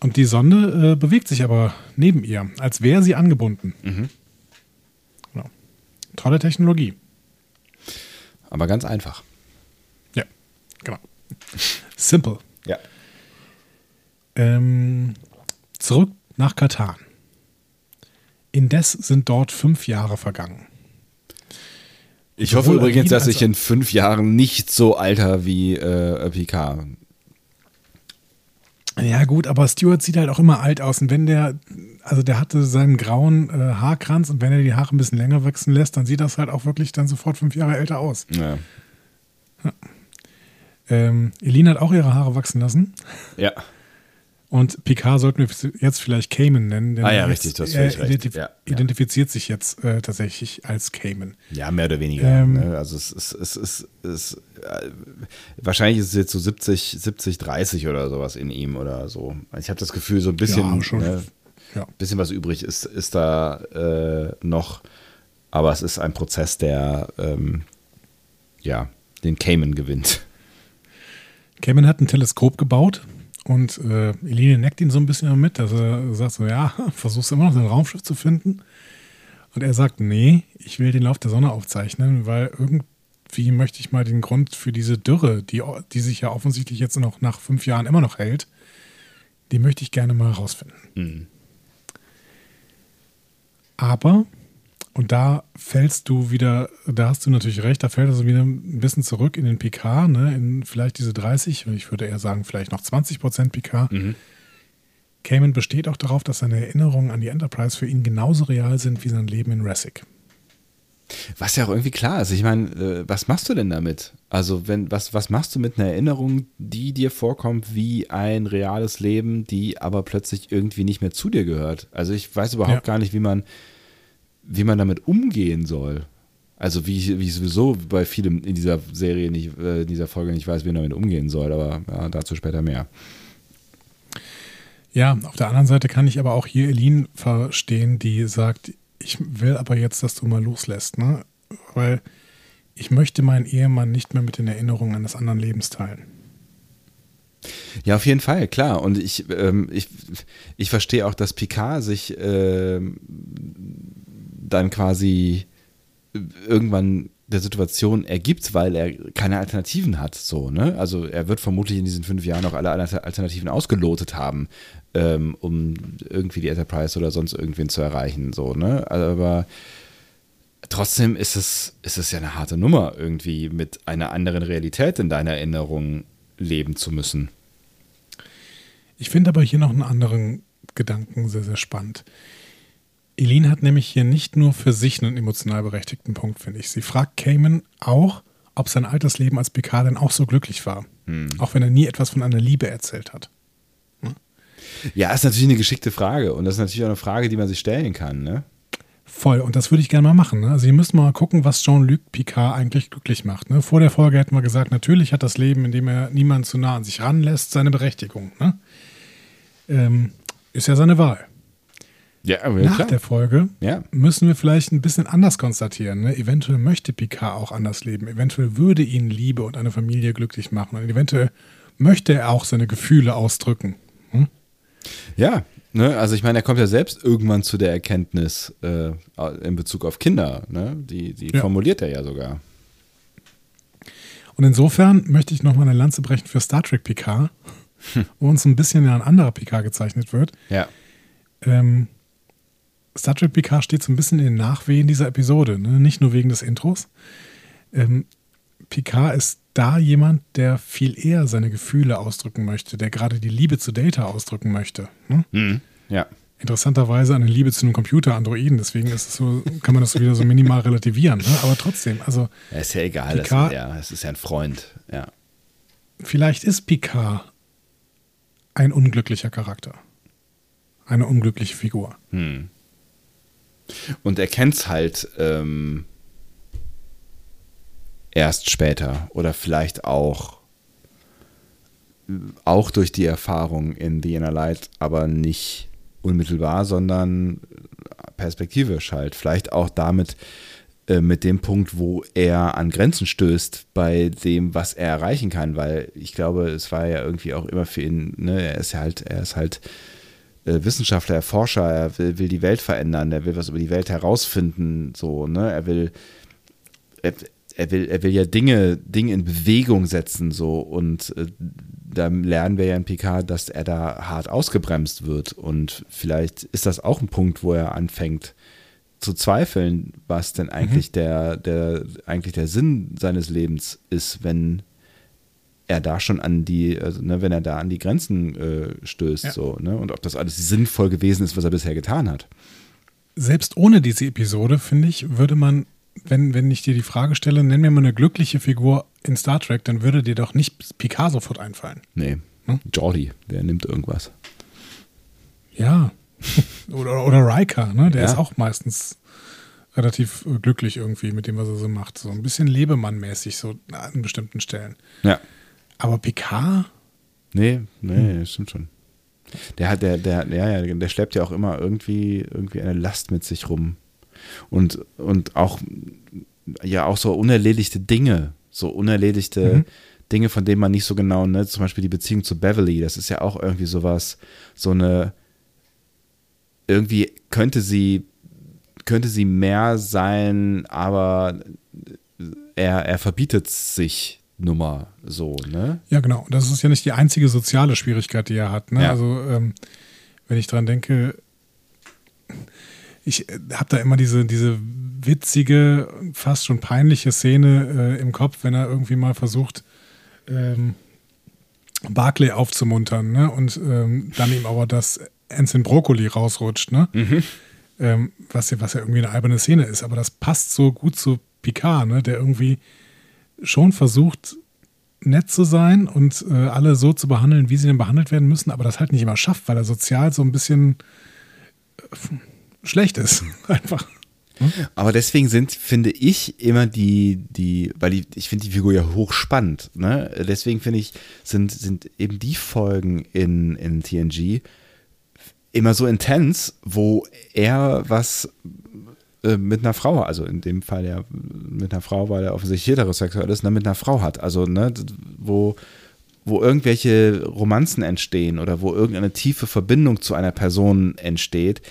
Und die Sonde äh, bewegt sich aber neben ihr, als wäre sie angebunden. Mhm. Genau. Tolle Technologie. Aber ganz einfach. Ja, genau. Simple. Ja. Ähm, zurück nach Katan. Indes sind dort fünf Jahre vergangen. Ich hoffe Sowohl übrigens, dass ich in fünf Jahren nicht so alter wie äh, Picard. Ja, gut, aber Stuart sieht halt auch immer alt aus. Und wenn der, also der hatte seinen grauen äh, Haarkranz und wenn er die Haare ein bisschen länger wachsen lässt, dann sieht das halt auch wirklich dann sofort fünf Jahre älter aus. Ja. Ähm, Eline hat auch ihre Haare wachsen lassen. ja. Und Picard sollten wir jetzt vielleicht Cayman nennen. Denn Ah ja, richtig, du hast völlig recht. identif Ja, ja. identifiziert sich jetzt äh, tatsächlich als Cayman. Ja, mehr oder weniger. Ähm, ne? Also es ist, es ist, es ist äh, wahrscheinlich ist es jetzt so 70, 70, 30 oder sowas in ihm oder so. Ich habe das Gefühl, so ein bisschen, Ja, schon. ne, bisschen was übrig ist, ist da äh, noch. Aber es ist ein Prozess, der ähm, ja den Cayman gewinnt. Cayman hat ein Teleskop gebaut und äh, Eline neckt ihn so ein bisschen mit, dass er sagt so, ja, versuchst immer noch dein Raumschiff zu finden. Und er sagt, nee, ich will den Lauf der Sonne aufzeichnen, weil irgendwie möchte ich mal den Grund für diese Dürre, die, die sich ja offensichtlich jetzt noch nach fünf Jahren immer noch hält, die möchte ich gerne mal herausfinden. Aber, und da fällst du wieder, da hast du natürlich recht, da fällt also wieder ein bisschen zurück in den PK, ne, in vielleicht diese 30, ich würde eher sagen, vielleicht noch 20 Prozent PK. Cayman besteht auch darauf, dass seine Erinnerungen an die Enterprise für ihn genauso real sind wie sein Leben in Resic. Was ja auch irgendwie klar ist. Ich meine, äh, was machst du denn damit? Also, wenn, was, was machst du mit einer Erinnerung, die dir vorkommt wie ein reales Leben, die aber plötzlich irgendwie nicht mehr zu dir gehört? Also, ich weiß überhaupt Ja. gar nicht, wie man, wie man damit umgehen soll. Also, wie, wie ich sowieso bei vielem in dieser Serie nicht, äh, in dieser Folge nicht weiß, wie man damit umgehen soll, aber ja, dazu später mehr. Ja, auf der anderen Seite kann ich aber auch hier Eline verstehen, die sagt, ich will aber jetzt, dass du mal loslässt, ne? Weil ich möchte meinen Ehemann nicht mehr mit den Erinnerungen eines anderen Lebens teilen. Ja, auf jeden Fall, klar. Und ich, ähm, ich, ich verstehe auch, dass Picard sich ähm, dann quasi irgendwann der Situation ergibt, weil er keine Alternativen hat. So, ne? Also er wird vermutlich in diesen fünf Jahren auch alle Alternativen ausgelotet haben, ähm, um irgendwie die Enterprise oder sonst irgendwen zu erreichen. So, ne? Aber trotzdem ist es, ist es ja eine harte Nummer, irgendwie mit einer anderen Realität in deiner Erinnerung leben zu müssen. Ich finde aber hier noch einen anderen Gedanken sehr, sehr spannend. Eileen hat nämlich hier nicht nur für sich einen emotional berechtigten Punkt, finde ich. Sie fragt Cayman auch, ob sein altes Leben als Picard denn auch so glücklich war. Hm. Auch wenn er nie etwas von einer Liebe erzählt hat. Hm? Ja, ist natürlich eine geschickte Frage. Und das ist natürlich auch eine Frage, die man sich stellen kann, ne? Voll, und das würde ich gerne mal machen. Ne? Also, ihr müsst mal gucken, was Jean-Luc Picard eigentlich glücklich macht. Ne? Vor der Folge hätten wir gesagt, natürlich hat das Leben, in dem er niemanden zu nah an sich ranlässt, seine Berechtigung. Ne? Ähm, ist ja seine Wahl. Ja, Nach klar. der Folge ja. müssen wir vielleicht ein bisschen anders konstatieren. Ne? Eventuell möchte Picard auch anders leben. Eventuell würde ihn Liebe und eine Familie glücklich machen. Und eventuell möchte er auch seine Gefühle ausdrücken. Hm? Ja, ne? also ich meine, er kommt ja selbst irgendwann zu der Erkenntnis äh, in Bezug auf Kinder. Ne? Die, die ja. formuliert er ja sogar. Und insofern möchte ich nochmal eine Lanze brechen für Star Trek Picard, wo uns ein bisschen ein anderer Picard gezeichnet wird. Ja. Ähm, Star Trek Picard steht so ein bisschen in den Nachwehen dieser Episode, ne? nicht nur wegen des Intros. Ähm, Picard ist da jemand, der viel eher seine Gefühle ausdrücken möchte, der gerade die Liebe zu Data ausdrücken möchte. Ne? Mhm. Ja. Interessanterweise eine Liebe zu einem Computer, Androiden, deswegen ist es so, kann man das so wieder so minimal relativieren. Ne? Aber trotzdem, also. Ja, ist ja egal, Picard, das, ist ja, das ist ja ein Freund, ja. Vielleicht ist Picard ein unglücklicher Charakter. Eine unglückliche Figur. Hm. Und er kennt es halt ähm, erst später oder vielleicht auch, auch durch die Erfahrung in The Inner Light, aber nicht unmittelbar, sondern perspektivisch halt. Vielleicht auch damit, äh, mit dem Punkt, wo er an Grenzen stößt bei dem, was er erreichen kann, weil ich glaube, es war ja irgendwie auch immer für ihn, ne, er ist ja halt, er ist halt äh, Wissenschaftler, Erforscher, er will, will, die Welt verändern, er will was über die Welt herausfinden, so, ne? Er will, er, er will, er will ja Dinge, Dinge in Bewegung setzen, so und äh, da lernen wir ja in Picard, dass er da hart ausgebremst wird. Und vielleicht ist das auch ein Punkt, wo er anfängt zu zweifeln, was denn eigentlich mhm. der, der, eigentlich der Sinn seines Lebens ist, wenn er da schon an die, also, ne, wenn er da an die Grenzen äh, stößt, ja. so, ne? Und ob das alles sinnvoll gewesen ist, was er bisher getan hat. Selbst ohne diese Episode, finde ich, würde man, wenn, wenn ich dir die Frage stelle, nenn mir mal eine glückliche Figur in Star Trek, dann würde dir doch nicht Picard sofort einfallen. Nee. Hm? Jordi, der nimmt irgendwas. Ja. oder, oder Riker, ne? Der ja. ist auch meistens relativ glücklich irgendwie mit dem, was er so macht. So ein bisschen Lebemann-mäßig, so an bestimmten Stellen. Ja. Aber Picard? Nee, nee, hm. stimmt schon. Der hat, der, der, ja, ja, der schleppt ja auch immer irgendwie, irgendwie eine Last mit sich rum. Und, und auch, ja, auch so unerledigte Dinge, so unerledigte mhm. Dinge, von denen man nicht so genau, ne, zum Beispiel die Beziehung zu Beverly, das ist ja auch irgendwie sowas, so eine, irgendwie könnte sie, könnte sie mehr sein, aber er, er verbietet sich Nummer so, ne? Ja, genau. Das ist ja nicht die einzige soziale Schwierigkeit, die er hat. Ne? Ja. Also, ähm, wenn ich dran denke, ich äh, habe da immer diese, diese witzige, fast schon peinliche Szene äh, im Kopf, wenn er irgendwie mal versucht, ähm, Barclay aufzumuntern, ne? Und ähm, dann ihm aber das Ensign Brokkoli rausrutscht, ne? Mhm. Ähm, was, ja, was ja irgendwie eine alberne Szene ist, aber das passt so gut zu Picard, ne? Der irgendwie schon versucht, nett zu sein und äh, alle so zu behandeln, wie sie denn behandelt werden müssen, aber das halt nicht immer schafft, weil er sozial so ein bisschen äh, schlecht ist. Einfach. Aber deswegen sind, finde ich, immer die, die, weil die, ich finde die Figur ja hochspannend, ne? Deswegen finde ich, sind, sind eben die Folgen in, in TNG immer so intens, wo er was äh, mit einer Frau, also in dem Fall ja mit einer Frau, weil er offensichtlich heterosexuell ist, ne, mit einer Frau hat. Also, ne, wo, wo irgendwelche Romanzen entstehen oder wo irgendeine tiefe Verbindung zu einer Person entsteht,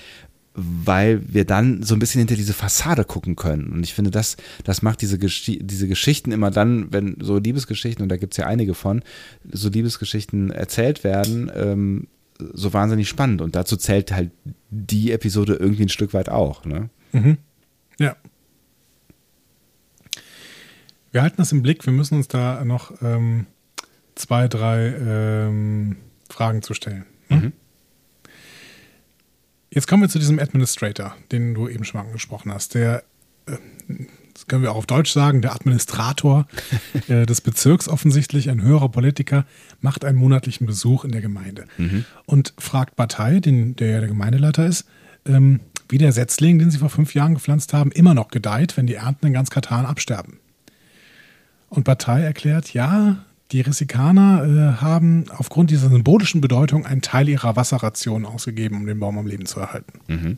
weil wir dann so ein bisschen hinter diese Fassade gucken können. Und ich finde, das, das macht diese, Gesch diese Geschichten immer dann, wenn so Liebesgeschichten, und da gibt es ja einige von, so Liebesgeschichten erzählt werden, ähm, so wahnsinnig spannend. Und dazu zählt halt die Episode irgendwie ein Stück weit auch. Ne? Mhm. Ja. Wir halten das im Blick. Wir müssen uns da noch ähm, zwei, drei ähm, Fragen zu stellen. Ne? Mhm. Jetzt kommen wir zu diesem Administrator, den du eben schon angesprochen hast. Der, äh, das können wir auch auf Deutsch sagen, der Administrator äh, des Bezirks offensichtlich, ein höherer Politiker, macht einen monatlichen Besuch in der Gemeinde mhm. und fragt Partei, den, der ja der Gemeindeleiter ist, ähm, wie der Setzling, den sie vor fünf Jahren gepflanzt haben, immer noch gedeiht, wenn die Ernten in ganz Katan absterben. Und Partei erklärt, ja, die Rissikaner äh, haben aufgrund dieser symbolischen Bedeutung einen Teil ihrer Wasserration ausgegeben, um den Baum am Leben zu erhalten. Mhm.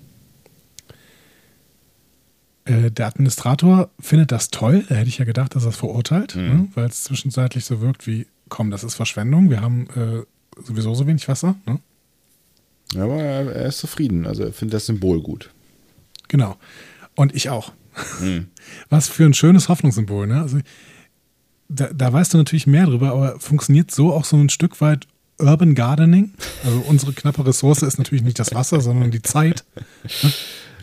Äh, der Administrator findet das toll. Da hätte ich ja gedacht, dass er es verurteilt, mhm. ne? weil es zwischenzeitlich so wirkt wie, komm, das ist Verschwendung. Wir haben äh, sowieso so wenig Wasser. Ne? Ja, aber er ist zufrieden. Also er findet das Symbol gut. Genau. Und ich auch. Mhm. Was für ein schönes Hoffnungssymbol. Ne? Also da, da weißt du natürlich mehr drüber, aber funktioniert so auch so ein Stück weit Urban Gardening? Also unsere knappe Ressource ist natürlich nicht das Wasser, sondern die Zeit. Ne?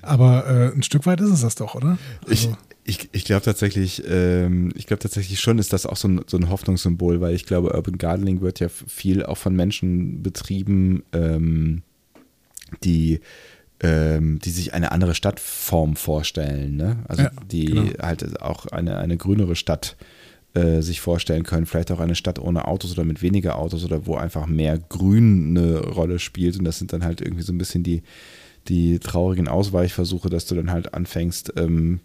Aber äh, ein Stück weit ist es das doch, oder? Also, ich, ich, ich glaube tatsächlich, ähm, ich glaube tatsächlich schon ist das auch so ein, so ein Hoffnungssymbol, weil ich glaube, Urban Gardening wird ja viel auch von Menschen betrieben, ähm, die ähm, die sich eine andere Stadtform vorstellen, ne? Also ja, die genau. halt auch eine, eine grünere Stadt äh, äh, sich vorstellen können. Vielleicht auch eine Stadt ohne Autos oder mit weniger Autos oder wo einfach mehr Grün eine Rolle spielt. Und das sind dann halt irgendwie so ein bisschen die, die traurigen Ausweichversuche, dass du dann halt anfängst, ähm,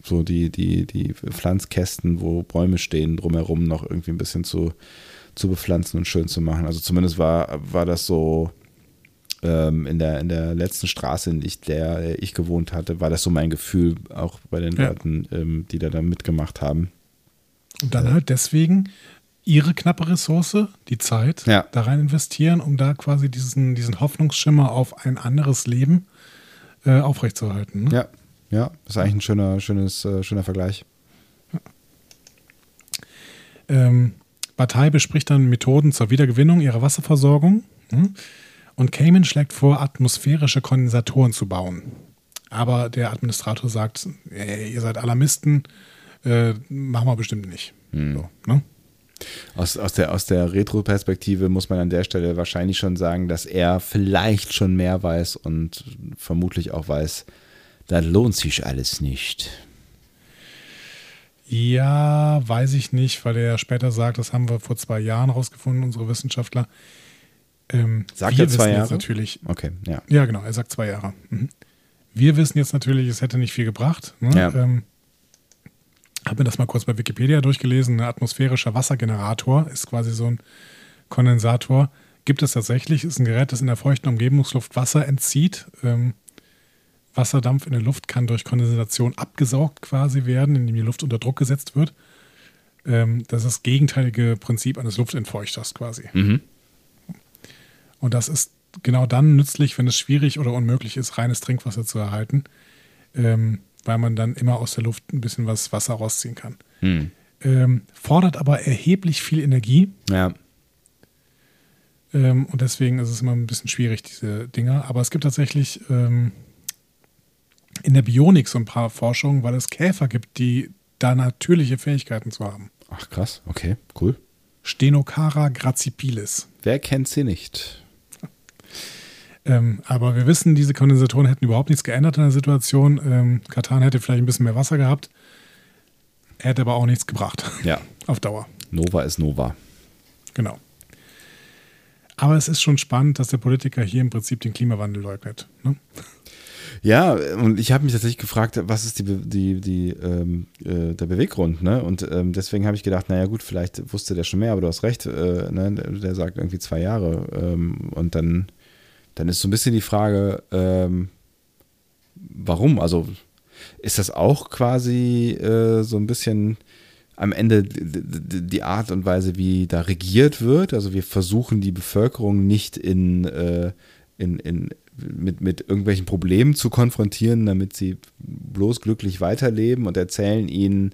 so die, die, die Pflanzkästen, wo Bäume stehen, drumherum noch irgendwie ein bisschen zu, zu bepflanzen und schön zu machen. Also zumindest war, war das so ähm, in, der, in der letzten Straße, in der ich gewohnt hatte, war das so mein Gefühl, auch bei den ja. Leuten, ähm, die da, da mitgemacht haben. Und dann halt deswegen ihre knappe Ressource, die Zeit, ja. da rein investieren, um da quasi diesen, diesen Hoffnungsschimmer auf ein anderes Leben äh, aufrechtzuerhalten. Ne? Ja, ja, das ist eigentlich ein schöner, schönes, äh, schöner Vergleich. Ja. Ähm, Partei bespricht dann Methoden zur Wiedergewinnung ihrer Wasserversorgung. Hm? Und Cayman schlägt vor, atmosphärische Kondensatoren zu bauen. Aber der Administrator sagt, ey, ihr seid Alarmisten, äh, machen wir bestimmt nicht. Hm. So, ne? Aus, aus der, aus der Retro-Perspektive muss man an der Stelle wahrscheinlich schon sagen, dass er vielleicht schon mehr weiß und vermutlich auch weiß, das lohnt sich alles nicht. Ja, weiß ich nicht, weil er später sagt, das haben wir vor zwei Jahren rausgefunden, unsere Wissenschaftler. Ähm, sagt er zwei Jahre? Natürlich, okay, ja. Ja, genau, er sagt zwei Jahre. Mhm. Wir wissen jetzt natürlich, es hätte nicht viel gebracht. Ne? Ja. Ähm, habe mir das mal kurz bei Wikipedia durchgelesen. Ein atmosphärischer Wassergenerator ist quasi so ein Kondensator. Gibt es tatsächlich, ist ein Gerät, das in der feuchten Umgebungsluft Wasser entzieht. Ähm, Wasserdampf in der Luft kann durch Kondensation abgesaugt quasi werden, indem die Luft unter Druck gesetzt wird. Ähm, das ist das gegenteilige Prinzip eines Luftentfeuchters quasi. Mhm. Und das ist genau dann nützlich, wenn es schwierig oder unmöglich ist, reines Trinkwasser zu erhalten. Ähm, weil man dann immer aus der Luft ein bisschen was Wasser rausziehen kann. Hm. Ähm, fordert aber erheblich viel Energie. Ja. Ähm, und deswegen ist es immer ein bisschen schwierig, diese Dinger. Aber es gibt tatsächlich ähm, in der Bionik so ein paar Forschungen, weil es Käfer gibt, die da natürliche Fähigkeiten zu haben. Ach krass, okay, cool. Stenocara gracipilis. Wer kennt sie nicht? Ähm, aber wir wissen, diese Kondensatoren hätten überhaupt nichts geändert in der Situation. Ähm, Katan hätte vielleicht ein bisschen mehr Wasser gehabt, hätte aber auch nichts gebracht. Ja. Auf Dauer. Nova ist Nova. Genau. Aber es ist schon spannend, dass der Politiker hier im Prinzip den Klimawandel leugnet. Ne? Ja, und ich habe mich tatsächlich gefragt, was ist die, die, die, ähm, äh, der Beweggrund, ne? Und ähm, deswegen habe ich gedacht, naja gut, vielleicht wusste der schon mehr, aber du hast recht, äh, ne? der sagt irgendwie zwei Jahre. Ähm, und dann dann ist so ein bisschen die Frage, ähm, warum? Also ist das auch quasi äh, so ein bisschen am Ende die Art und Weise, wie da regiert wird? Also wir versuchen die Bevölkerung nicht in, äh, in, in mit, mit irgendwelchen Problemen zu konfrontieren, damit sie bloß glücklich weiterleben und erzählen ihnen,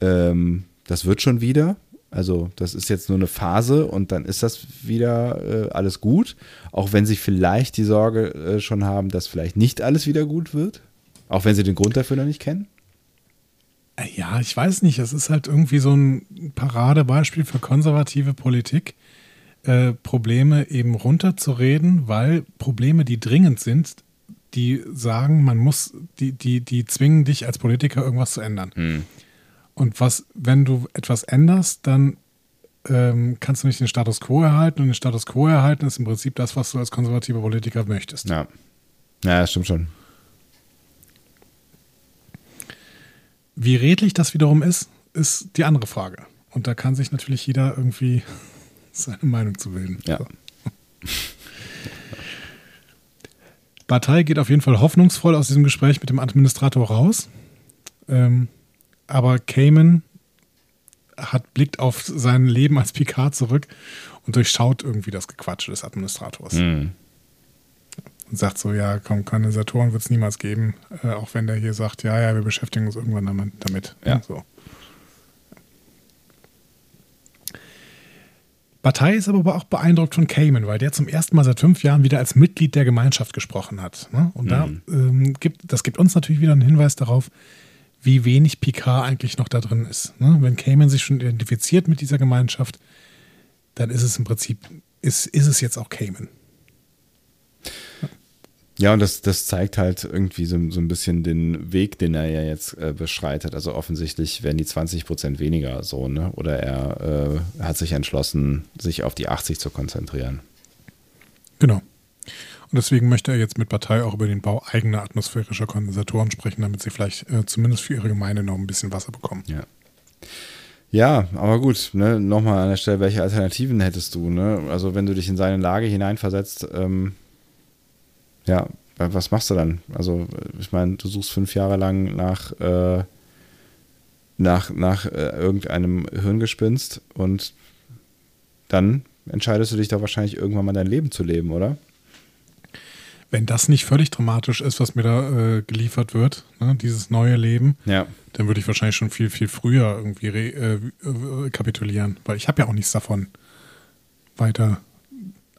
ähm, das wird schon wieder. Also das ist jetzt nur eine Phase und dann ist das wieder äh, alles gut, auch wenn sie vielleicht die Sorge äh, schon haben, dass vielleicht nicht alles wieder gut wird, auch wenn sie den Grund dafür noch nicht kennen. Äh, ja, ich weiß nicht. Es ist halt irgendwie so ein Paradebeispiel für konservative Politik, äh, Probleme eben runterzureden, weil Probleme, die dringend sind, die sagen, man muss, die, die, die zwingen dich als Politiker irgendwas zu ändern. Hm. Und was, wenn du etwas änderst, dann ähm, kannst du nicht den Status quo erhalten. Und den Status quo erhalten ist im Prinzip das, was du als konservativer Politiker möchtest. Ja. Ja, das stimmt schon. Wie redlich das wiederum ist, ist die andere Frage. Und da kann sich natürlich jeder irgendwie seine Meinung zu bilden. Ja. Partei geht auf jeden Fall hoffnungsvoll aus diesem Gespräch mit dem Administrator raus. Ähm, aber Cayman hat blickt auf sein Leben als Picard zurück und durchschaut irgendwie das Gequatsche des Administrators. Hm. Und sagt so, ja, komm, Kondensatoren wird es niemals geben, äh, auch wenn der hier sagt, ja, ja, wir beschäftigen uns irgendwann damit. Ja. So. Partei ist aber auch beeindruckt von Cayman, weil der zum ersten Mal seit fünf Jahren wieder als Mitglied der Gemeinschaft gesprochen hat. Ne? Und da Mhm. ähm, gibt, das gibt uns natürlich wieder einen Hinweis darauf, wie wenig Picard eigentlich noch da drin ist. Ne? Wenn Cayman sich schon identifiziert mit dieser Gemeinschaft, dann ist es im Prinzip, ist, ist es jetzt auch Cayman. Ja, und das, das zeigt halt irgendwie so, so ein bisschen den Weg, den er ja jetzt äh, beschreitet. Also offensichtlich werden die 20 Prozent weniger so, ne? Oder er äh, hat sich entschlossen, sich auf die 80 zu konzentrieren. Genau. Und deswegen möchte er jetzt mit Partei auch über den Bau eigener atmosphärischer Kondensatoren sprechen, damit sie vielleicht äh, zumindest für ihre Gemeinde noch ein bisschen Wasser bekommen. Ja. Ja, aber gut, ne, nochmal an der Stelle, welche Alternativen hättest du, ne? Also wenn du dich in seine Lage hineinversetzt, ähm, ja, was machst du dann? Also, ich meine, du suchst fünf Jahre lang nach, äh, nach, nach äh, irgendeinem Hirngespinst und dann entscheidest du dich doch wahrscheinlich irgendwann mal dein Leben zu leben, oder? Wenn das nicht völlig dramatisch ist, was mir da äh, geliefert wird, ne, dieses neue Leben, Ja. dann würde ich wahrscheinlich schon viel, viel früher irgendwie re, äh, äh, kapitulieren, weil ich habe ja auch nichts davon, weiter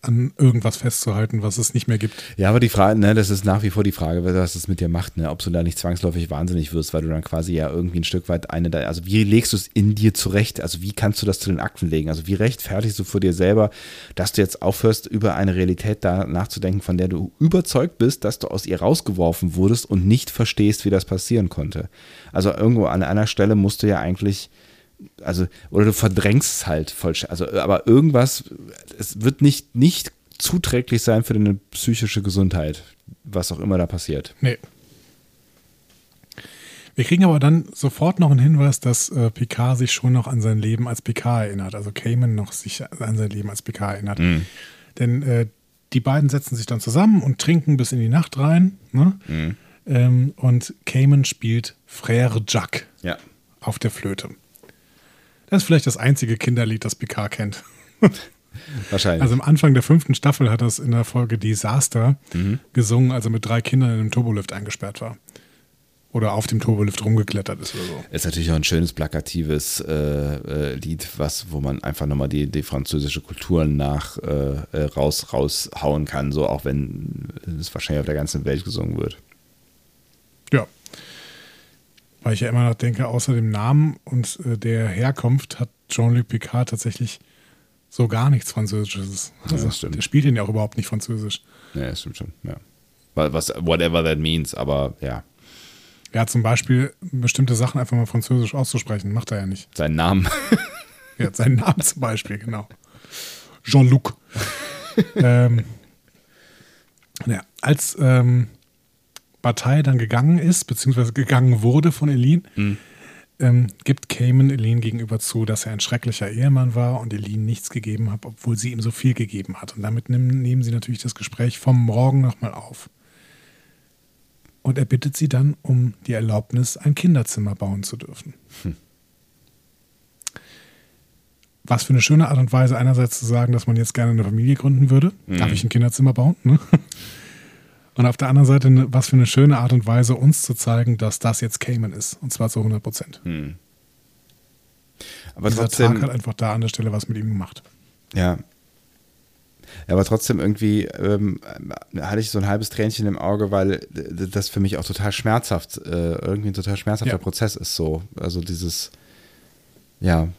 an irgendwas festzuhalten, was es nicht mehr gibt. Ja, aber die Frage, ne, das ist nach wie vor die Frage, was das mit dir macht, ne, ob du da nicht zwangsläufig wahnsinnig wirst, weil du dann quasi ja irgendwie ein Stück weit eine, also wie legst du es in dir zurecht? Also wie kannst du das zu den Akten legen? Also wie rechtfertigst du vor dir selber, dass du jetzt aufhörst, über eine Realität da nachzudenken, von der du überzeugt bist, dass du aus ihr rausgeworfen wurdest und nicht verstehst, wie das passieren konnte? Also irgendwo an einer Stelle musst du ja eigentlich also, oder du verdrängst es halt voll, also, aber irgendwas, es wird nicht, nicht zuträglich sein für deine psychische Gesundheit, was auch immer da passiert. Nee. Wir kriegen aber dann sofort noch einen Hinweis, dass äh, Picard sich schon noch an sein Leben als Picard erinnert. Also Cayman noch sich an sein Leben als Picard erinnert. Denn äh, die beiden setzen sich dann zusammen und trinken bis in die Nacht rein. Ne? Ähm, und Cayman spielt Frère Jacques Ja. auf der Flöte. Das ist vielleicht das einzige Kinderlied, das Picard kennt. Wahrscheinlich. Also am Anfang der fünften Staffel hat er es in der Folge Disaster Mhm. gesungen, als er mit drei Kindern in einem Turbolift eingesperrt war. Oder auf dem Turbolift rumgeklettert ist oder so. ist natürlich auch ein schönes plakatives äh, äh, Lied, was, wo man einfach nochmal die, die französische Kultur nach äh, äh, raus, raushauen kann, so auch wenn es wahrscheinlich auf der ganzen Welt gesungen wird. Ja. Weil ich ja immer noch denke, außer dem Namen und äh, der Herkunft hat Jean-Luc Picard tatsächlich so gar nichts Französisches. Also, das stimmt. der spielt ihn ja auch überhaupt nicht Französisch. Ja, das stimmt schon, ja. Wa- Was, whatever that means, aber ja, Ja, zum Beispiel bestimmte Sachen einfach mal französisch auszusprechen, macht er ja nicht. seinen Namen. Ja, seinen Namen zum Beispiel, genau. Jean-Luc. ähm, ja, als ähm, Partei dann gegangen ist, beziehungsweise gegangen wurde von Eline, ähm, gibt Cayman Eline gegenüber zu, dass er ein schrecklicher Ehemann war und Eline nichts gegeben hat, obwohl sie ihm so viel gegeben hat. Und damit nehmen, nehmen sie natürlich das Gespräch vom Morgen nochmal auf. Und er bittet sie dann um die Erlaubnis, ein Kinderzimmer bauen zu dürfen. Was für eine schöne Art und Weise, einerseits zu sagen, dass man jetzt gerne eine Familie gründen würde. Darf ich ein Kinderzimmer bauen? Ne? Und auf der anderen Seite, ne, was für eine schöne Art und Weise, uns zu zeigen, dass das jetzt Cayman ist. Und zwar zu 100 Prozent. Hm. Aber Dieser trotzdem, Tag hat einfach da an der Stelle was mit ihm gemacht. ja. Ja, aber trotzdem irgendwie ähm, hatte ich so ein halbes Tränchen im Auge, weil d- das für mich auch total schmerzhaft, äh, irgendwie ein total schmerzhafter Ja. Prozess ist so. Also dieses, ja,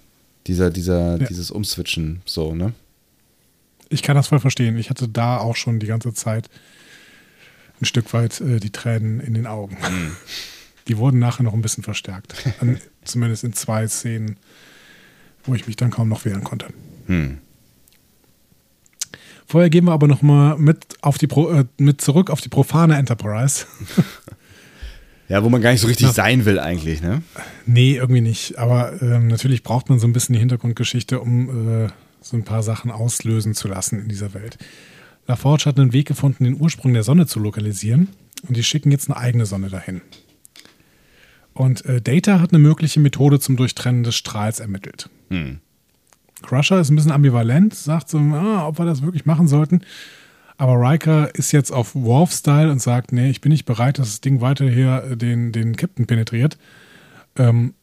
dieser, dieser, Ja. dieses Umswitchen so, ne? Ich kann das voll verstehen. Ich hatte da auch schon die ganze Zeit ein Stück weit äh, die Tränen in den Augen. Die wurden nachher noch ein bisschen verstärkt. An, zumindest in zwei Szenen, wo ich mich dann kaum noch wehren konnte. Hm. Vorher gehen wir aber noch mal mit, auf die Pro, äh, mit zurück auf die profane Enterprise. Ja, wo man gar nicht so richtig Ja. sein will eigentlich, ne? nee, irgendwie nicht. Aber ähm, natürlich braucht man so ein bisschen die Hintergrundgeschichte, um äh, so ein paar Sachen auslösen zu lassen in dieser Welt. LaForge hat einen Weg gefunden, den Ursprung der Sonne zu lokalisieren. Und die schicken jetzt eine eigene Sonne dahin. Und äh, Data hat eine mögliche Methode zum Durchtrennen des Strahls ermittelt. Hm. Crusher ist ein bisschen ambivalent, sagt so, ah, ob wir das wirklich machen sollten. Aber Riker ist jetzt auf Worf-Style und sagt, nee, ich bin nicht bereit, dass das Ding weiter hier äh, den, den Captain penetriert. Ähm,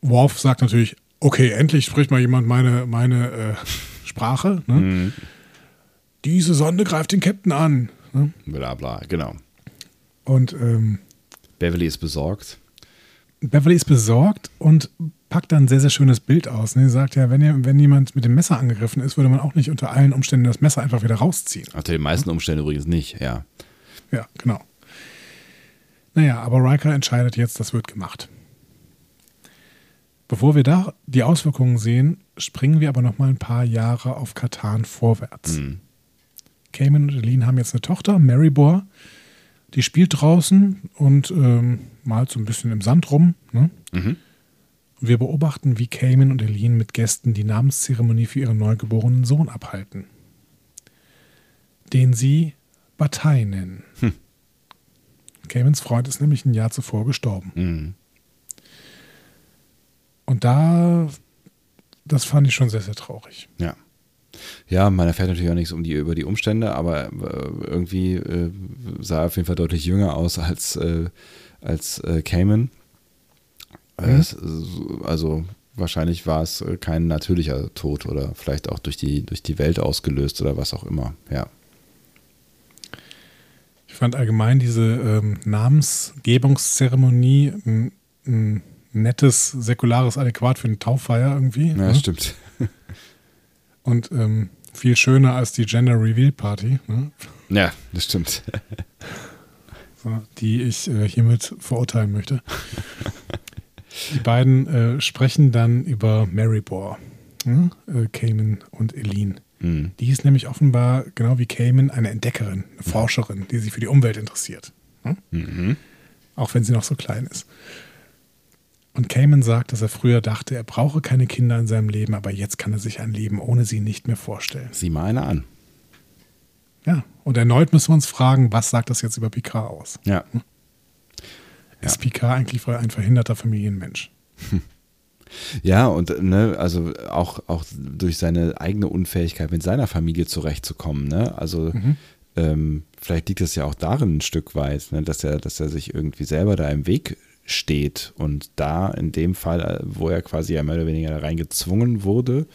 Worf sagt natürlich, okay, endlich spricht mal jemand meine, meine äh, Sprache. Ne? Mhm. Diese Sonde greift den Captain an. Ne? Bla bla, genau. Und ähm, Beverly ist besorgt. Beverly ist besorgt und packt dann ein sehr, sehr schönes Bild aus. Ne? Sie sagt ja, wenn, ihr, wenn jemand mit dem Messer angegriffen ist, würde man auch nicht unter allen Umständen das Messer einfach wieder rausziehen. Unter den meisten Umständen übrigens nicht, ja. Ja, genau. Naja, aber Riker entscheidet jetzt, das wird gemacht. Bevor wir da die Auswirkungen sehen, springen wir aber noch mal ein paar Jahre auf Katan vorwärts. Hm. Cayman und Eileen haben jetzt eine Tochter, Marybor. Die spielt draußen und ähm, malt so ein bisschen im Sand rum. Ne? Mhm. Wir beobachten, wie Cayman und Eileen mit Gästen die Namenszeremonie für ihren neugeborenen Sohn abhalten. Den sie Bataille nennen. Hm. Caymans Freund ist nämlich ein Jahr zuvor gestorben. Mhm. Und da, das fand ich schon sehr, sehr traurig. Ja. Ja, man erfährt natürlich auch nichts um die, über die Umstände, aber äh, irgendwie äh, sah er auf jeden Fall deutlich jünger aus als, äh, als äh, Cayman. Äh, Mhm. also wahrscheinlich war es äh, kein natürlicher Tod oder vielleicht auch durch die, durch die Welt ausgelöst oder was auch immer. Ja. Ich fand allgemein diese ähm, Namensgebungszeremonie ein, ein nettes, säkulares Adäquat für eine Tauffeier irgendwie. Ja, ne? stimmt. Und ähm, viel schöner als die Gender Reveal Party, ne? Ja, das stimmt. so, die ich äh, hiermit verurteilen möchte. die beiden äh, sprechen dann über Marybor, ne? äh, Cayman und Eileen. Mhm. Die ist nämlich offenbar, genau wie Cayman, eine Entdeckerin, eine Forscherin, die sich für die Umwelt interessiert. Ne? Mhm. Auch wenn sie noch so klein ist. Und Cayman sagt, dass er früher dachte, er brauche keine Kinder in seinem Leben, aber jetzt kann er sich ein Leben ohne sie nicht mehr vorstellen. Sieh mal eine an. Ja, und erneut müssen wir uns fragen, was sagt das jetzt über Picard aus? Ja. Ist Picard eigentlich ein verhinderter Familienmensch? Ja, und ne, also auch, auch durch seine eigene Unfähigkeit mit seiner Familie zurechtzukommen, ne? Also ähm, vielleicht liegt es ja auch darin ein Stück weit, ne, dass er, dass er sich irgendwie selber da im Weg steht und da in dem Fall, äh, wo er quasi ja mehr oder weniger da reingezwungen wurde,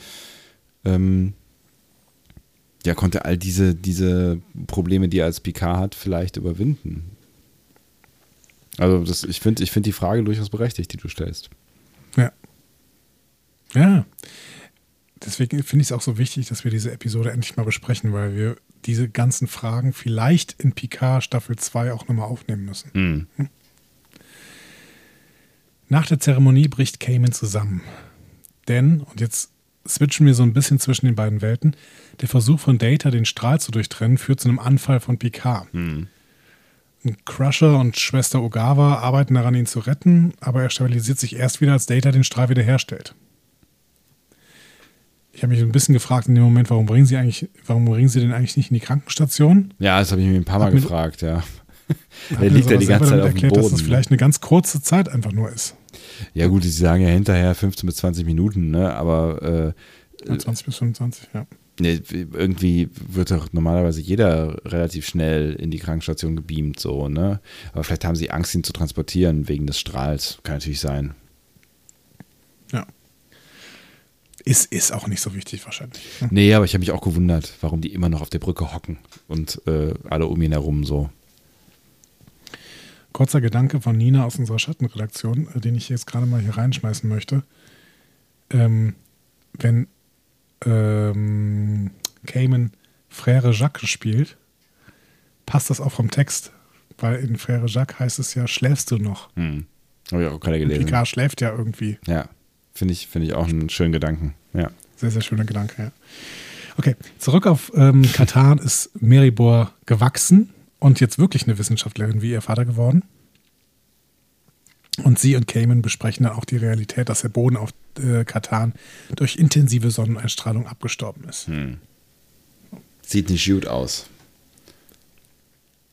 ähm, ja, konnte all diese, diese Probleme, die er als Picard hat, vielleicht überwinden. Also das, ich finde ich find die Frage durchaus berechtigt, die du stellst. Ja. Ja. Deswegen finde ich es auch so wichtig, dass wir diese Episode endlich mal besprechen, weil wir diese ganzen Fragen vielleicht in Picard Staffel 2 auch nochmal aufnehmen müssen. Hm. Nach der Zeremonie bricht Cayman zusammen. Denn, und jetzt switchen wir so ein bisschen zwischen den beiden Welten, der Versuch von Data, den Strahl zu durchtrennen, führt zu einem Anfall von Picard. Hm. Und Crusher und Schwester Ogawa arbeiten daran, ihn zu retten, aber er stabilisiert sich erst wieder, als Data den Strahl wiederherstellt. Ich habe mich ein bisschen gefragt in dem Moment, warum bringen sie eigentlich, warum bringen sie den eigentlich nicht in die Krankenstation? Ja, das habe ich mir ein paar Mal mir- gefragt, ja. Hab Der liegt ja die ganze Zeit auf dem erklärt, dass Boden. das vielleicht eine ganz kurze Zeit einfach nur ist. Ja, gut, sie sagen ja hinterher 15 bis 20 Minuten, ne? Aber äh, Ja, 20 bis 25, ja. Nee, irgendwie wird doch normalerweise jeder relativ schnell in die Krankenstation gebeamt, so, ne? Aber vielleicht haben sie Angst, ihn zu transportieren wegen des Strahls. Kann natürlich sein. Ja. Ist, ist auch nicht so wichtig wahrscheinlich. Hm. Nee, aber ich habe mich auch gewundert, warum die immer noch auf der Brücke hocken und äh, alle um ihn herum so. Kurzer Gedanke von Nina aus unserer Schattenredaktion, äh, den ich jetzt gerade mal hier reinschmeißen möchte. Ähm, wenn ähm, Cayman Frère Jacques spielt, passt das auch vom Text, weil in Frère Jacques heißt es ja, schläfst du noch? Hm. Habe ich auch gerade Und gelesen. Picard schläft ja irgendwie. Ja, finde ich, finde ich auch einen schönen Gedanken. Ja. Sehr, sehr schöner Gedanke, ja. Okay, zurück auf ähm, Katan ist Meribor gewachsen und jetzt wirklich eine Wissenschaftlerin wie ihr Vater geworden. Und sie und Cayman besprechen dann auch die Realität, dass der Boden auf äh, Katan durch intensive Sonneneinstrahlung abgestorben ist. Sieht nicht gut aus.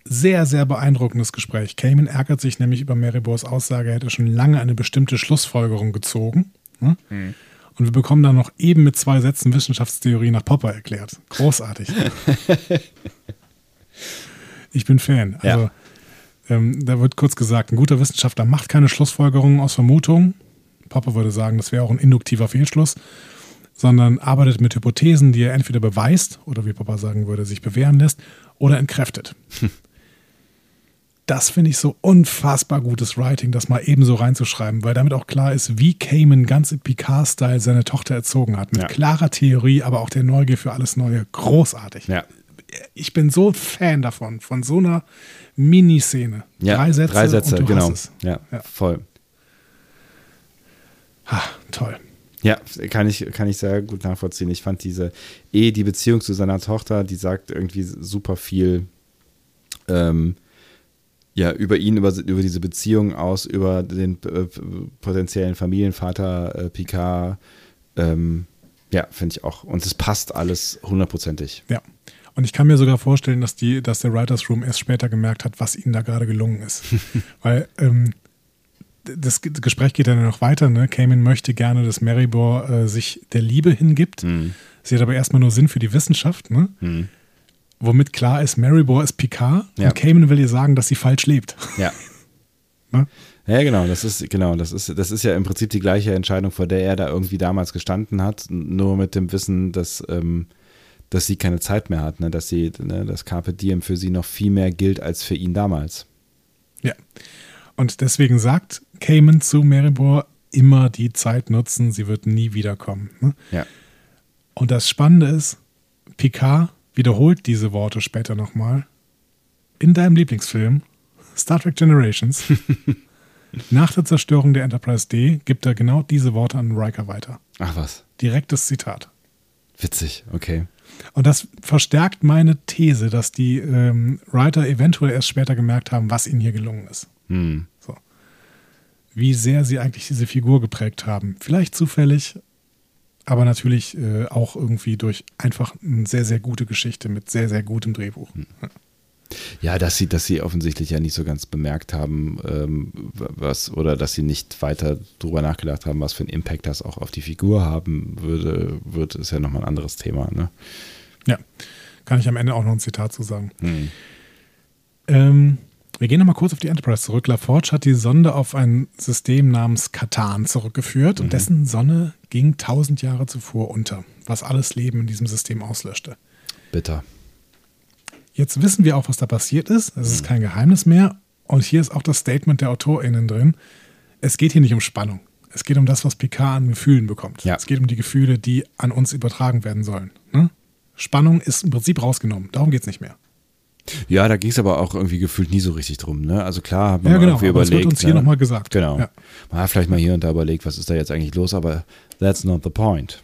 Sehr, sehr beeindruckendes Gespräch. Cayman ärgert sich nämlich über Meribors Aussage, er hätte schon lange eine bestimmte Schlussfolgerung gezogen. Ne? Und wir bekommen dann noch eben mit zwei Sätzen Wissenschaftstheorie nach Popper erklärt. Großartig. ich bin Fan. Also, Ja. ähm, da wird kurz gesagt, ein guter Wissenschaftler macht keine Schlussfolgerungen aus Vermutungen. Popper würde sagen, das wäre auch ein induktiver Fehlschluss, sondern arbeitet mit Hypothesen, die er entweder beweist oder wie Popper sagen würde, sich bewähren lässt oder entkräftet. Das finde ich so unfassbar gutes Writing, das mal ebenso reinzuschreiben, weil damit auch klar ist, wie Cayman ganz im Picard-Style seine Tochter erzogen hat. Mit Ja. klarer Theorie, aber auch der Neugier für alles Neue. Großartig. Ja. Ich bin so Fan davon, von so einer Miniszene. ja drei Sätze, drei Sätze genau. Ja, Ja. voll. Ha, toll. Ja, kann ich, kann ich sehr gut nachvollziehen. Ich fand diese, eh die Beziehung zu seiner Tochter, die sagt irgendwie super viel ähm, ja, über ihn, über, über diese Beziehung aus, über den äh, potenziellen Familienvater äh, Picard. Ähm, ja, finde ich auch. Und es passt alles hundertprozentig. Ja. Und ich kann mir sogar vorstellen, dass, die, dass der Writers Room erst später gemerkt hat, was ihnen da gerade gelungen ist. Weil ähm, das Ge- Gespräch geht dann noch weiter. Ne? Cayman möchte gerne, dass Maribor äh, sich der Liebe hingibt. Sie hat aber erstmal nur Sinn für die Wissenschaft. Ne? Womit klar ist, Maribor ist Picard Ja. und Cayman will ihr sagen, dass sie falsch lebt. Ja. Ne? Ja, genau, das ist, genau, das ist, das ist ja im Prinzip die gleiche Entscheidung, vor der er da irgendwie damals gestanden hat, nur mit dem Wissen, dass, ähm, dass sie keine Zeit mehr hat, ne? dass sie, ne, das Carpe Diem für sie noch viel mehr gilt als für ihn damals. Ja. Und deswegen sagt Cayman zu Maribor, immer die Zeit nutzen, sie wird nie wiederkommen. Ne? Ja. Und das Spannende ist, Picard wiederholt diese Worte später nochmal in deinem Lieblingsfilm Star Trek Generations. Nach der Zerstörung der Enterprise D gibt er genau diese Worte an Riker weiter. Ach was, Direktes Zitat. witzig, okay. Und das verstärkt meine These, dass die ähm, Writer eventuell erst später gemerkt haben, was ihnen hier gelungen ist. Hm. So. Wie sehr sie eigentlich diese Figur geprägt haben. Vielleicht zufällig, aber natürlich äh, auch irgendwie durch einfach eine sehr, sehr gute Geschichte mit sehr, sehr gutem Drehbuch. Ja, dass sie, dass sie offensichtlich ja nicht so ganz bemerkt haben, ähm, was, oder dass sie nicht weiter drüber nachgedacht haben, was für einen Impact das auch auf die Figur haben würde, wird, ist ja nochmal ein anderes Thema, ne? Ja, kann ich am Ende auch noch ein Zitat zu sagen. Hm. Ähm, wir gehen nochmal kurz auf die Enterprise zurück. LaForge hat die Sonde auf ein System namens Katan zurückgeführt und dessen Sonne ging tausend Jahre zuvor unter, was alles Leben in diesem System auslöschte. Bitter. Jetzt wissen wir auch, was da passiert ist. Es ist kein Geheimnis mehr. Und hier ist auch das Statement der AutorInnen drin. Es geht hier nicht um Spannung. Es geht um das, was Picard an Gefühlen bekommt. Ja. Es geht um die Gefühle, die an uns übertragen werden sollen. Ne? Spannung ist im Prinzip rausgenommen. Darum geht es nicht mehr. Ja, da ging es aber auch irgendwie gefühlt nie so richtig drum, ne? Also klar hat man Ja, genau, irgendwie überlegt. wird uns hier ne? nochmal gesagt. Genau. Ja. Man hat vielleicht mal hier und da überlegt, was ist da jetzt eigentlich los, aber that's not the point.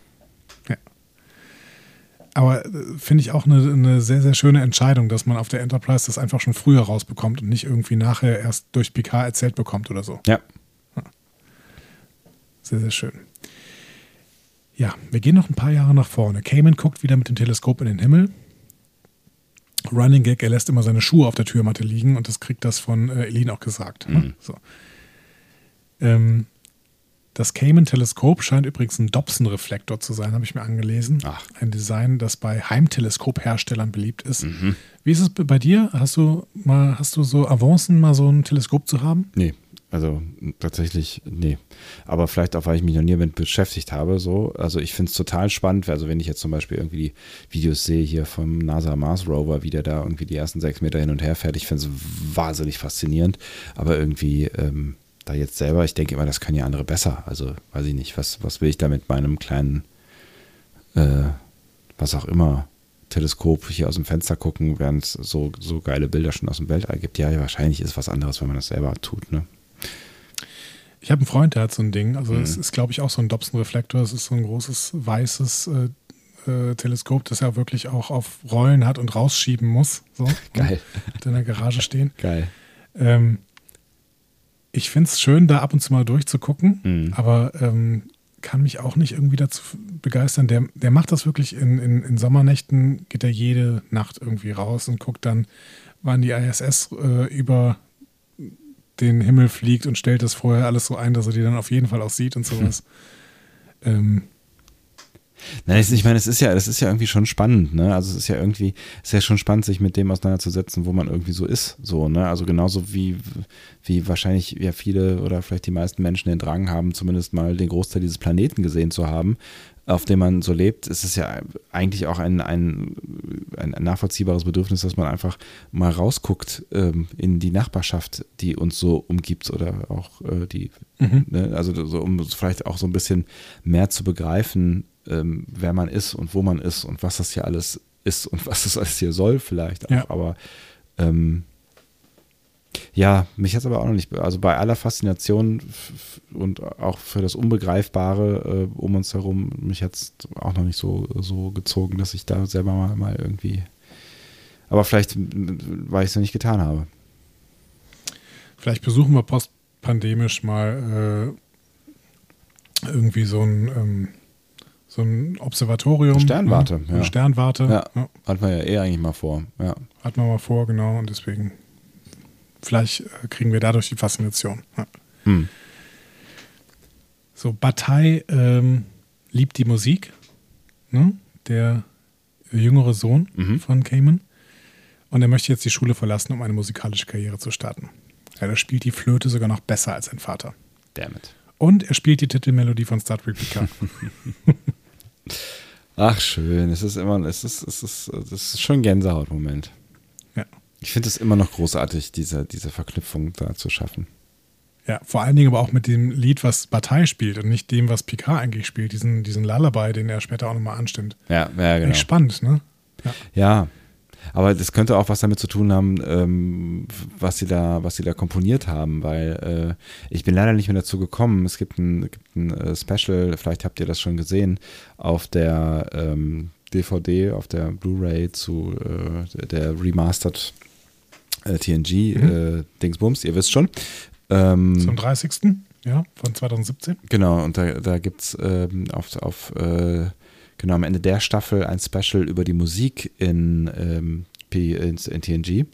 Aber äh, finde ich auch eine, eine sehr, sehr schöne Entscheidung, dass man auf der Enterprise das einfach schon früher rausbekommt und nicht irgendwie nachher erst durch Picard erzählt bekommt oder so. Ja. Sehr, sehr schön. Ja, wir gehen noch ein paar Jahre nach vorne. Cayman guckt wieder mit dem Teleskop in den Himmel. Running Gag, er lässt immer seine Schuhe auf der Türmatte liegen und das kriegt das von äh, Elin auch gesagt. Ne? So. Ähm, Das Cayman-Teleskop scheint übrigens ein Dobson-Reflektor zu sein, habe ich mir angelesen. Ach. Ein Design, das bei Heimteleskopherstellern beliebt ist. Mhm. Wie ist es bei dir? Hast du mal, hast du so Avancen, mal so ein Teleskop zu haben? Nee, also tatsächlich, nee. Aber vielleicht auch, weil ich mich noch nie damit beschäftigt habe. So. Also ich finde es total spannend. Also wenn ich jetzt zum Beispiel irgendwie die Videos sehe hier vom NASA Mars Rover, wie der da irgendwie die ersten sechs Meter hin und her fährt, ich finde es wahnsinnig faszinierend. Aber irgendwie ähm, da jetzt selber, ich denke immer, das können ja andere besser. Also weiß ich nicht, was, was will ich da mit meinem kleinen, äh, was auch immer, Teleskop hier aus dem Fenster gucken, während es so, so geile Bilder schon aus dem Weltall gibt. Ja, wahrscheinlich ist es was anderes, wenn man das selber tut, ne? Ich habe einen Freund, der hat so ein Ding. Also es Mhm. ist, glaube ich, auch so ein Dobson-Reflektor. Es ist so ein großes weißes äh, äh, Teleskop, das er wirklich auch auf Rollen hat und rausschieben muss. So, Geil. Hat in der Garage stehen. Geil. Ähm, ich finde es schön, da ab und zu mal durchzugucken, Mhm. aber ähm, kann mich auch nicht irgendwie dazu begeistern. Der, der macht das wirklich in, in, in Sommernächten, geht er jede Nacht irgendwie raus und guckt dann, wann die ISS äh, über den Himmel fliegt und stellt das vorher alles so ein, dass er die dann auf jeden Fall auch sieht und sowas. ähm, Nein, ich meine, es ist ja, das ist ja irgendwie schon spannend, ne? Also es ist ja irgendwie, es ist ja schon spannend, sich mit dem auseinanderzusetzen, wo man irgendwie so ist, so, ne? Also genauso wie, wie wahrscheinlich ja viele oder vielleicht die meisten Menschen den Drang haben, zumindest mal den Großteil dieses Planeten gesehen zu haben, auf dem man so lebt, ist es ja eigentlich auch ein, ein, ein nachvollziehbares Bedürfnis, dass man einfach mal rausguckt ähm, in die Nachbarschaft, die uns so umgibt oder auch äh, die, ne? also so, um vielleicht auch so ein bisschen mehr zu begreifen, ähm, wer man ist und wo man ist und was das hier alles ist und was das alles hier soll vielleicht auch. Ja. Aber ähm, ja, mich hat es aber auch noch nicht, also bei aller Faszination und auch für das Unbegreifbare äh, um uns herum, mich hat es auch noch nicht so, so gezogen, dass ich da selber mal, mal irgendwie, aber vielleicht, weil ich es noch nicht getan habe. vielleicht besuchen wir postpandemisch mal äh, irgendwie so ein, ähm, so ein Observatorium. Sternwarte, ne? Eine ja. Sternwarte. Ja, ja. hatten wir ja eh eigentlich mal vor, ja. Hatten wir mal vor, genau. Und deswegen, vielleicht äh, kriegen wir dadurch die Faszination. Ja. Hm. So, Bataille ähm, liebt die Musik. Ne? Der jüngere Sohn Mhm. von Cayman. Und er möchte jetzt die Schule verlassen, um eine musikalische Karriere zu starten. Ja, er spielt die Flöte sogar noch besser als sein Vater. Damn it. Und er spielt die Titelmelodie von Star Trek Picard. Ach, schön. Es ist immer, es ist, es ist, das ist schon ein Gänsehautmoment. Ich finde es immer noch großartig, diese, diese Verknüpfung da zu schaffen. ja, vor allen Dingen aber auch mit dem Lied, was Bataille spielt und nicht dem, was Picard eigentlich spielt. Diesen, diesen Lullaby, den er später auch nochmal anstimmt. Ja, ja, genau. Echt spannend, ne? Ja. Ja, aber das könnte auch was damit zu tun haben, ähm, was sie da, was sie da komponiert haben, weil äh, ich bin leider nicht mehr dazu gekommen. Es gibt ein, gibt ein äh, Special, vielleicht habt ihr das schon gesehen, auf der ähm, DVD, auf der Blu-ray zu äh, der Remastered äh, TNG äh, Dingsbums, ihr wisst schon. Ähm, Zum 30. Ja, von 2017. Genau, und da, da gibt es ähm, auf, auf äh, genau am Ende der Staffel ein Special über die Musik in, ähm, P, in, in TNG.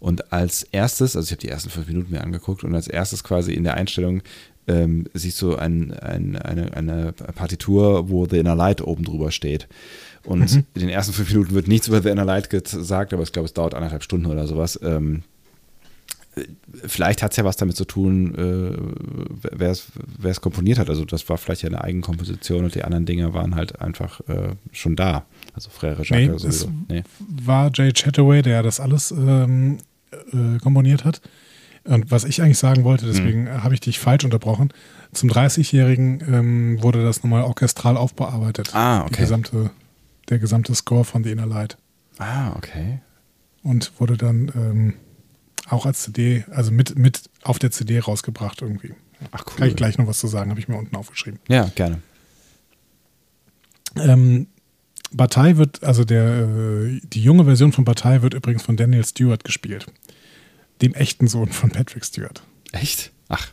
Und als erstes, also ich habe die ersten fünf Minuten mir angeguckt, und als erstes quasi in der Einstellung ähm, siehst du ein, ein, eine, eine Partitur, wo The Inner Light oben drüber steht. Und in den ersten fünf Minuten wird nichts über The Inner Light gesagt, aber ich glaube, es dauert anderthalb Stunden oder sowas. Ähm, vielleicht hat es ja was damit zu tun, äh, wer es komponiert hat. Also das war vielleicht ja eine Eigenkomposition und die anderen Dinge waren halt einfach äh, schon da. Also Frère Nee, Jacques es sowieso. Nee. war Jay Chataway, der das alles ähm, äh, komponiert hat. Und was ich eigentlich sagen wollte, deswegen Hm. habe ich dich falsch unterbrochen. Zum 30-Jährigen ähm, wurde das nochmal orchestral aufbearbeitet. Ah, Die okay. gesamte, der gesamte Score von The Inner Light. Ah, okay. Und wurde dann ähm, auch als CD, also mit, mit auf der CD rausgebracht irgendwie. Ach cool. Kann ich gleich noch was zu sagen, habe ich mir unten aufgeschrieben. Ja, gerne. Ähm, Bataille wird, also der, äh, die junge Version von Bataille wird übrigens von Daniel Stewart gespielt. Dem echten Sohn von Patrick Stewart. Echt? Ach.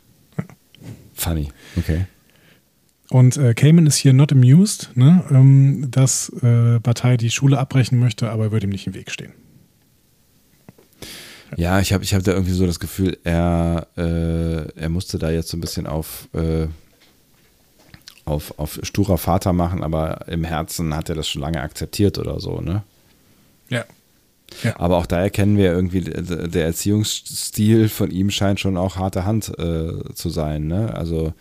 Funny. Okay. Und äh, Cayman ist hier not amused, ne, ähm, dass äh, Bataille die Schule abbrechen möchte, aber er wird ihm nicht im Weg stehen. Ja, ich habe ich hab da irgendwie so das Gefühl, er, äh, er musste da jetzt so ein bisschen auf, äh, auf, auf sturer Vater machen, aber im Herzen hat er das schon lange akzeptiert oder so, ne? Ja. Aber auch da erkennen wir irgendwie, der Erziehungsstil von ihm scheint schon auch harte Hand äh, zu sein. Ne? Also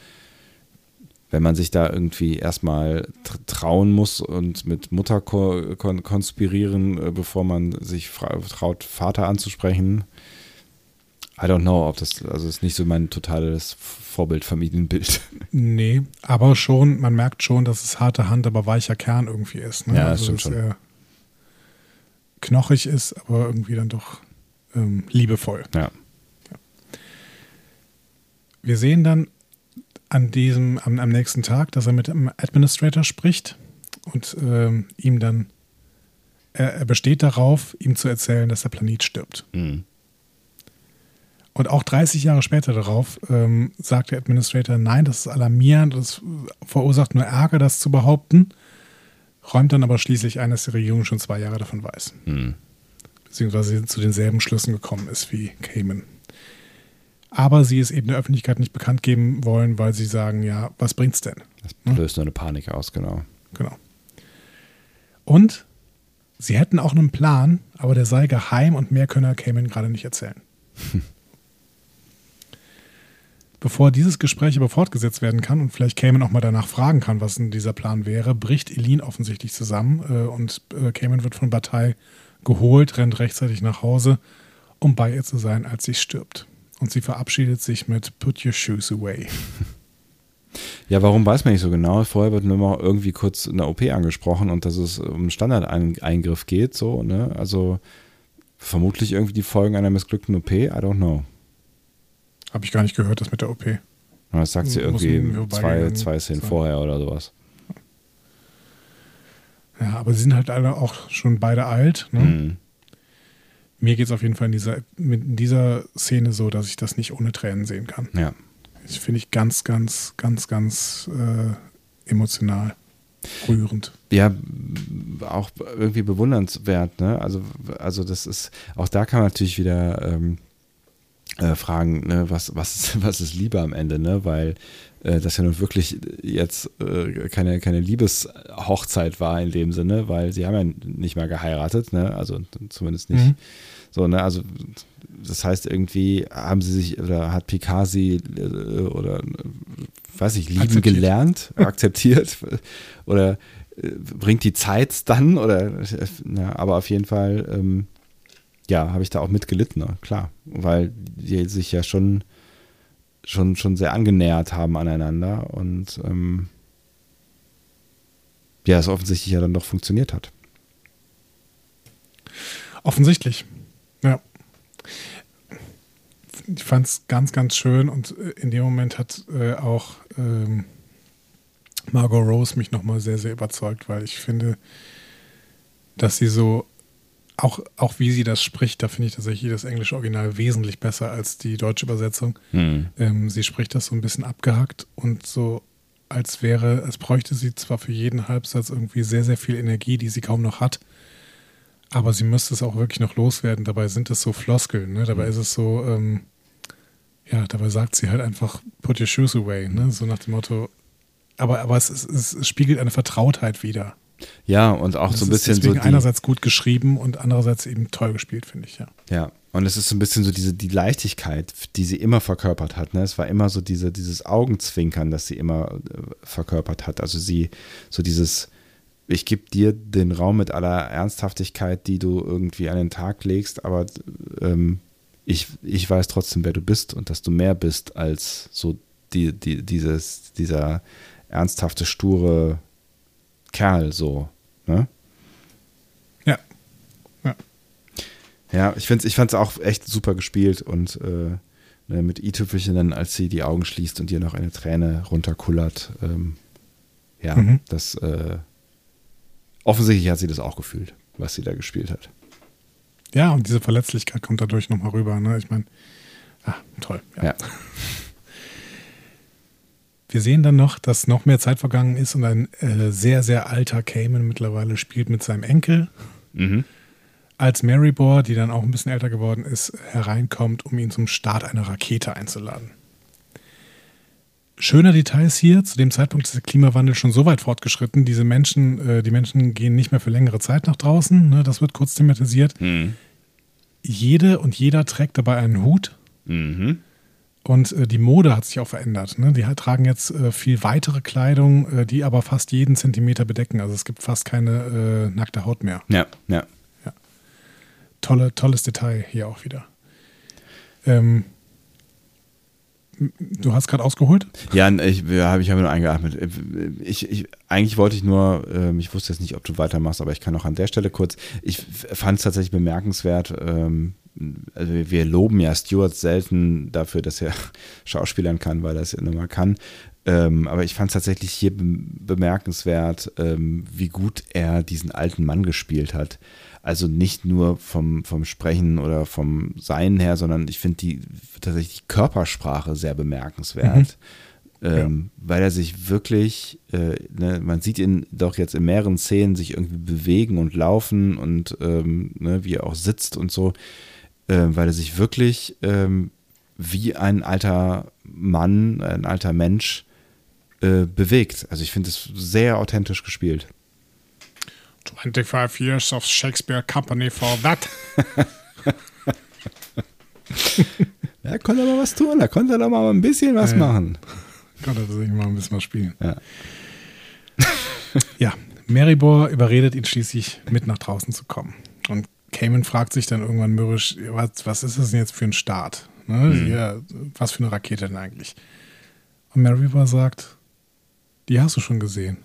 wenn man sich da irgendwie erstmal trauen muss und mit Mutter ko kon konspirieren, äh, bevor man sich traut, Vater anzusprechen. I don't know, ob das, also ist nicht so mein totales Vorbildfamilienbild. Nee, aber schon, man merkt schon, dass es harte Hand, aber weicher Kern irgendwie ist. Ne? Ja, das also, stimmt schon knochig ist, aber irgendwie dann doch ähm, liebevoll. Ja. ja. Wir sehen dann an diesem, am, am, nächsten Tag, dass er mit dem Administrator spricht und ähm, ihm dann, er, er, besteht darauf, ihm zu erzählen, dass der Planet stirbt. Mhm. Und auch 30 Jahre später darauf ähm, sagt der Administrator, nein, das ist alarmierend, das verursacht nur Ärger, das zu behaupten räumt dann aber schließlich ein, dass die Regierung schon zwei Jahre davon weiß. Mhm. Beziehungsweise zu denselben Schlüssen gekommen ist wie Cayman. Aber sie es eben der Öffentlichkeit nicht bekannt geben wollen, weil sie sagen, ja, was bringt's denn? Das löst nur eine Panik aus, genau. Genau. Und sie hätten auch einen Plan, aber der sei geheim und mehr könne Cayman gerade nicht erzählen. Bevor dieses Gespräch aber fortgesetzt werden kann und vielleicht Cayman auch mal danach fragen kann, was denn dieser Plan wäre, bricht Eileen offensichtlich zusammen äh, und äh, Cayman wird von Bataille geholt, rennt rechtzeitig nach Hause, um bei ihr zu sein, als sie stirbt. Und sie verabschiedet sich mit Put your shoes away. Ja, warum weiß man nicht so genau. Vorher wird nur mal irgendwie kurz eine OP angesprochen und dass es um einen Standardeingriff geht, so, ne? Also vermutlich irgendwie die Folgen einer missglückten OP, I don't know. Habe ich gar nicht gehört, das mit der OP. Das sagt sie irgendwie zwei, zwei Szenen sein. vorher oder sowas. Ja, aber sie sind halt alle auch schon beide alt. Ne? Mhm. Mir geht es auf jeden Fall in dieser, in dieser Szene so, dass ich das nicht ohne Tränen sehen kann. Ja. Das finde ich ganz, ganz, ganz, ganz äh, emotional. Rührend. Ja, auch irgendwie bewundernswert, ne? Also, also das ist, auch da kann man natürlich wieder ähm, äh, fragen, ne, was, was, was ist Liebe am Ende, ne? Weil das ja nun wirklich jetzt äh, keine, keine Liebeshochzeit war in dem Sinne, weil sie haben ja nicht mehr geheiratet, ne? Also zumindest nicht. Mhm. So, ne, also das heißt irgendwie haben sie sich oder hat Picard sie äh, oder weiß ich, lieben akzeptiert. gelernt, akzeptiert oder äh, bringt die Zeit dann oder na, aber auf jeden Fall ähm, ja, habe ich da auch mitgelitten, ne? klar, weil die sich ja schon, schon, schon sehr angenähert haben aneinander und ähm, ja, es offensichtlich ja dann doch funktioniert hat. Offensichtlich, ja. Ich fand es ganz, ganz schön und äh, in dem Moment hat äh, auch ähm, Margot Rose mich nochmal sehr, sehr überzeugt, weil ich finde, dass sie so auch, auch wie sie das spricht, da finde ich tatsächlich das englische Original wesentlich besser als die deutsche Übersetzung. Mhm. Ähm, sie spricht das so ein bisschen abgehackt und so, als wäre, als bräuchte sie zwar für jeden Halbsatz irgendwie sehr, sehr viel Energie, die sie kaum noch hat, aber sie müsste es auch wirklich noch loswerden. Dabei sind es so Floskeln, ne? Dabei mhm. ist es so, ähm, ja, dabei sagt sie halt einfach, put your shoes away, ne? So nach dem Motto, aber, aber es, es, es spiegelt eine Vertrautheit wieder. Ja, und auch das so ein bisschen so. Die, einerseits gut geschrieben und andererseits eben toll gespielt, finde ich, ja. Ja, und es ist so ein bisschen so diese die Leichtigkeit, die sie immer verkörpert hat. Ne? Es war immer so diese, dieses Augenzwinkern, das sie immer äh, verkörpert hat. Also sie, so dieses, ich gebe dir den Raum mit aller Ernsthaftigkeit, die du irgendwie an den Tag legst, aber ähm, ich, ich weiß trotzdem, wer du bist und dass du mehr bist als so die, die, dieses, dieser ernsthafte, sture Kerl so. Ne? Ja. Ja. Ja, ich, find's, ich fand es auch echt super gespielt und äh, ne, mit i-Tüpfelchen dann, als sie die Augen schließt und ihr noch eine Träne runterkullert. Ähm, ja, mhm. das äh, offensichtlich hat sie das auch gefühlt, was sie da gespielt hat. Ja, und diese Verletzlichkeit kommt dadurch nochmal rüber. Ne? Ich meine, ah, toll. ja. ja. Wir sehen dann noch, dass noch mehr Zeit vergangen ist und ein äh, sehr, sehr alter Cayman mittlerweile spielt mit seinem Enkel. Mhm. Als Marybor, die dann auch ein bisschen älter geworden ist, hereinkommt, um ihn zum Start einer Rakete einzuladen. schöner Details hier. Zu dem Zeitpunkt ist der Klimawandel schon so weit fortgeschritten. Diese Menschen, äh, die Menschen gehen nicht mehr für längere Zeit nach draußen. Ne? Das wird kurz thematisiert. Mhm. Jede und jeder trägt dabei einen Hut. Mhm. Und äh, die Mode hat sich auch verändert. Ne? Die halt tragen jetzt äh, viel weitere Kleidung, äh, die aber fast jeden Zentimeter bedecken. Also es gibt fast keine äh, nackte Haut mehr. Ja, ja. Tolle, tolles Detail hier auch wieder. Ähm, du hast gerade ausgeholt? Ja, ich habe ich hab nur eingeatmet. Ich, ich, eigentlich wollte ich nur, ähm, ich wusste jetzt nicht, ob du weitermachst, aber ich kann auch an der Stelle kurz. Ich fand es tatsächlich bemerkenswert. Ähm, also wir loben ja Stuart selten dafür, dass er Schauspielern kann, weil er es ja nun mal kann. Ähm, aber ich fand es tatsächlich hier bemerkenswert, ähm, wie gut er diesen alten Mann gespielt hat. Also nicht nur vom, vom Sprechen oder vom Sein her, sondern ich finde die tatsächlich die Körpersprache sehr bemerkenswert. Mhm. Ähm, ja. Weil er sich wirklich, äh, ne, man sieht ihn doch jetzt in mehreren Szenen sich irgendwie bewegen und laufen und ähm, ne, wie er auch sitzt und so, äh, weil er sich wirklich ähm, wie ein alter Mann, ein alter Mensch äh, bewegt. Also ich finde es sehr authentisch gespielt. 25 years of Shakespeare Company for that. er konnte aber was tun, er konnte da mal ein bisschen was ja, machen. Konnte sich mal ein bisschen was spielen. Ja. ja, Maribor überredet ihn schließlich mit nach draußen zu kommen. Cayman fragt sich dann irgendwann mürrisch, was, was ist das denn jetzt für ein Start? Ne? Mhm. Ja, was für eine Rakete denn eigentlich? Und Maribor sagt, die hast du schon gesehen.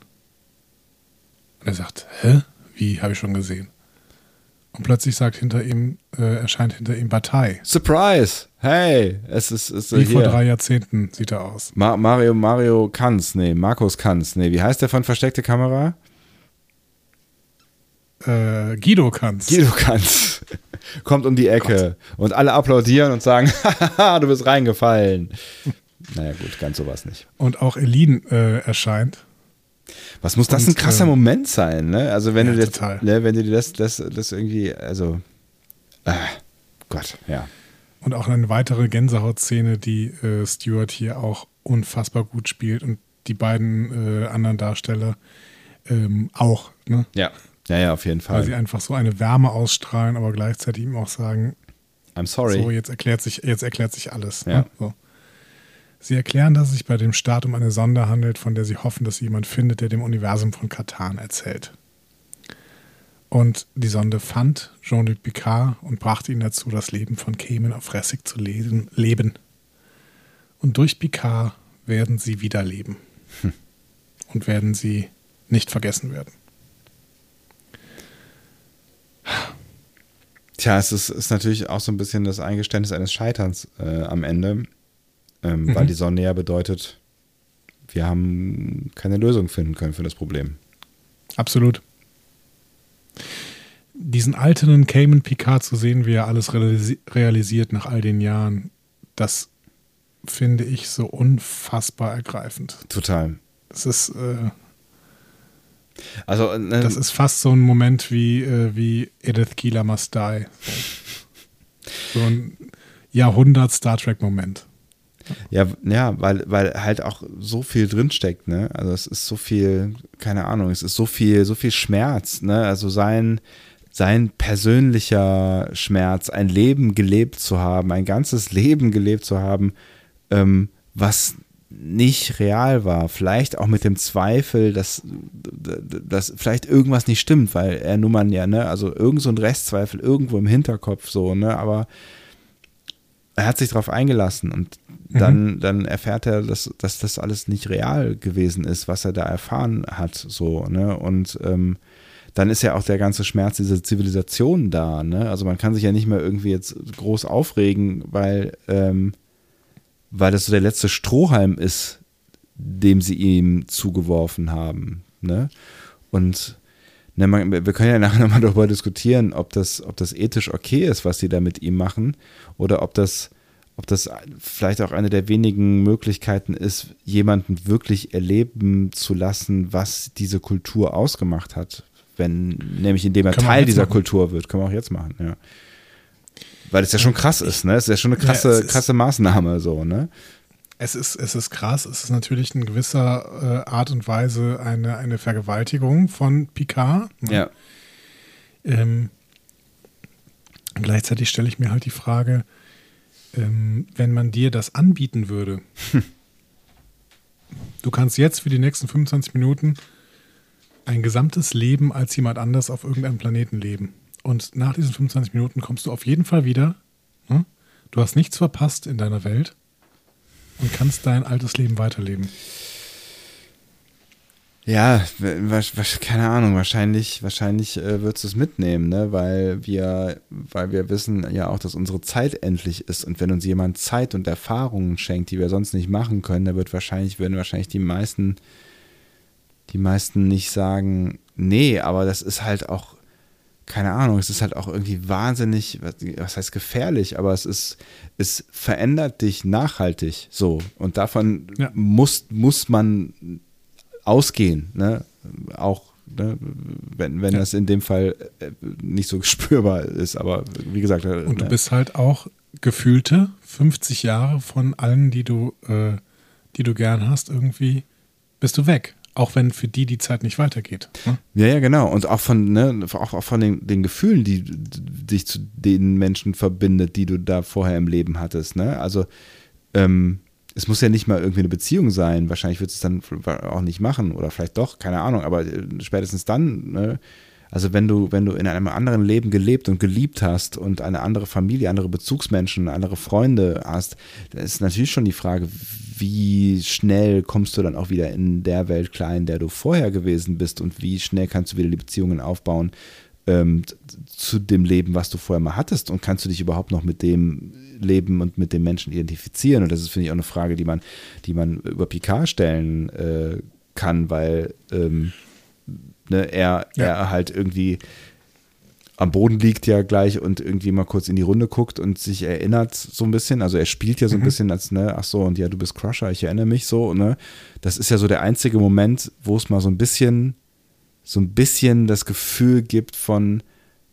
Und er sagt, hä? Wie, habe ich schon gesehen. Und plötzlich sagt hinter ihm, äh, erscheint hinter ihm Bataille. Surprise! Hey, es ist, ist Wie hier. vor drei Jahrzehnten sieht er aus. Ma Mario, Mario Kanz, nee, Markus Kanz, nee, wie heißt der von Versteckte Kamera? Äh, Guido Kanz. Guido Kanz. Kommt um die Ecke Gott. und alle applaudieren und sagen, du bist reingefallen. naja, gut, ganz sowas nicht. Und auch Elin äh, erscheint. Was muss das und, ein krasser äh, Moment sein, ne? Also wenn ja, du das, ne, wenn du dir das, das, das irgendwie, also, äh, Gott, ja. Und auch eine weitere Gänsehautszene, die äh, Stewart hier auch unfassbar gut spielt und die beiden äh, anderen Darsteller ähm, auch, ne? Ja. Ja, ja, auf jeden Fall. Weil sie einfach so eine Wärme ausstrahlen, aber gleichzeitig ihm auch sagen, I'm sorry. So, jetzt erklärt sich, jetzt erklärt sich alles. Ne? Ja. Ne? So. Sie erklären, dass es sich bei dem Staat um eine Sonde handelt, von der sie hoffen, dass sie jemand findet, der dem Universum von Katan erzählt. Und die Sonde fand Jean-Luc Picard und brachte ihn dazu, das Leben von Cayman auf Ressig zu leben. Und durch Picard werden sie wieder leben. Hm. Und werden sie nicht vergessen werden. Tja, es ist, ist, natürlich auch so ein bisschen das Eingeständnis eines Scheiterns äh, am Ende ähm, mhm. weil die Sonne ja bedeutet, wir haben keine Lösung finden können für das Problem. Absolut. Diesen alten Cayman Picard zu sehen, wie er alles realisiert nach all den Jahren, das finde ich so unfassbar ergreifend. Total. Das ist, äh, also, ne, das ist fast so ein Moment wie, äh, wie Edith Keeler Must Die. So, ein Jahrhundert-Star Trek-Moment. Ja, ja, weil, weil halt auch so viel drinsteckt, ne? Also es ist so viel, keine Ahnung, es ist so viel, so viel Schmerz, ne? Also sein, sein persönlicher Schmerz, ein Leben gelebt zu haben, ein ganzes Leben gelebt zu haben, ähm, was nicht real war. Vielleicht auch mit dem Zweifel, dass, dass vielleicht irgendwas nicht stimmt, weil er nun mal ja, ne, also irgend so ein Restzweifel irgendwo im Hinterkopf so, ne, aber er hat sich darauf eingelassen und dann, mhm. dann erfährt er, dass, dass das alles nicht real gewesen ist, was er da erfahren hat, so, ne? Und ähm, dann ist ja auch der ganze Schmerz dieser Zivilisation da, ne? Also man kann sich ja nicht mehr irgendwie jetzt groß aufregen, weil, ähm, weil das so der letzte Strohhalm ist, dem sie ihm zugeworfen haben, ne? Und ne, man, wir können ja nachher nochmal darüber diskutieren, ob das, ob das ethisch okay ist, was sie da mit ihm machen, oder ob das ob das vielleicht auch eine der wenigen Möglichkeiten ist, jemanden wirklich erleben zu lassen, was diese Kultur ausgemacht hat. Wenn, nämlich indem er Teil dieser machen. Kultur wird. Können wir auch jetzt machen, ja. Weil es ja schon krass ist, ne? Es ist ja schon eine krasse, ja, krasse Maßnahme, so, ne? Es ist, es ist krass. Es ist natürlich in gewisser äh, Art und Weise eine, eine Vergewaltigung von Picard. ne? Ja. Ähm, gleichzeitig stelle ich mir halt die Frage, ähm, wenn man dir das anbieten würde, du kannst jetzt für die nächsten 25 Minuten ein gesamtes Leben als jemand anders auf irgendeinem Planeten leben. Und nach diesen 25 Minuten kommst du auf jeden Fall wieder. Ne? Du hast nichts verpasst in deiner Welt und kannst dein altes Leben weiterleben. Ja, keine Ahnung, wahrscheinlich, wahrscheinlich äh, du es mitnehmen, ne? Weil wir, weil wir wissen ja auch, dass unsere Zeit endlich ist. Und wenn uns jemand Zeit und Erfahrungen schenkt, die wir sonst nicht machen können, dann wird wahrscheinlich, würden wahrscheinlich die meisten, die meisten nicht sagen, nee, aber das ist halt auch, keine Ahnung, es ist halt auch irgendwie wahnsinnig, was, heißt gefährlich, aber es ist, es verändert dich nachhaltig so. Und davon Ja. muss, muss man ausgehen, ne? Auch ne? wenn, wenn Ja. das in dem Fall äh, nicht so spürbar ist, aber wie gesagt, äh, Und du ne? bist halt auch gefühlte 50 Jahre von allen, die du, äh, die du gern hast, irgendwie bist du weg. Auch wenn für die die Zeit nicht weitergeht. Ne? Ja, ja, genau. Und auch von, ne, auch, auch von den, den Gefühlen, die dich zu den Menschen verbindet, die du da vorher im Leben hattest. Ne? Also ähm, es muss ja nicht mal irgendwie eine Beziehung sein. Wahrscheinlich wird es dann auch nicht machen oder vielleicht doch, keine Ahnung. Aber äh, spätestens dann, ne? Also wenn du, wenn du in einem anderen Leben gelebt und geliebt hast und eine andere Familie, andere Bezugsmenschen, andere Freunde hast, dann ist natürlich schon die Frage, wie schnell kommst du dann auch wieder in der Welt klar, in der du vorher gewesen bist und wie schnell kannst du wieder die Beziehungen aufbauen ähm, zu dem Leben, was du vorher mal hattest und kannst du dich überhaupt noch mit dem Leben und mit dem Menschen identifizieren? Und das ist, finde ich, auch eine Frage, die man, die man über Picard stellen äh, kann, weil ähm, ne, er, Ja. er halt irgendwie am Boden liegt ja gleich und irgendwie mal kurz in die Runde guckt und sich erinnert so ein bisschen. Also er spielt ja so ein bisschen als, ne, ach so, und ja, du bist Crusher, ich erinnere mich so, ne. Das ist ja so der einzige Moment, wo es mal so ein bisschen, so ein bisschen das Gefühl gibt von,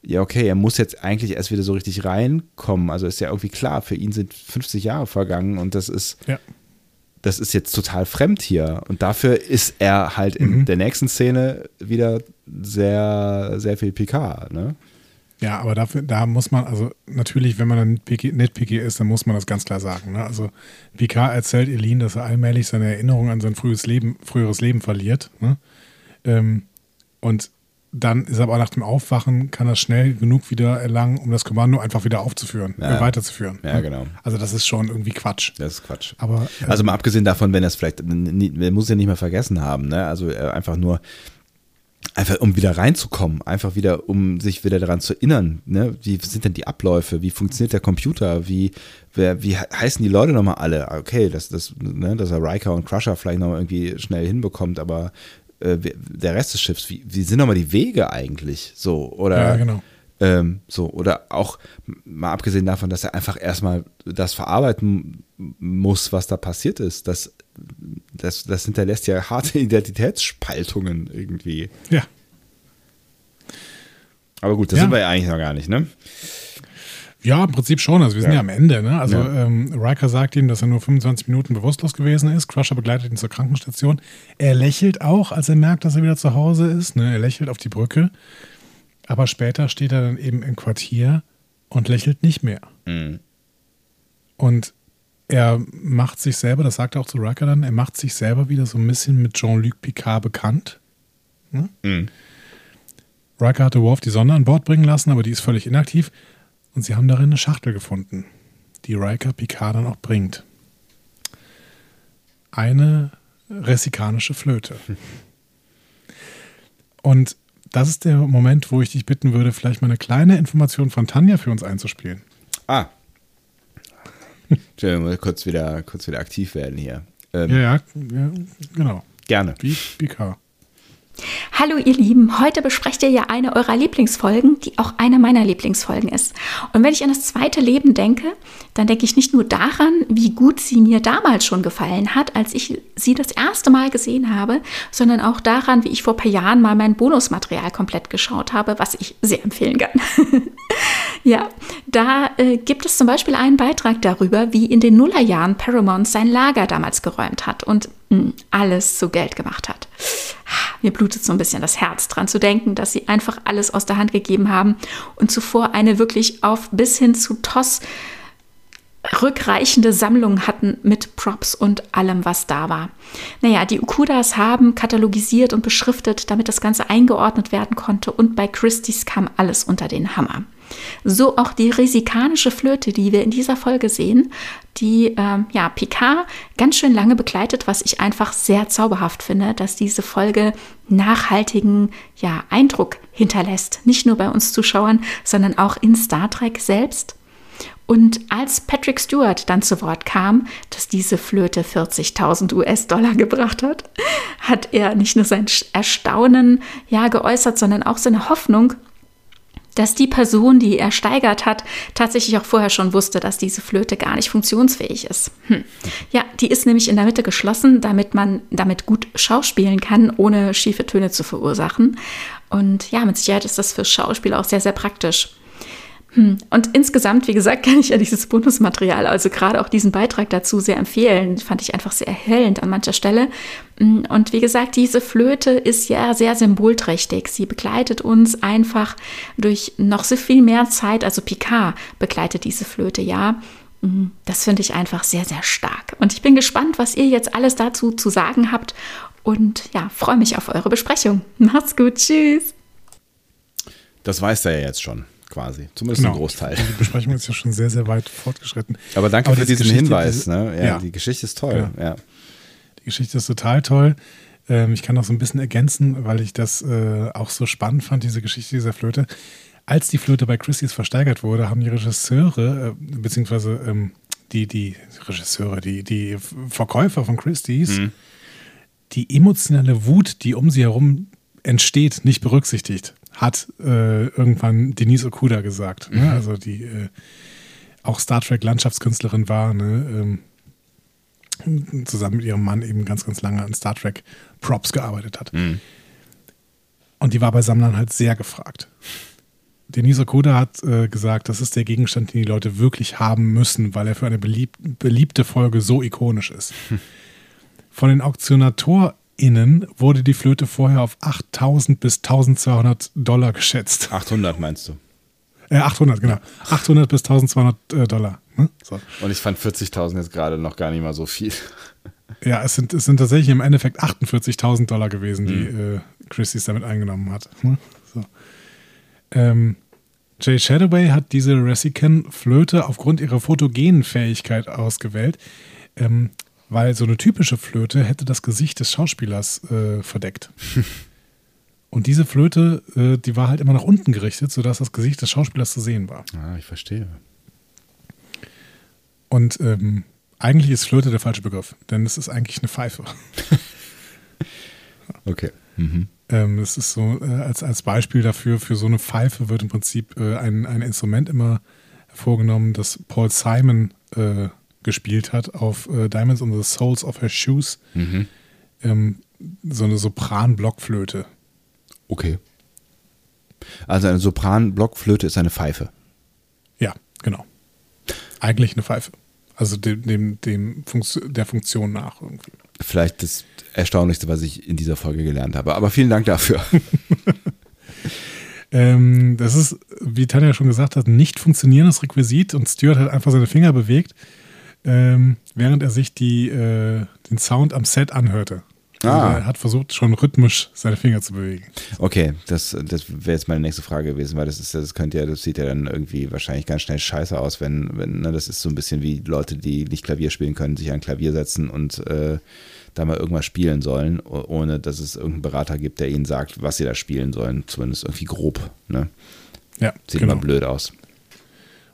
ja, okay, er muss jetzt eigentlich erst wieder so richtig reinkommen. Also ist ja irgendwie klar, für ihn sind 50 Jahre vergangen und das ist, Ja. Das ist jetzt total fremd hier. Und dafür ist er halt in Mhm. der nächsten Szene wieder sehr, sehr viel Picard, ne? Ja, aber dafür, da muss man, also natürlich, wenn man dann nitpicky, nitpicky ist, dann muss man das ganz klar sagen. Ne? Also Picard erzählt Elin, dass er allmählich seine Erinnerung an sein frühes Leben, früheres Leben verliert. Ne? Ähm, und dann ist er aber nach dem Aufwachen, kann er schnell genug wieder erlangen, um das Kommando einfach wieder aufzuführen, Ja. äh, weiterzuführen. Ja, ne? genau. Also das ist schon irgendwie Quatsch. Das ist Quatsch. Aber äh, Also mal abgesehen davon, wenn er es vielleicht, er muss ja nicht mehr vergessen haben, ne? Also äh, einfach nur, einfach um wieder reinzukommen, einfach wieder, um sich wieder daran zu erinnern, ne? Wie sind denn die Abläufe? Wie funktioniert der Computer? Wie, wer, wie he- heißen die Leute nochmal alle? Okay, dass, das, ne, dass er Riker und Crusher vielleicht nochmal irgendwie schnell hinbekommt, aber äh, der Rest des Schiffs, wie, wie sind nochmal die Wege eigentlich? So, oder Ja, genau. ähm, so, oder auch mal abgesehen davon, dass er einfach erstmal das verarbeiten muss, was da passiert ist. Das, das, das hinterlässt ja harte Identitätsspaltungen irgendwie. ja, Aber gut, das Ja. sind wir ja eigentlich noch gar nicht, ne? Ja, im Prinzip schon. Also wir sind Ja. ja, am Ende. Ne? Also Ja. ähm, Riker sagt ihm, dass er nur 25 Minuten bewusstlos gewesen ist. Crusher begleitet ihn zur Krankenstation. Er lächelt auch, als er merkt, dass er wieder zu Hause ist. Ne? Er lächelt auf die Brücke. Aber später steht er dann eben im Quartier und lächelt nicht mehr. Mhm. Und er macht sich selber, das sagt er auch zu Riker dann, er macht sich selber wieder so ein bisschen mit Jean-Luc Picard bekannt. Mhm. Riker hatte Worf die Sonde an Bord bringen lassen, aber die ist völlig inaktiv. Und sie haben darin eine Schachtel gefunden, die Riker Picard dann auch bringt. Eine ressikanische Flöte. Und das ist der Moment, wo ich dich bitten würde, vielleicht mal eine kleine Information von Tanja für uns einzuspielen. Ah. Entschuldigung, mal kurz wieder, kurz wieder aktiv werden hier. Ähm, Ja, ja, ja genau. Gerne. Wie Picard. Hallo ihr Lieben, heute besprecht ihr ja eine eurer Lieblingsfolgen, die auch eine meiner Lieblingsfolgen ist. Und wenn ich an das zweite Leben denke, dann denke ich nicht nur daran, wie gut sie mir damals schon gefallen hat, als ich sie das erste Mal gesehen habe, sondern auch daran, wie ich vor ein paar Jahren mal mein Bonusmaterial komplett geschaut habe, was ich sehr empfehlen kann. Ja, da äh, gibt es zum Beispiel einen Beitrag darüber, wie in den Nullerjahren Paramount sein Lager damals geräumt hat und mh, alles zu Geld gemacht hat. Mir blutet so ein bisschen das Herz dran zu denken, dass sie einfach alles aus der Hand gegeben haben und zuvor eine wirklich auf bis hin zu Toss rückreichende Sammlung hatten mit Props und allem, was da war. Naja, die Ukudas haben katalogisiert und beschriftet, damit das Ganze eingeordnet werden konnte und bei Christie's kam alles unter den Hammer. So auch die risikanische Flöte, die wir in dieser Folge sehen, die ähm, ja Picard ganz schön lange begleitet, was ich einfach sehr zauberhaft finde, dass diese Folge nachhaltigen ja, Eindruck hinterlässt. Nicht nur bei uns Zuschauern, sondern auch in Star Trek selbst. Und als Patrick Stewart dann zu Wort kam, dass diese Flöte 40.000 US-Dollar gebracht hat, hat er nicht nur sein Erstaunen ja geäußert, sondern auch seine Hoffnung, dass die Person, die er steigert hat, tatsächlich auch vorher schon wusste, dass diese Flöte gar nicht funktionsfähig ist. Hm. Ja, die ist nämlich in der Mitte geschlossen, damit man damit gut schauspielen kann, ohne schiefe Töne zu verursachen. Und ja, mit Sicherheit ist das für Schauspiel auch sehr, sehr praktisch. Hm. Und insgesamt, wie gesagt, kann ich ja dieses Bonusmaterial, also gerade auch diesen Beitrag dazu sehr empfehlen. Fand ich einfach sehr erhellend an mancher Stelle. Hm. Und wie gesagt, diese Flöte ist ja sehr symbolträchtig. Sie begleitet uns einfach durch noch so viel mehr Zeit. Also Picard begleitet diese Flöte ja. Hm. Das finde ich einfach sehr, sehr stark. Und ich bin gespannt, was ihr jetzt alles dazu zu sagen habt. Und ja, freue mich auf eure Besprechung. Macht's gut. Tschüss. Das weiß er ja jetzt schon quasi. Zumindest genau. ein Großteil. Die Besprechung ist ja schon sehr, sehr weit fortgeschritten. Aber danke Aber für diesen Geschichte, Hinweis. Ne? Ja, ja, Die Geschichte ist toll. Ja. ja. Die Geschichte ist total toll. Ähm, ich kann noch so ein bisschen ergänzen, weil ich das äh, auch so spannend fand, diese Geschichte dieser Flöte. Als die Flöte bei Christie's versteigert wurde, haben die Regisseure, äh, beziehungsweise ähm, die, die Regisseure, die, die Verkäufer von Christie's, hm. die emotionale Wut, die um sie herum entsteht, nicht berücksichtigt hat äh, irgendwann Denise Okuda gesagt. Ne? Mhm. Also die äh, auch Star Trek Landschaftskünstlerin war, ne? ähm, zusammen mit ihrem Mann eben ganz, ganz lange an Star Trek Props gearbeitet hat. Mhm. Und die war bei Sammlern halt sehr gefragt. Denise Okuda hat äh, gesagt, das ist der Gegenstand, den die Leute wirklich haben müssen, weil er für eine belieb beliebte Folge so ikonisch ist. Hm. Von den Auktionator innen wurde die Flöte vorher auf 8000 bis 1200 Dollar geschätzt. 800 meinst du? Äh, 800, genau. 800 bis 1200 äh, Dollar. Ne? So. Und ich fand 40.000 jetzt gerade noch gar nicht mal so viel. Ja, es sind, es sind tatsächlich im Endeffekt 48.000 Dollar gewesen, die mhm. äh, Christie's damit eingenommen hat. Ne? So. Ähm, Jay Shadoway hat diese Resican-Flöte aufgrund ihrer photogenen Fähigkeit ausgewählt. Ähm, weil so eine typische Flöte hätte das Gesicht des Schauspielers äh, verdeckt. Und diese Flöte, äh, die war halt immer nach unten gerichtet, sodass das Gesicht des Schauspielers zu sehen war. Ah, ich verstehe. Und ähm, eigentlich ist Flöte der falsche Begriff, denn es ist eigentlich eine Pfeife. okay. Mhm. Ähm, es ist so, äh, als, als Beispiel dafür, für so eine Pfeife wird im Prinzip äh, ein, ein Instrument immer hervorgenommen, das Paul Simon äh, gespielt hat auf äh, Diamonds on the Soles of Her Shoes. Mhm. Ähm, so eine Sopran-Blockflöte. Okay. Also eine Sopran-Blockflöte ist eine Pfeife. Ja, genau. Eigentlich eine Pfeife. Also dem, dem, dem Funktion, der Funktion nach irgendwie. Vielleicht das Erstaunlichste, was ich in dieser Folge gelernt habe. Aber vielen Dank dafür. ähm, das ist, wie Tanja schon gesagt hat, ein nicht funktionierendes Requisit und Stuart hat einfach seine Finger bewegt ähm, während er sich die, äh, den Sound am Set anhörte. Also ah. er hat versucht, schon rhythmisch seine Finger zu bewegen. Okay, das, das wäre jetzt meine nächste Frage gewesen, weil das ist, das könnte ja, das sieht ja dann irgendwie wahrscheinlich ganz schnell scheiße aus, wenn, wenn, ne, das ist so ein bisschen wie Leute, die nicht Klavier spielen können, sich an Klavier setzen und äh, da mal irgendwas spielen sollen, ohne dass es irgendeinen Berater gibt, der ihnen sagt, was sie da spielen sollen, zumindest irgendwie grob. Ne? Ja, sieht genau. immer blöd aus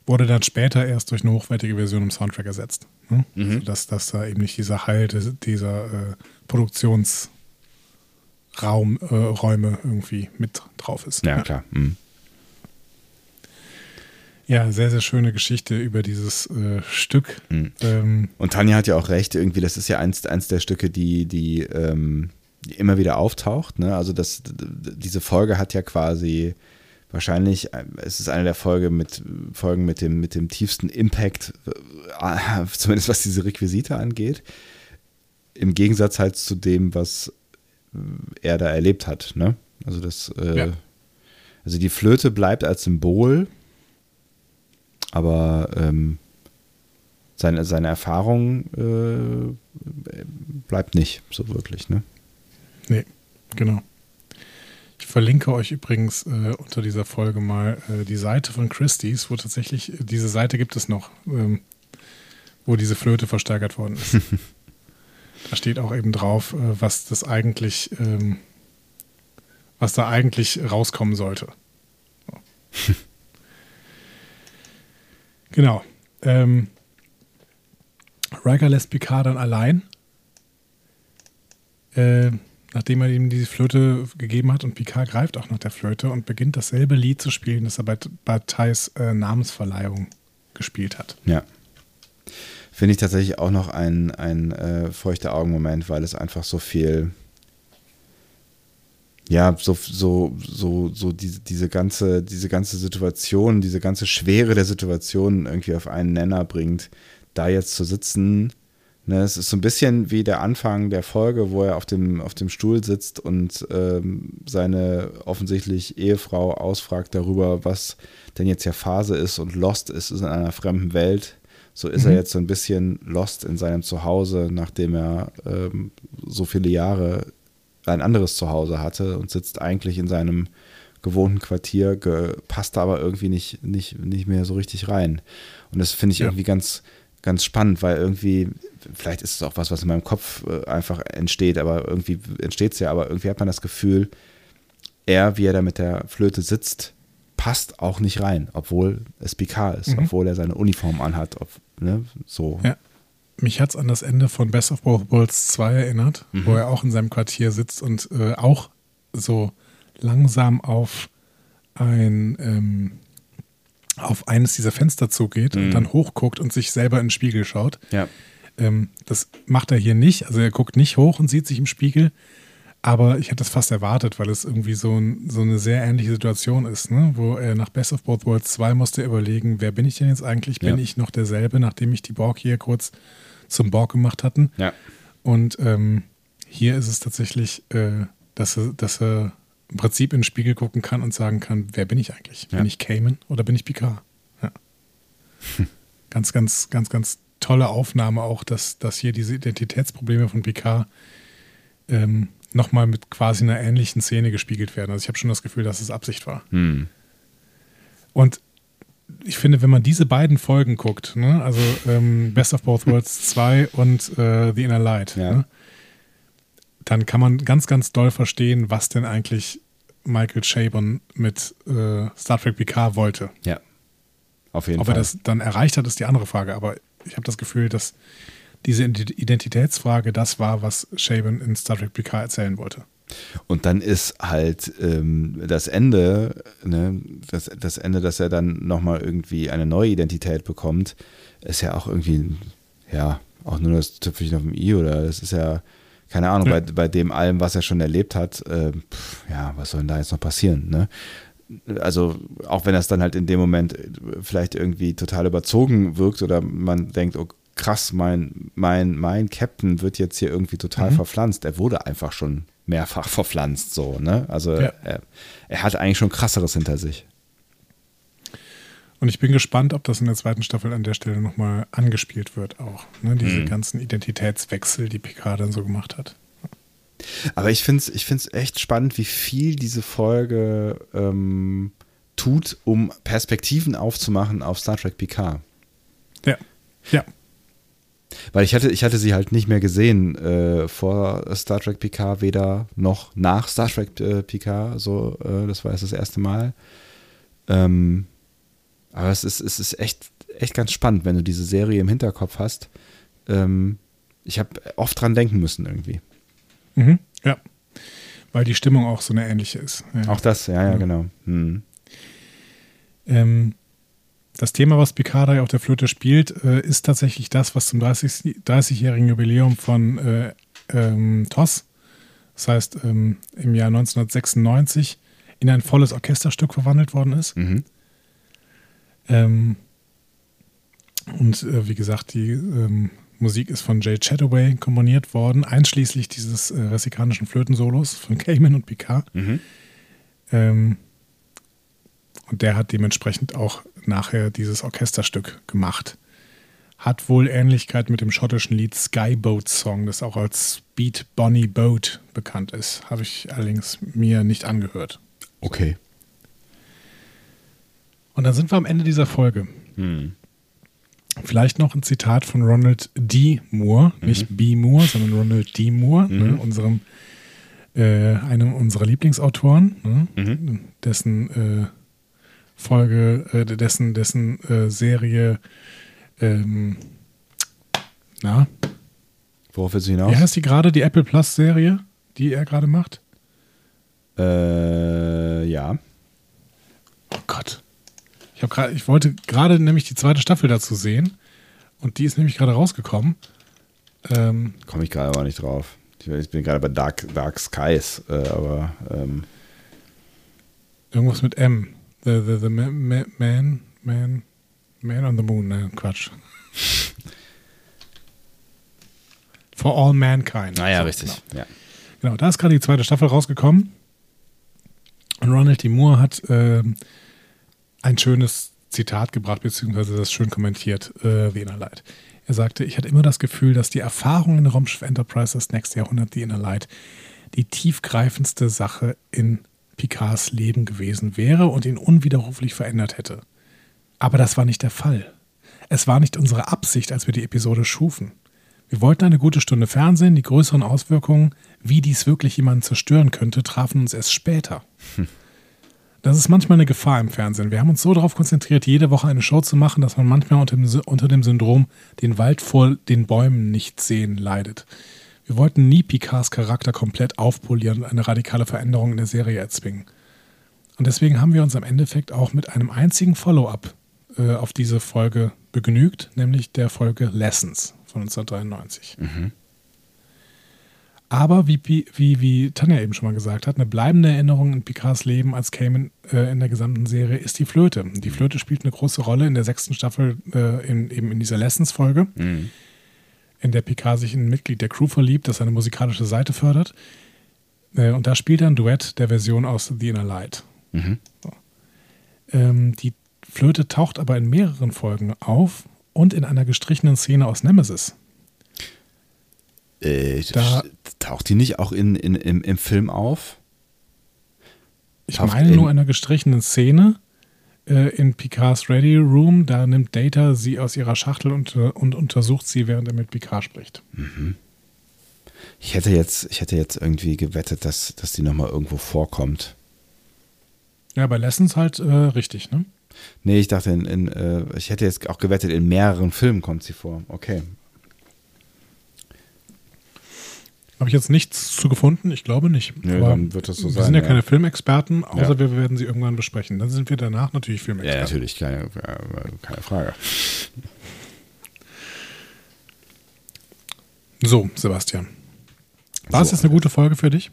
wurde dann später erst durch eine hochwertige Version im Soundtrack ersetzt. Ne? Mhm. Sodass dass da eben nicht dieser Halt dieser äh, Produktionsräume äh, irgendwie mit drauf ist. Ja, ja. klar. Mhm. Ja, sehr, sehr schöne Geschichte über dieses äh, Stück. Mhm. Ähm, Und Tanja hat ja auch recht, irgendwie, das ist ja eins, eins der Stücke, die, die, ähm, die immer wieder auftaucht. Ne? Also das, diese Folge hat ja quasi wahrscheinlich äh, es ist eine der Folge mit, Folgen mit dem, mit dem tiefsten Impact, äh, zumindest was diese Requisite angeht. Im Gegensatz halt zu dem, was äh, er da erlebt hat. Ne? Also das, äh, ja. also die Flöte bleibt als Symbol, aber ähm, seine, seine Erfahrung äh, bleibt nicht so wirklich. Ne? Nee, genau. Ich verlinke euch übrigens äh, unter dieser Folge mal äh, die Seite von Christie's, wo tatsächlich, äh, diese Seite gibt es noch, ähm, wo diese Flöte versteigert worden ist. da steht auch eben drauf, äh, was das eigentlich, ähm, was da eigentlich rauskommen sollte. So. genau. Ähm, Riker lässt Picard dann allein. Äh, nachdem er ihm diese Flöte gegeben hat und Picard greift auch nach der Flöte und beginnt dasselbe Lied zu spielen, das er bei, bei Thais äh, Namensverleihung gespielt hat. Ja. Finde ich tatsächlich auch noch ein, ein äh, feuchter Augenmoment, weil es einfach so viel, ja, so, so, so, so diese, diese ganze, diese ganze Situation, diese ganze Schwere der Situation irgendwie auf einen Nenner bringt, da jetzt zu sitzen Ne, es ist so ein bisschen wie der Anfang der Folge, wo er auf dem, auf dem Stuhl sitzt und ähm, seine offensichtlich Ehefrau ausfragt darüber, was denn jetzt ja Phase ist und lost ist in einer fremden Welt. So ist mhm. er jetzt so ein bisschen lost in seinem Zuhause, nachdem er ähm, so viele Jahre ein anderes Zuhause hatte und sitzt eigentlich in seinem gewohnten Quartier, passt da aber irgendwie nicht, nicht, nicht mehr so richtig rein. Und das finde ich ja. irgendwie ganz, ganz spannend, weil irgendwie, vielleicht ist es auch was, was in meinem Kopf äh, einfach entsteht, aber irgendwie entsteht es ja, aber irgendwie hat man das Gefühl, er, wie er da mit der Flöte sitzt, passt auch nicht rein, obwohl es Picard ist, mhm. obwohl er seine Uniform anhat, ob, ne, so. Ja. Mich hat es an das Ende von Best of Both Worlds 2 erinnert, mhm. wo er auch in seinem Quartier sitzt und äh, auch so langsam auf ein ähm, auf eines dieser Fenster zugeht mhm. und dann hochguckt und sich selber in den Spiegel schaut. Ja. Ähm, das macht er hier nicht. Also er guckt nicht hoch und sieht sich im Spiegel. Aber ich hätte das fast erwartet, weil es irgendwie so, ein, so eine sehr ähnliche Situation ist, ne? wo er nach Best of Both Worlds 2 musste überlegen, wer bin ich denn jetzt eigentlich? Bin ja. ich noch derselbe, nachdem ich die Borg hier kurz zum Borg gemacht hatten? Ja. Und ähm, hier ist es tatsächlich, äh, dass, er, dass er im Prinzip in den Spiegel gucken kann und sagen kann, wer bin ich eigentlich? Ja. Bin ich Cayman oder bin ich Picard? Ja. ganz, ganz, ganz, ganz tolle Aufnahme auch, dass, dass hier diese Identitätsprobleme von Picard ähm, nochmal mit quasi einer ähnlichen Szene gespiegelt werden. Also ich habe schon das Gefühl, dass es Absicht war. Hm. Und ich finde, wenn man diese beiden Folgen guckt, ne, also ähm, Best of Both Worlds 2 und äh, The Inner Light, ja. ne, dann kann man ganz, ganz doll verstehen, was denn eigentlich Michael Chabon mit äh, Star Trek PK wollte. Ja, auf jeden Ob Fall. Ob er das dann erreicht hat, ist die andere Frage. Aber ich habe das Gefühl, dass diese Identitätsfrage das war, was Chabon in Star Trek PK erzählen wollte. Und dann ist halt ähm, das Ende, ne, das, das Ende, dass er dann nochmal irgendwie eine neue Identität bekommt, ist ja auch irgendwie, ja, auch nur das Tüpfelchen auf dem I oder es ist ja keine Ahnung, ja. bei, bei dem allem, was er schon erlebt hat, äh, pff, ja, was soll denn da jetzt noch passieren, ne? Also, auch wenn das dann halt in dem Moment vielleicht irgendwie total überzogen wirkt oder man denkt, oh krass, mein, mein, mein Captain wird jetzt hier irgendwie total mhm. verpflanzt. Er wurde einfach schon mehrfach verpflanzt, so, ne? Also, ja. er, er hat eigentlich schon krasseres hinter sich. Und ich bin gespannt, ob das in der zweiten Staffel an der Stelle nochmal angespielt wird, auch. Ne? Diese mhm. ganzen Identitätswechsel, die Picard dann so gemacht hat. Aber ich finde es ich find's echt spannend, wie viel diese Folge ähm, tut, um Perspektiven aufzumachen auf Star Trek Picard. Ja, ja. Weil ich hatte, ich hatte sie halt nicht mehr gesehen äh, vor Star Trek Picard, weder noch nach Star Trek äh, Picard. So, äh, das war jetzt das erste Mal. Ähm, aber es ist, es ist echt, echt ganz spannend, wenn du diese Serie im Hinterkopf hast. Ähm, ich habe oft dran denken müssen irgendwie. Mhm, ja. Weil die Stimmung auch so eine ähnliche ist. Ja. Auch das, ja, ja, genau. Hm. Ähm, das Thema, was Picard auf der Flöte spielt, äh, ist tatsächlich das, was zum 30-jährigen 30 Jubiläum von äh, ähm, TOS, das heißt ähm, im Jahr 1996, in ein volles Orchesterstück verwandelt worden ist. Mhm. Ähm, und äh, wie gesagt, die ähm, Musik ist von Jay Chataway komponiert worden, einschließlich dieses äh, ressikanischen Flötensolos von Cayman und Picard. Mhm. Ähm, und der hat dementsprechend auch nachher dieses Orchesterstück gemacht. Hat wohl Ähnlichkeit mit dem schottischen Lied Skyboat Song, das auch als Beat Bonnie Boat bekannt ist. Habe ich allerdings mir nicht angehört. Okay. Und dann sind wir am Ende dieser Folge. Hm. Vielleicht noch ein Zitat von Ronald D. Moore, nicht B. Moore, sondern Ronald D. Moore, ne, unserem, äh, einem unserer Lieblingsautoren, ne, dessen äh, Folge, äh, dessen, dessen äh, Serie, ähm, na, Worauf willst du hinaus? wie heißt die gerade, die Apple Plus Serie, die er gerade macht? Äh, ja. Oh Gott. Ich, hab grad, ich wollte gerade nämlich die zweite Staffel dazu sehen und die ist nämlich gerade rausgekommen. Ähm, Komme ich gerade aber nicht drauf. Ich bin gerade bei Dark, Dark Skies, äh, aber ähm, Irgendwas mit M. The, the, the ma ma man, man, man on the moon. Nein, Quatsch. For all mankind. naja, So, richtig. Genau. Ja. genau, da ist gerade die zweite Staffel rausgekommen. Und Ronald D. Moore hat ähm, ein schönes Zitat gebracht, beziehungsweise das schön kommentiert, äh, Light. Er sagte, ich hatte immer das Gefühl, dass die Erfahrung in Raumschiff Enterprise das nächste Jahrhundert, The Inner Light, die tiefgreifendste Sache in Picards Leben gewesen wäre und ihn unwiderruflich verändert hätte. Aber das war nicht der Fall. Es war nicht unsere Absicht, als wir die Episode schufen. Wir wollten eine gute Stunde Fernsehen, die größeren Auswirkungen, wie dies wirklich jemanden zerstören könnte, trafen uns erst später. Das ist manchmal eine Gefahr im Fernsehen. Wir haben uns so darauf konzentriert, jede Woche eine Show zu machen, dass man manchmal unter dem, unter dem Syndrom den Wald vor den Bäumen nicht sehen leidet. Wir wollten nie Picards Charakter komplett aufpolieren und eine radikale Veränderung in der Serie erzwingen. Und deswegen haben wir uns am Endeffekt auch mit einem einzigen Follow-up äh, auf diese Folge begnügt, nämlich der Folge Lessons von 1993. Aber wie, wie, wie, Tanja eben schon mal gesagt hat, eine bleibende Erinnerung in Picards Leben als Cayman äh, in der gesamten Serie ist die Flöte. Die Flöte spielt eine große Rolle in der sechsten Staffel, äh, in, eben in dieser Lessons-Folge, in der Picard sich in ein Mitglied der Crew verliebt, das seine musikalische Seite fördert. Äh, und da spielt er ein Duett der Version aus The Inner Light. So. Ähm, die Flöte taucht aber in mehreren Folgen auf und in einer gestrichenen Szene aus Nemesis. Äh, Da- taucht die nicht auch in, in, im, im Film auf? Ich Taucht meine in- nur in einer gestrichenen Szene äh, in Picards Ready Room. Da nimmt Data sie aus ihrer Schachtel und, äh, und untersucht sie, während er mit Picard spricht. Ich hätte jetzt, ich hätte jetzt irgendwie gewettet, dass, dass die nochmal irgendwo vorkommt. Ja, bei Lessons halt äh, richtig, ne? Nee, ich dachte, in, in, äh, ich hätte jetzt auch gewettet, in mehreren Filmen kommt sie vor. Okay. Habe ich jetzt nichts zu gefunden? Ich glaube nicht. Nö, Aber dann wird das so wir sein, sind ja, ja. keine Filmexperten, außer Ja. wir werden sie irgendwann besprechen. Dann sind wir danach natürlich Ja, Filmexperten. natürlich, keine, äh, keine Frage. So, Sebastian. War es So. jetzt eine gute Folge für dich?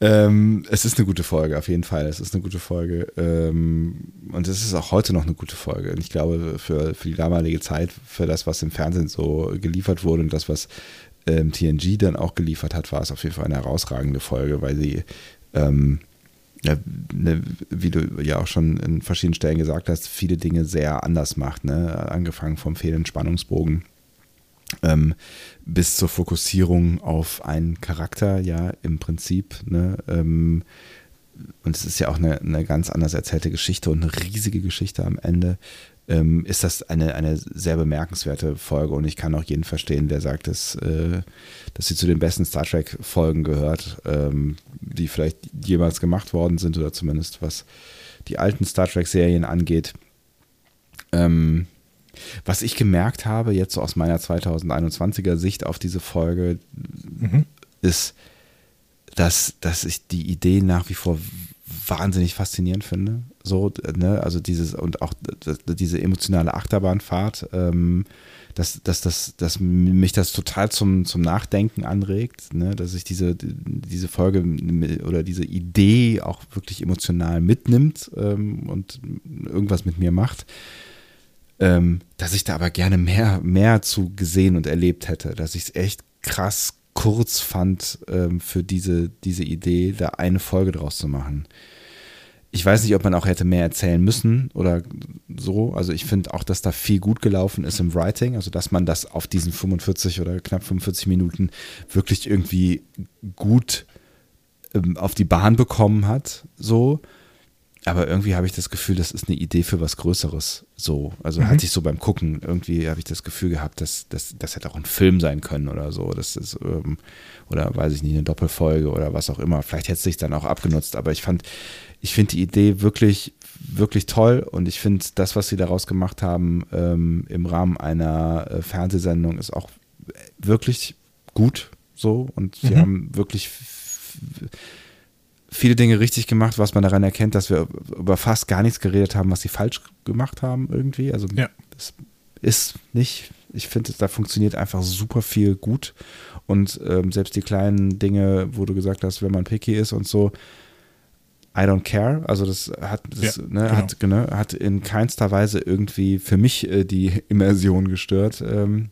Ähm, es ist eine gute Folge, auf jeden Fall. Es ist eine gute Folge. Ähm, und es ist auch heute noch eine gute Folge. Und ich glaube, für, für die damalige Zeit, für das, was im Fernsehen so geliefert wurde und das, was ähm, TNG dann auch geliefert hat, war es auf jeden Fall eine herausragende Folge, weil sie, ähm, ja, ne, wie du ja auch schon in verschiedenen Stellen gesagt hast, viele Dinge sehr anders macht. Ne? Angefangen vom fehlenden Spannungsbogen ähm, bis zur Fokussierung auf einen Charakter, ja, im Prinzip. Ne? Ähm, und es ist ja auch eine, eine ganz anders erzählte Geschichte und eine riesige Geschichte am Ende. Ähm, ist das eine, eine sehr bemerkenswerte Folge und ich kann auch jeden verstehen, der sagt, dass, äh, dass sie zu den besten Star Trek-Folgen gehört, ähm, die vielleicht jemals gemacht worden sind oder zumindest was die alten Star Trek-Serien angeht. Ähm, was ich gemerkt habe, jetzt so aus meiner 2021er Sicht auf diese Folge, ist, dass, dass ich die Idee nach wie vor wahnsinnig faszinierend finde. So, ne, also dieses und auch diese emotionale Achterbahnfahrt, ähm, dass, dass, dass, dass mich das total zum, zum Nachdenken anregt, ne? dass sich diese, diese Folge oder diese Idee auch wirklich emotional mitnimmt ähm, und irgendwas mit mir macht. Ähm, dass ich da aber gerne mehr, mehr zu gesehen und erlebt hätte, dass ich es echt krass kurz fand ähm, für diese, diese Idee, da eine Folge draus zu machen ich weiß nicht, ob man auch hätte mehr erzählen müssen oder so. Also ich finde auch, dass da viel gut gelaufen ist im Writing. Also dass man das auf diesen 45 oder knapp 45 Minuten wirklich irgendwie gut ähm, auf die Bahn bekommen hat. So. Aber irgendwie habe ich das Gefühl, das ist eine Idee für was Größeres. So. Also mhm. hatte ich so beim Gucken, irgendwie habe ich das Gefühl gehabt, dass das, das hätte auch ein Film sein können oder so. Das ist, ähm, oder weiß ich nicht, eine Doppelfolge oder was auch immer. Vielleicht hätte es sich dann auch abgenutzt, aber ich fand, ich finde die Idee wirklich, wirklich toll und ich finde das, was sie daraus gemacht haben ähm, im Rahmen einer äh, Fernsehsendung, ist auch wirklich gut so und sie mhm. haben wirklich viele Dinge richtig gemacht, was man daran erkennt, dass wir über fast gar nichts geredet haben, was sie falsch gemacht haben irgendwie. Also ja. das ist nicht, ich finde, da funktioniert einfach super viel gut und ähm, selbst die kleinen Dinge, wo du gesagt hast, wenn man picky ist und so, I don't care. Also das hat, das, ja, ne, genau. hat, ne, hat in keinster Weise irgendwie für mich äh, die Immersion gestört. Ähm,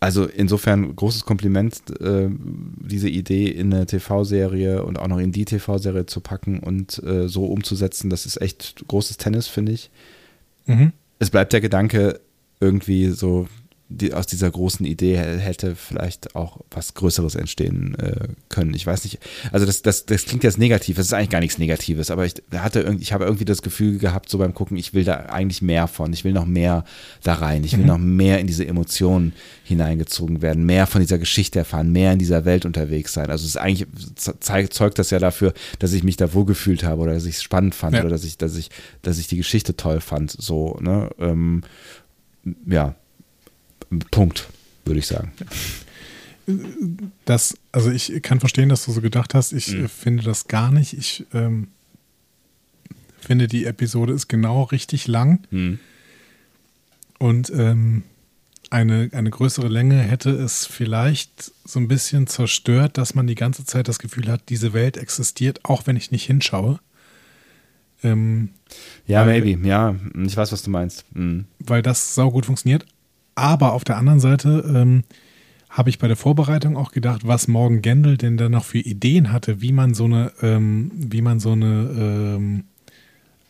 also insofern großes Kompliment, äh, diese Idee in eine TV-Serie und auch noch in die TV-Serie zu packen und äh, so umzusetzen. Das ist echt großes Tennis, finde ich. Mhm. Es bleibt der Gedanke, irgendwie so die, aus dieser großen Idee hätte vielleicht auch was Größeres entstehen äh, können. Ich weiß nicht, also das, das, das klingt jetzt negativ, das ist eigentlich gar nichts Negatives, aber ich hatte irgendwie, ich habe irgendwie das Gefühl gehabt, so beim Gucken, ich will da eigentlich mehr von, ich will noch mehr da rein, ich will mhm. noch mehr in diese Emotionen hineingezogen werden, mehr von dieser Geschichte erfahren, mehr in dieser Welt unterwegs sein. Also es ist eigentlich, zeigt, zeugt das ja dafür, dass ich mich da wohlgefühlt habe oder dass ich es spannend fand ja. oder dass ich, dass ich, dass ich die Geschichte toll fand, so, ne, ähm, ja, Punkt, würde ich sagen. Das, also ich kann verstehen, dass du so gedacht hast. Ich mhm. finde das gar nicht. Ich ähm, finde, die Episode ist genau richtig lang. Mhm. Und ähm, eine, eine größere Länge hätte es vielleicht so ein bisschen zerstört, dass man die ganze Zeit das Gefühl hat, diese Welt existiert, auch wenn ich nicht hinschaue. Ähm, ja, weil, maybe, ja, ich weiß, was du meinst. Mhm. Weil das saugut funktioniert. Aber auf der anderen Seite ähm, habe ich bei der Vorbereitung auch gedacht, was Morgan Gendel denn da noch für Ideen hatte, wie man so eine, ähm, wie man so eine ähm,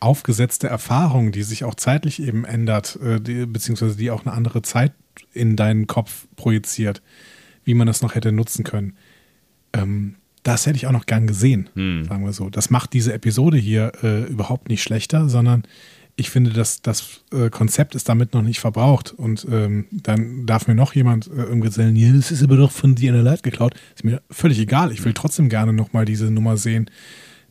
aufgesetzte Erfahrung, die sich auch zeitlich eben ändert, äh, die, beziehungsweise die auch eine andere Zeit in deinen Kopf projiziert, wie man das noch hätte nutzen können. Ähm, das hätte ich auch noch gern gesehen, hm. sagen wir so. Das macht diese Episode hier äh, überhaupt nicht schlechter, sondern ich finde, dass das äh, Konzept ist damit noch nicht verbraucht. Und ähm, dann darf mir noch jemand äh, irgendwie erzählen, ja, das ist aber doch von Inner Light geklaut. Ist mir völlig egal. Ich will trotzdem gerne nochmal diese Nummer sehen,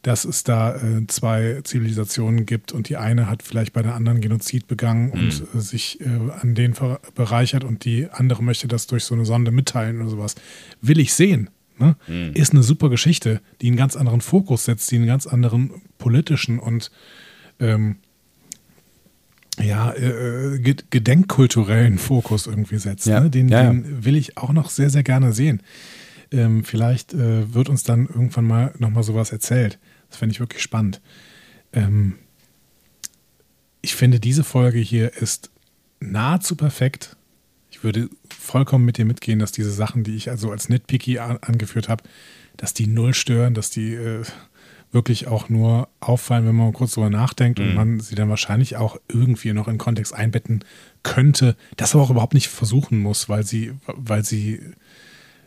dass es da äh, zwei Zivilisationen gibt und die eine hat vielleicht bei der anderen Genozid begangen mhm. und äh, sich äh, an den bereichert und die andere möchte das durch so eine Sonde mitteilen oder sowas. Will ich sehen. Ne? Mhm. Ist eine super Geschichte, die einen ganz anderen Fokus setzt, die einen ganz anderen politischen und ähm, ja, äh, äh gedenkkulturellen Fokus irgendwie setzt. Ja. Ne? Den, ja, ja. den, will ich auch noch sehr, sehr gerne sehen. Ähm, vielleicht äh, wird uns dann irgendwann mal nochmal sowas erzählt. Das fände ich wirklich spannend. Ähm, ich finde, diese Folge hier ist nahezu perfekt. Ich würde vollkommen mit dir mitgehen, dass diese Sachen, die ich also als Nitpicky angeführt habe, dass die null stören, dass die äh, wirklich auch nur auffallen, wenn man kurz drüber nachdenkt mhm. und man sie dann wahrscheinlich auch irgendwie noch in Kontext einbetten könnte, das aber auch überhaupt nicht versuchen muss, weil sie, weil sie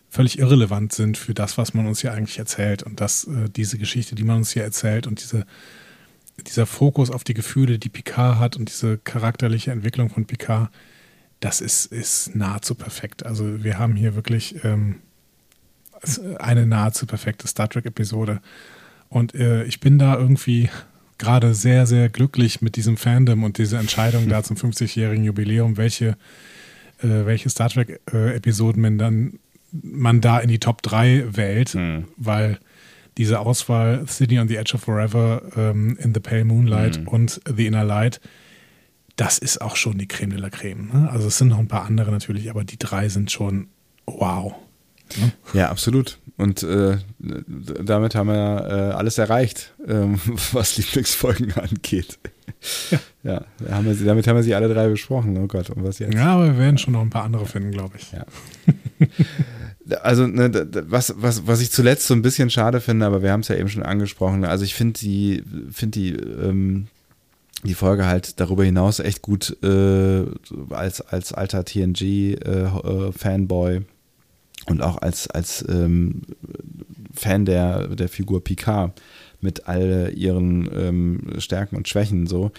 völlig irrelevant sind für das, was man uns hier eigentlich erzählt und dass äh, diese Geschichte, die man uns hier erzählt und diese, dieser Fokus auf die Gefühle, die Picard hat und diese charakterliche Entwicklung von Picard, das ist, ist nahezu perfekt. Also wir haben hier wirklich ähm, eine nahezu perfekte Star Trek-Episode. Und äh, ich bin da irgendwie gerade sehr, sehr glücklich mit diesem Fandom und dieser Entscheidung da zum 50-jährigen Jubiläum, welche, äh, welche Star Trek-Episoden man dann man da in die Top 3 wählt, mhm. weil diese Auswahl City on the Edge of Forever, ähm, In the Pale Moonlight Mhm. und The Inner Light, das ist auch schon die Creme de la Creme. Ne? Also es sind noch ein paar andere natürlich, aber die drei sind schon wow. Ja, absolut. Und äh, damit haben wir äh, alles erreicht, ähm, was Lieblingsfolgen angeht. Ja. Ja, haben wir sie, damit haben wir sie alle drei besprochen. Oh Gott, und was jetzt? Ja, aber wir werden schon noch ein paar andere finden, glaube ich. Ja. Also, ne, was, was, was ich zuletzt so ein bisschen schade finde, aber wir haben es ja eben schon angesprochen, also ich finde die, finde die, ähm, die Folge halt darüber hinaus echt gut äh, als, als alter TNG-Fanboy und auch als, als ähm, Fan der, der Figur Picard mit all ihren ähm, Stärken und Schwächen so.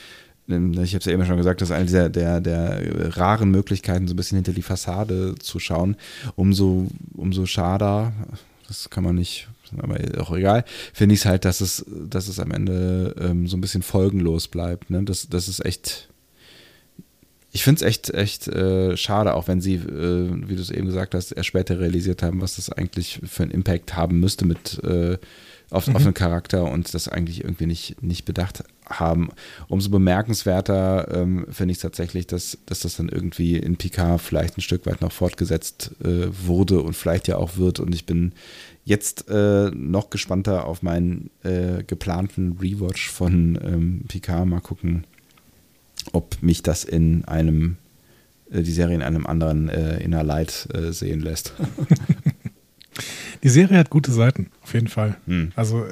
Ähm, Ich habe es ja eben schon gesagt, das ist eine der, der, der raren Möglichkeiten, so ein bisschen hinter die Fassade zu schauen. Umso, umso schader, das kann man nicht, aber auch egal, finde ich es halt, dass es, dass es am Ende ähm, so ein bisschen folgenlos bleibt. Ne? Das, das ist echt. Ich finde es echt, echt äh, schade, auch wenn sie, äh, wie du es eben gesagt hast, erst später realisiert haben, was das eigentlich für einen Impact haben müsste mit äh, auf, auf einen Charakter und das eigentlich irgendwie nicht, nicht bedacht haben. Umso bemerkenswerter ähm, finde ich es tatsächlich, dass, dass das dann irgendwie in Picard vielleicht ein Stück weit noch fortgesetzt äh, wurde und vielleicht ja auch wird. Und ich bin jetzt äh, noch gespannter auf meinen äh, geplanten Rewatch von ähm, Picard. Mal gucken, ob mich das in einem, äh, die Serie in einem anderen äh, Inner Light äh, sehen lässt. Die Serie hat gute Seiten, auf jeden Fall. Hm. Also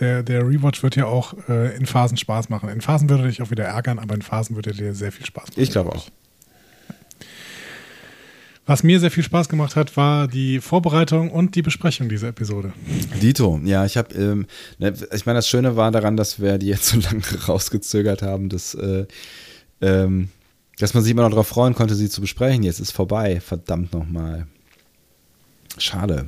der, der Rewatch wird ja auch äh, in Phasen Spaß machen. In Phasen würde er dich auch wieder ärgern, aber in Phasen würde er dir sehr viel Spaß machen. Ich glaube auch. Was mir sehr viel Spaß gemacht hat, war die Vorbereitung und die Besprechung dieser Episode. Dito, ja, ich habe, ähm, ne, ich meine, das Schöne war daran, dass wir die jetzt so lange rausgezögert haben, dass, äh, ähm, dass man sich immer noch darauf freuen konnte, sie zu besprechen. Jetzt ist vorbei, verdammt nochmal. Schade.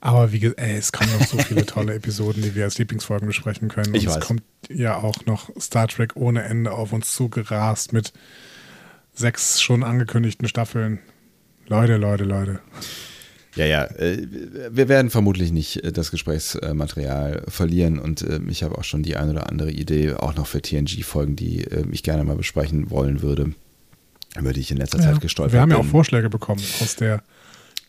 Aber wie gesagt, es kommen noch so viele tolle Episoden, die wir als Lieblingsfolgen besprechen können. Ich und weiß. es kommt ja auch noch Star Trek ohne Ende auf uns zugerast mit sechs schon angekündigten Staffeln. Leute, Leute, Leute. Ja, ja, äh, wir werden vermutlich nicht äh, das Gesprächsmaterial verlieren und äh, ich habe auch schon die ein oder andere Idee, auch noch für TNG-Folgen, die äh, ich gerne mal besprechen wollen würde, über die ich in letzter Zeit gestolpert wir haben ja bin. auch Vorschläge bekommen aus der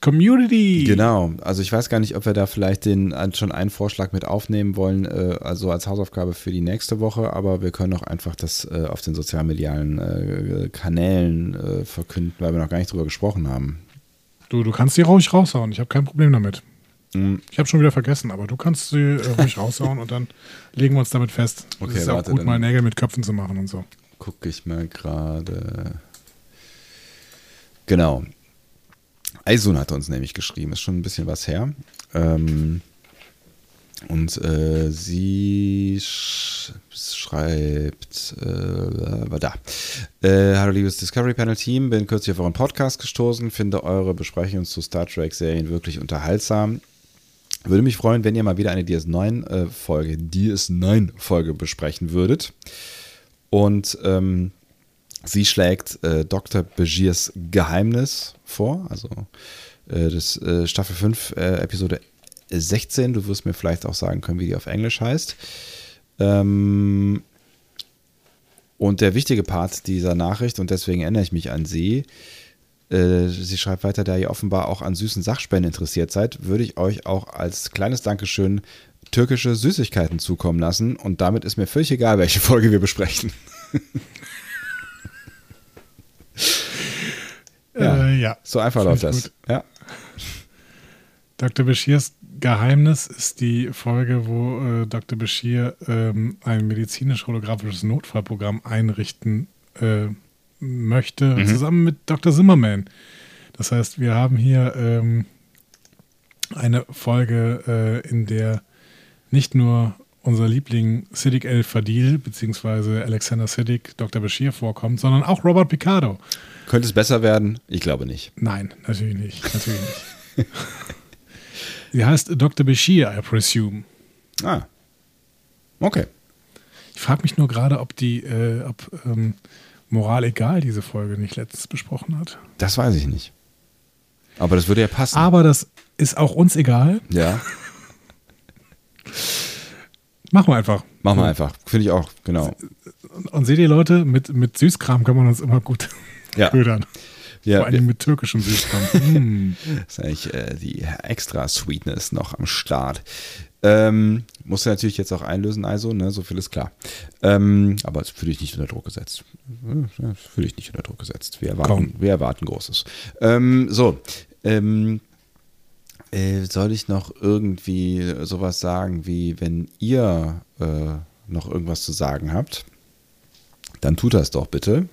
Community. Genau, also ich weiß gar nicht, ob wir da vielleicht den äh, schon einen Vorschlag mit aufnehmen wollen, äh, also als Hausaufgabe für die nächste Woche, aber wir können auch einfach das äh, auf den sozialmedialen äh, Kanälen äh, verkünden, weil wir noch gar nicht drüber gesprochen haben. Du, du kannst die ruhig raushauen. Ich habe kein Problem damit. Mhm. Ich habe schon wieder vergessen, aber du kannst sie äh, ruhig raushauen und dann legen wir uns damit fest. Okay, es ist ja auch warte, gut, mal Nägel mit Köpfen zu machen und so. Gucke ich mal gerade. Genau. Aisun hat uns nämlich geschrieben, ist schon ein bisschen was her. Ähm, und äh, sie sch schreibt, äh, war da. Äh, Hallo liebes Discovery Panel Team, bin kürzlich auf euren Podcast gestoßen, finde eure Besprechungen zu Star Trek Serien wirklich unterhaltsam. Würde mich freuen, wenn ihr mal wieder eine DS9-Folge, DS9-Folge besprechen würdet. Und ähm, sie schlägt äh, Dr. Begiers Geheimnis vor, also äh, das äh, Staffel 5, äh, Episode 16. Du wirst mir vielleicht auch sagen können, wie die auf Englisch heißt. Ähm, und der wichtige Part dieser Nachricht, und deswegen erinnere ich mich an sie, äh, sie schreibt weiter, da ihr offenbar auch an süßen Sachspenden interessiert seid, würde ich euch auch als kleines Dankeschön türkische Süßigkeiten zukommen lassen. Und damit ist mir völlig egal, welche Folge wir besprechen. Ja. Äh, ja. So einfach läuft das. gut. Ja. Dr. Bashirs Geheimnis ist die Folge, wo äh, Dr. Bashir ähm, ein medizinisch-holographisches Notfallprogramm einrichten äh, möchte, Mhm. zusammen mit Dr. Zimmerman. Das heißt, wir haben hier ähm, eine Folge, äh, in der nicht nur unser Liebling Siddiq El Fadil bzw. Alexander Siddiq, Dr. Bashir vorkommt, sondern auch Robert Picardo. Könnte es besser werden? Ich glaube nicht. Nein, natürlich nicht. Natürlich nicht. Sie heißt Dr. Bashir, I presume. Ah. Okay. Ich frage mich nur gerade, ob die, äh, ob ähm, Moral egal diese Folge nicht letztens besprochen hat. Das weiß ich nicht. Aber das würde ja passen. Aber das ist auch uns egal. ja. Machen wir einfach. Machen wir einfach. Finde ich auch, genau. Und, und seht ihr Leute, mit, mit Süßkram kann man uns immer gut Ja. ködern. Ja, Vor allem mit türkischem Süßkram. Mm. ist eigentlich äh, die extra Sweetness noch am Start. Ähm, musst du natürlich jetzt auch einlösen, also, ne, so viel ist klar. Ähm, aber es fühle ich nicht unter Druck gesetzt. Fühle ich nicht unter Druck gesetzt. Wir erwarten, Kaum. wir erwarten Großes. Ähm, so, ähm, äh, soll ich noch irgendwie sowas sagen, wie wenn ihr äh, noch irgendwas zu sagen habt, dann tut das doch bitte.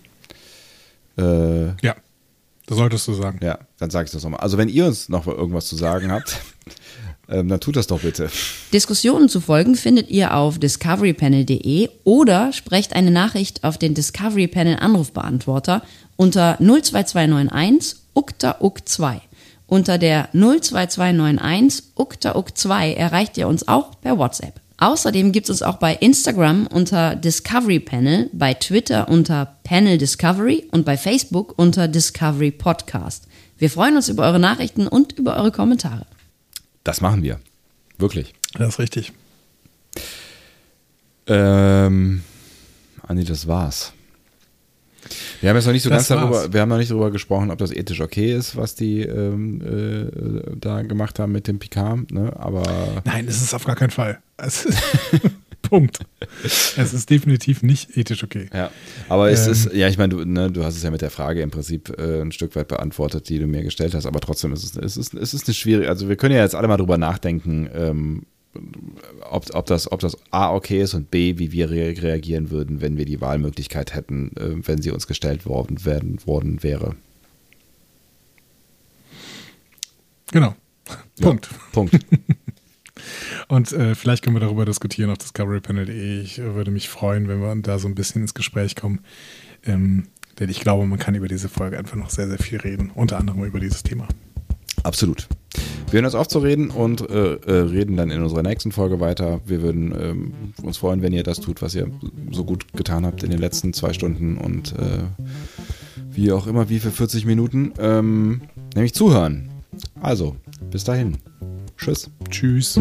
Äh, Ja, das solltest du sagen. ja, dann sage ich das nochmal. Also wenn ihr uns noch irgendwas zu sagen habt, ähm, dann tut das doch bitte. Diskussionen zu folgen findet ihr auf discoverypanel.de oder sprecht eine Nachricht auf den Discovery Panel Anrufbeantworter unter 02291 ukta uk 2. Unter der 02291 ukta uk 2 erreicht ihr uns auch per WhatsApp. Außerdem gibt es uns auch bei Instagram unter Discovery Panel, bei Twitter unter Panel Discovery und bei Facebook unter Discovery Podcast. Wir freuen uns über eure Nachrichten und über eure Kommentare. Das machen wir. Wirklich. Das ist richtig. Ähm, Andi, das war's. Wir haben jetzt noch nicht so Das ganz darüber, war's. wir haben noch nicht darüber gesprochen, ob das ethisch okay ist, was die ähm, äh, da gemacht haben mit dem Picard, ne? Aber Nein, es ist auf gar keinen Fall. Ist, Punkt. Es ist definitiv nicht ethisch okay. Ja, aber es Ähm. ist, ja, ich meine, du, ne, du hast es ja mit der Frage im Prinzip äh, ein Stück weit beantwortet, die du mir gestellt hast, aber trotzdem ist es, es, ist, es ist eine schwierige, also wir können ja jetzt alle mal drüber nachdenken, ähm, ob, ob, das, ob das A okay ist und B, wie wir re reagieren würden, wenn wir die Wahlmöglichkeit hätten, äh, wenn sie uns gestellt worden, werden, worden wäre. Genau. Punkt. Punkt. Und äh, vielleicht können wir darüber diskutieren auf discoverypanel.de. Ich äh, würde mich freuen, wenn wir da so ein bisschen ins Gespräch kommen. Ähm, denn ich glaube, man kann über diese Folge einfach noch sehr, sehr viel reden. Unter anderem über dieses Thema. Absolut. Wir hören uns auf zu reden und äh, äh, reden dann in unserer nächsten Folge weiter. Wir würden ähm, uns freuen, wenn ihr das tut, was ihr so gut getan habt in den letzten zwei Stunden und äh, wie auch immer, wie für 40 Minuten, ähm, nämlich zuhören. Also, bis dahin. Tschüss. Tschüss.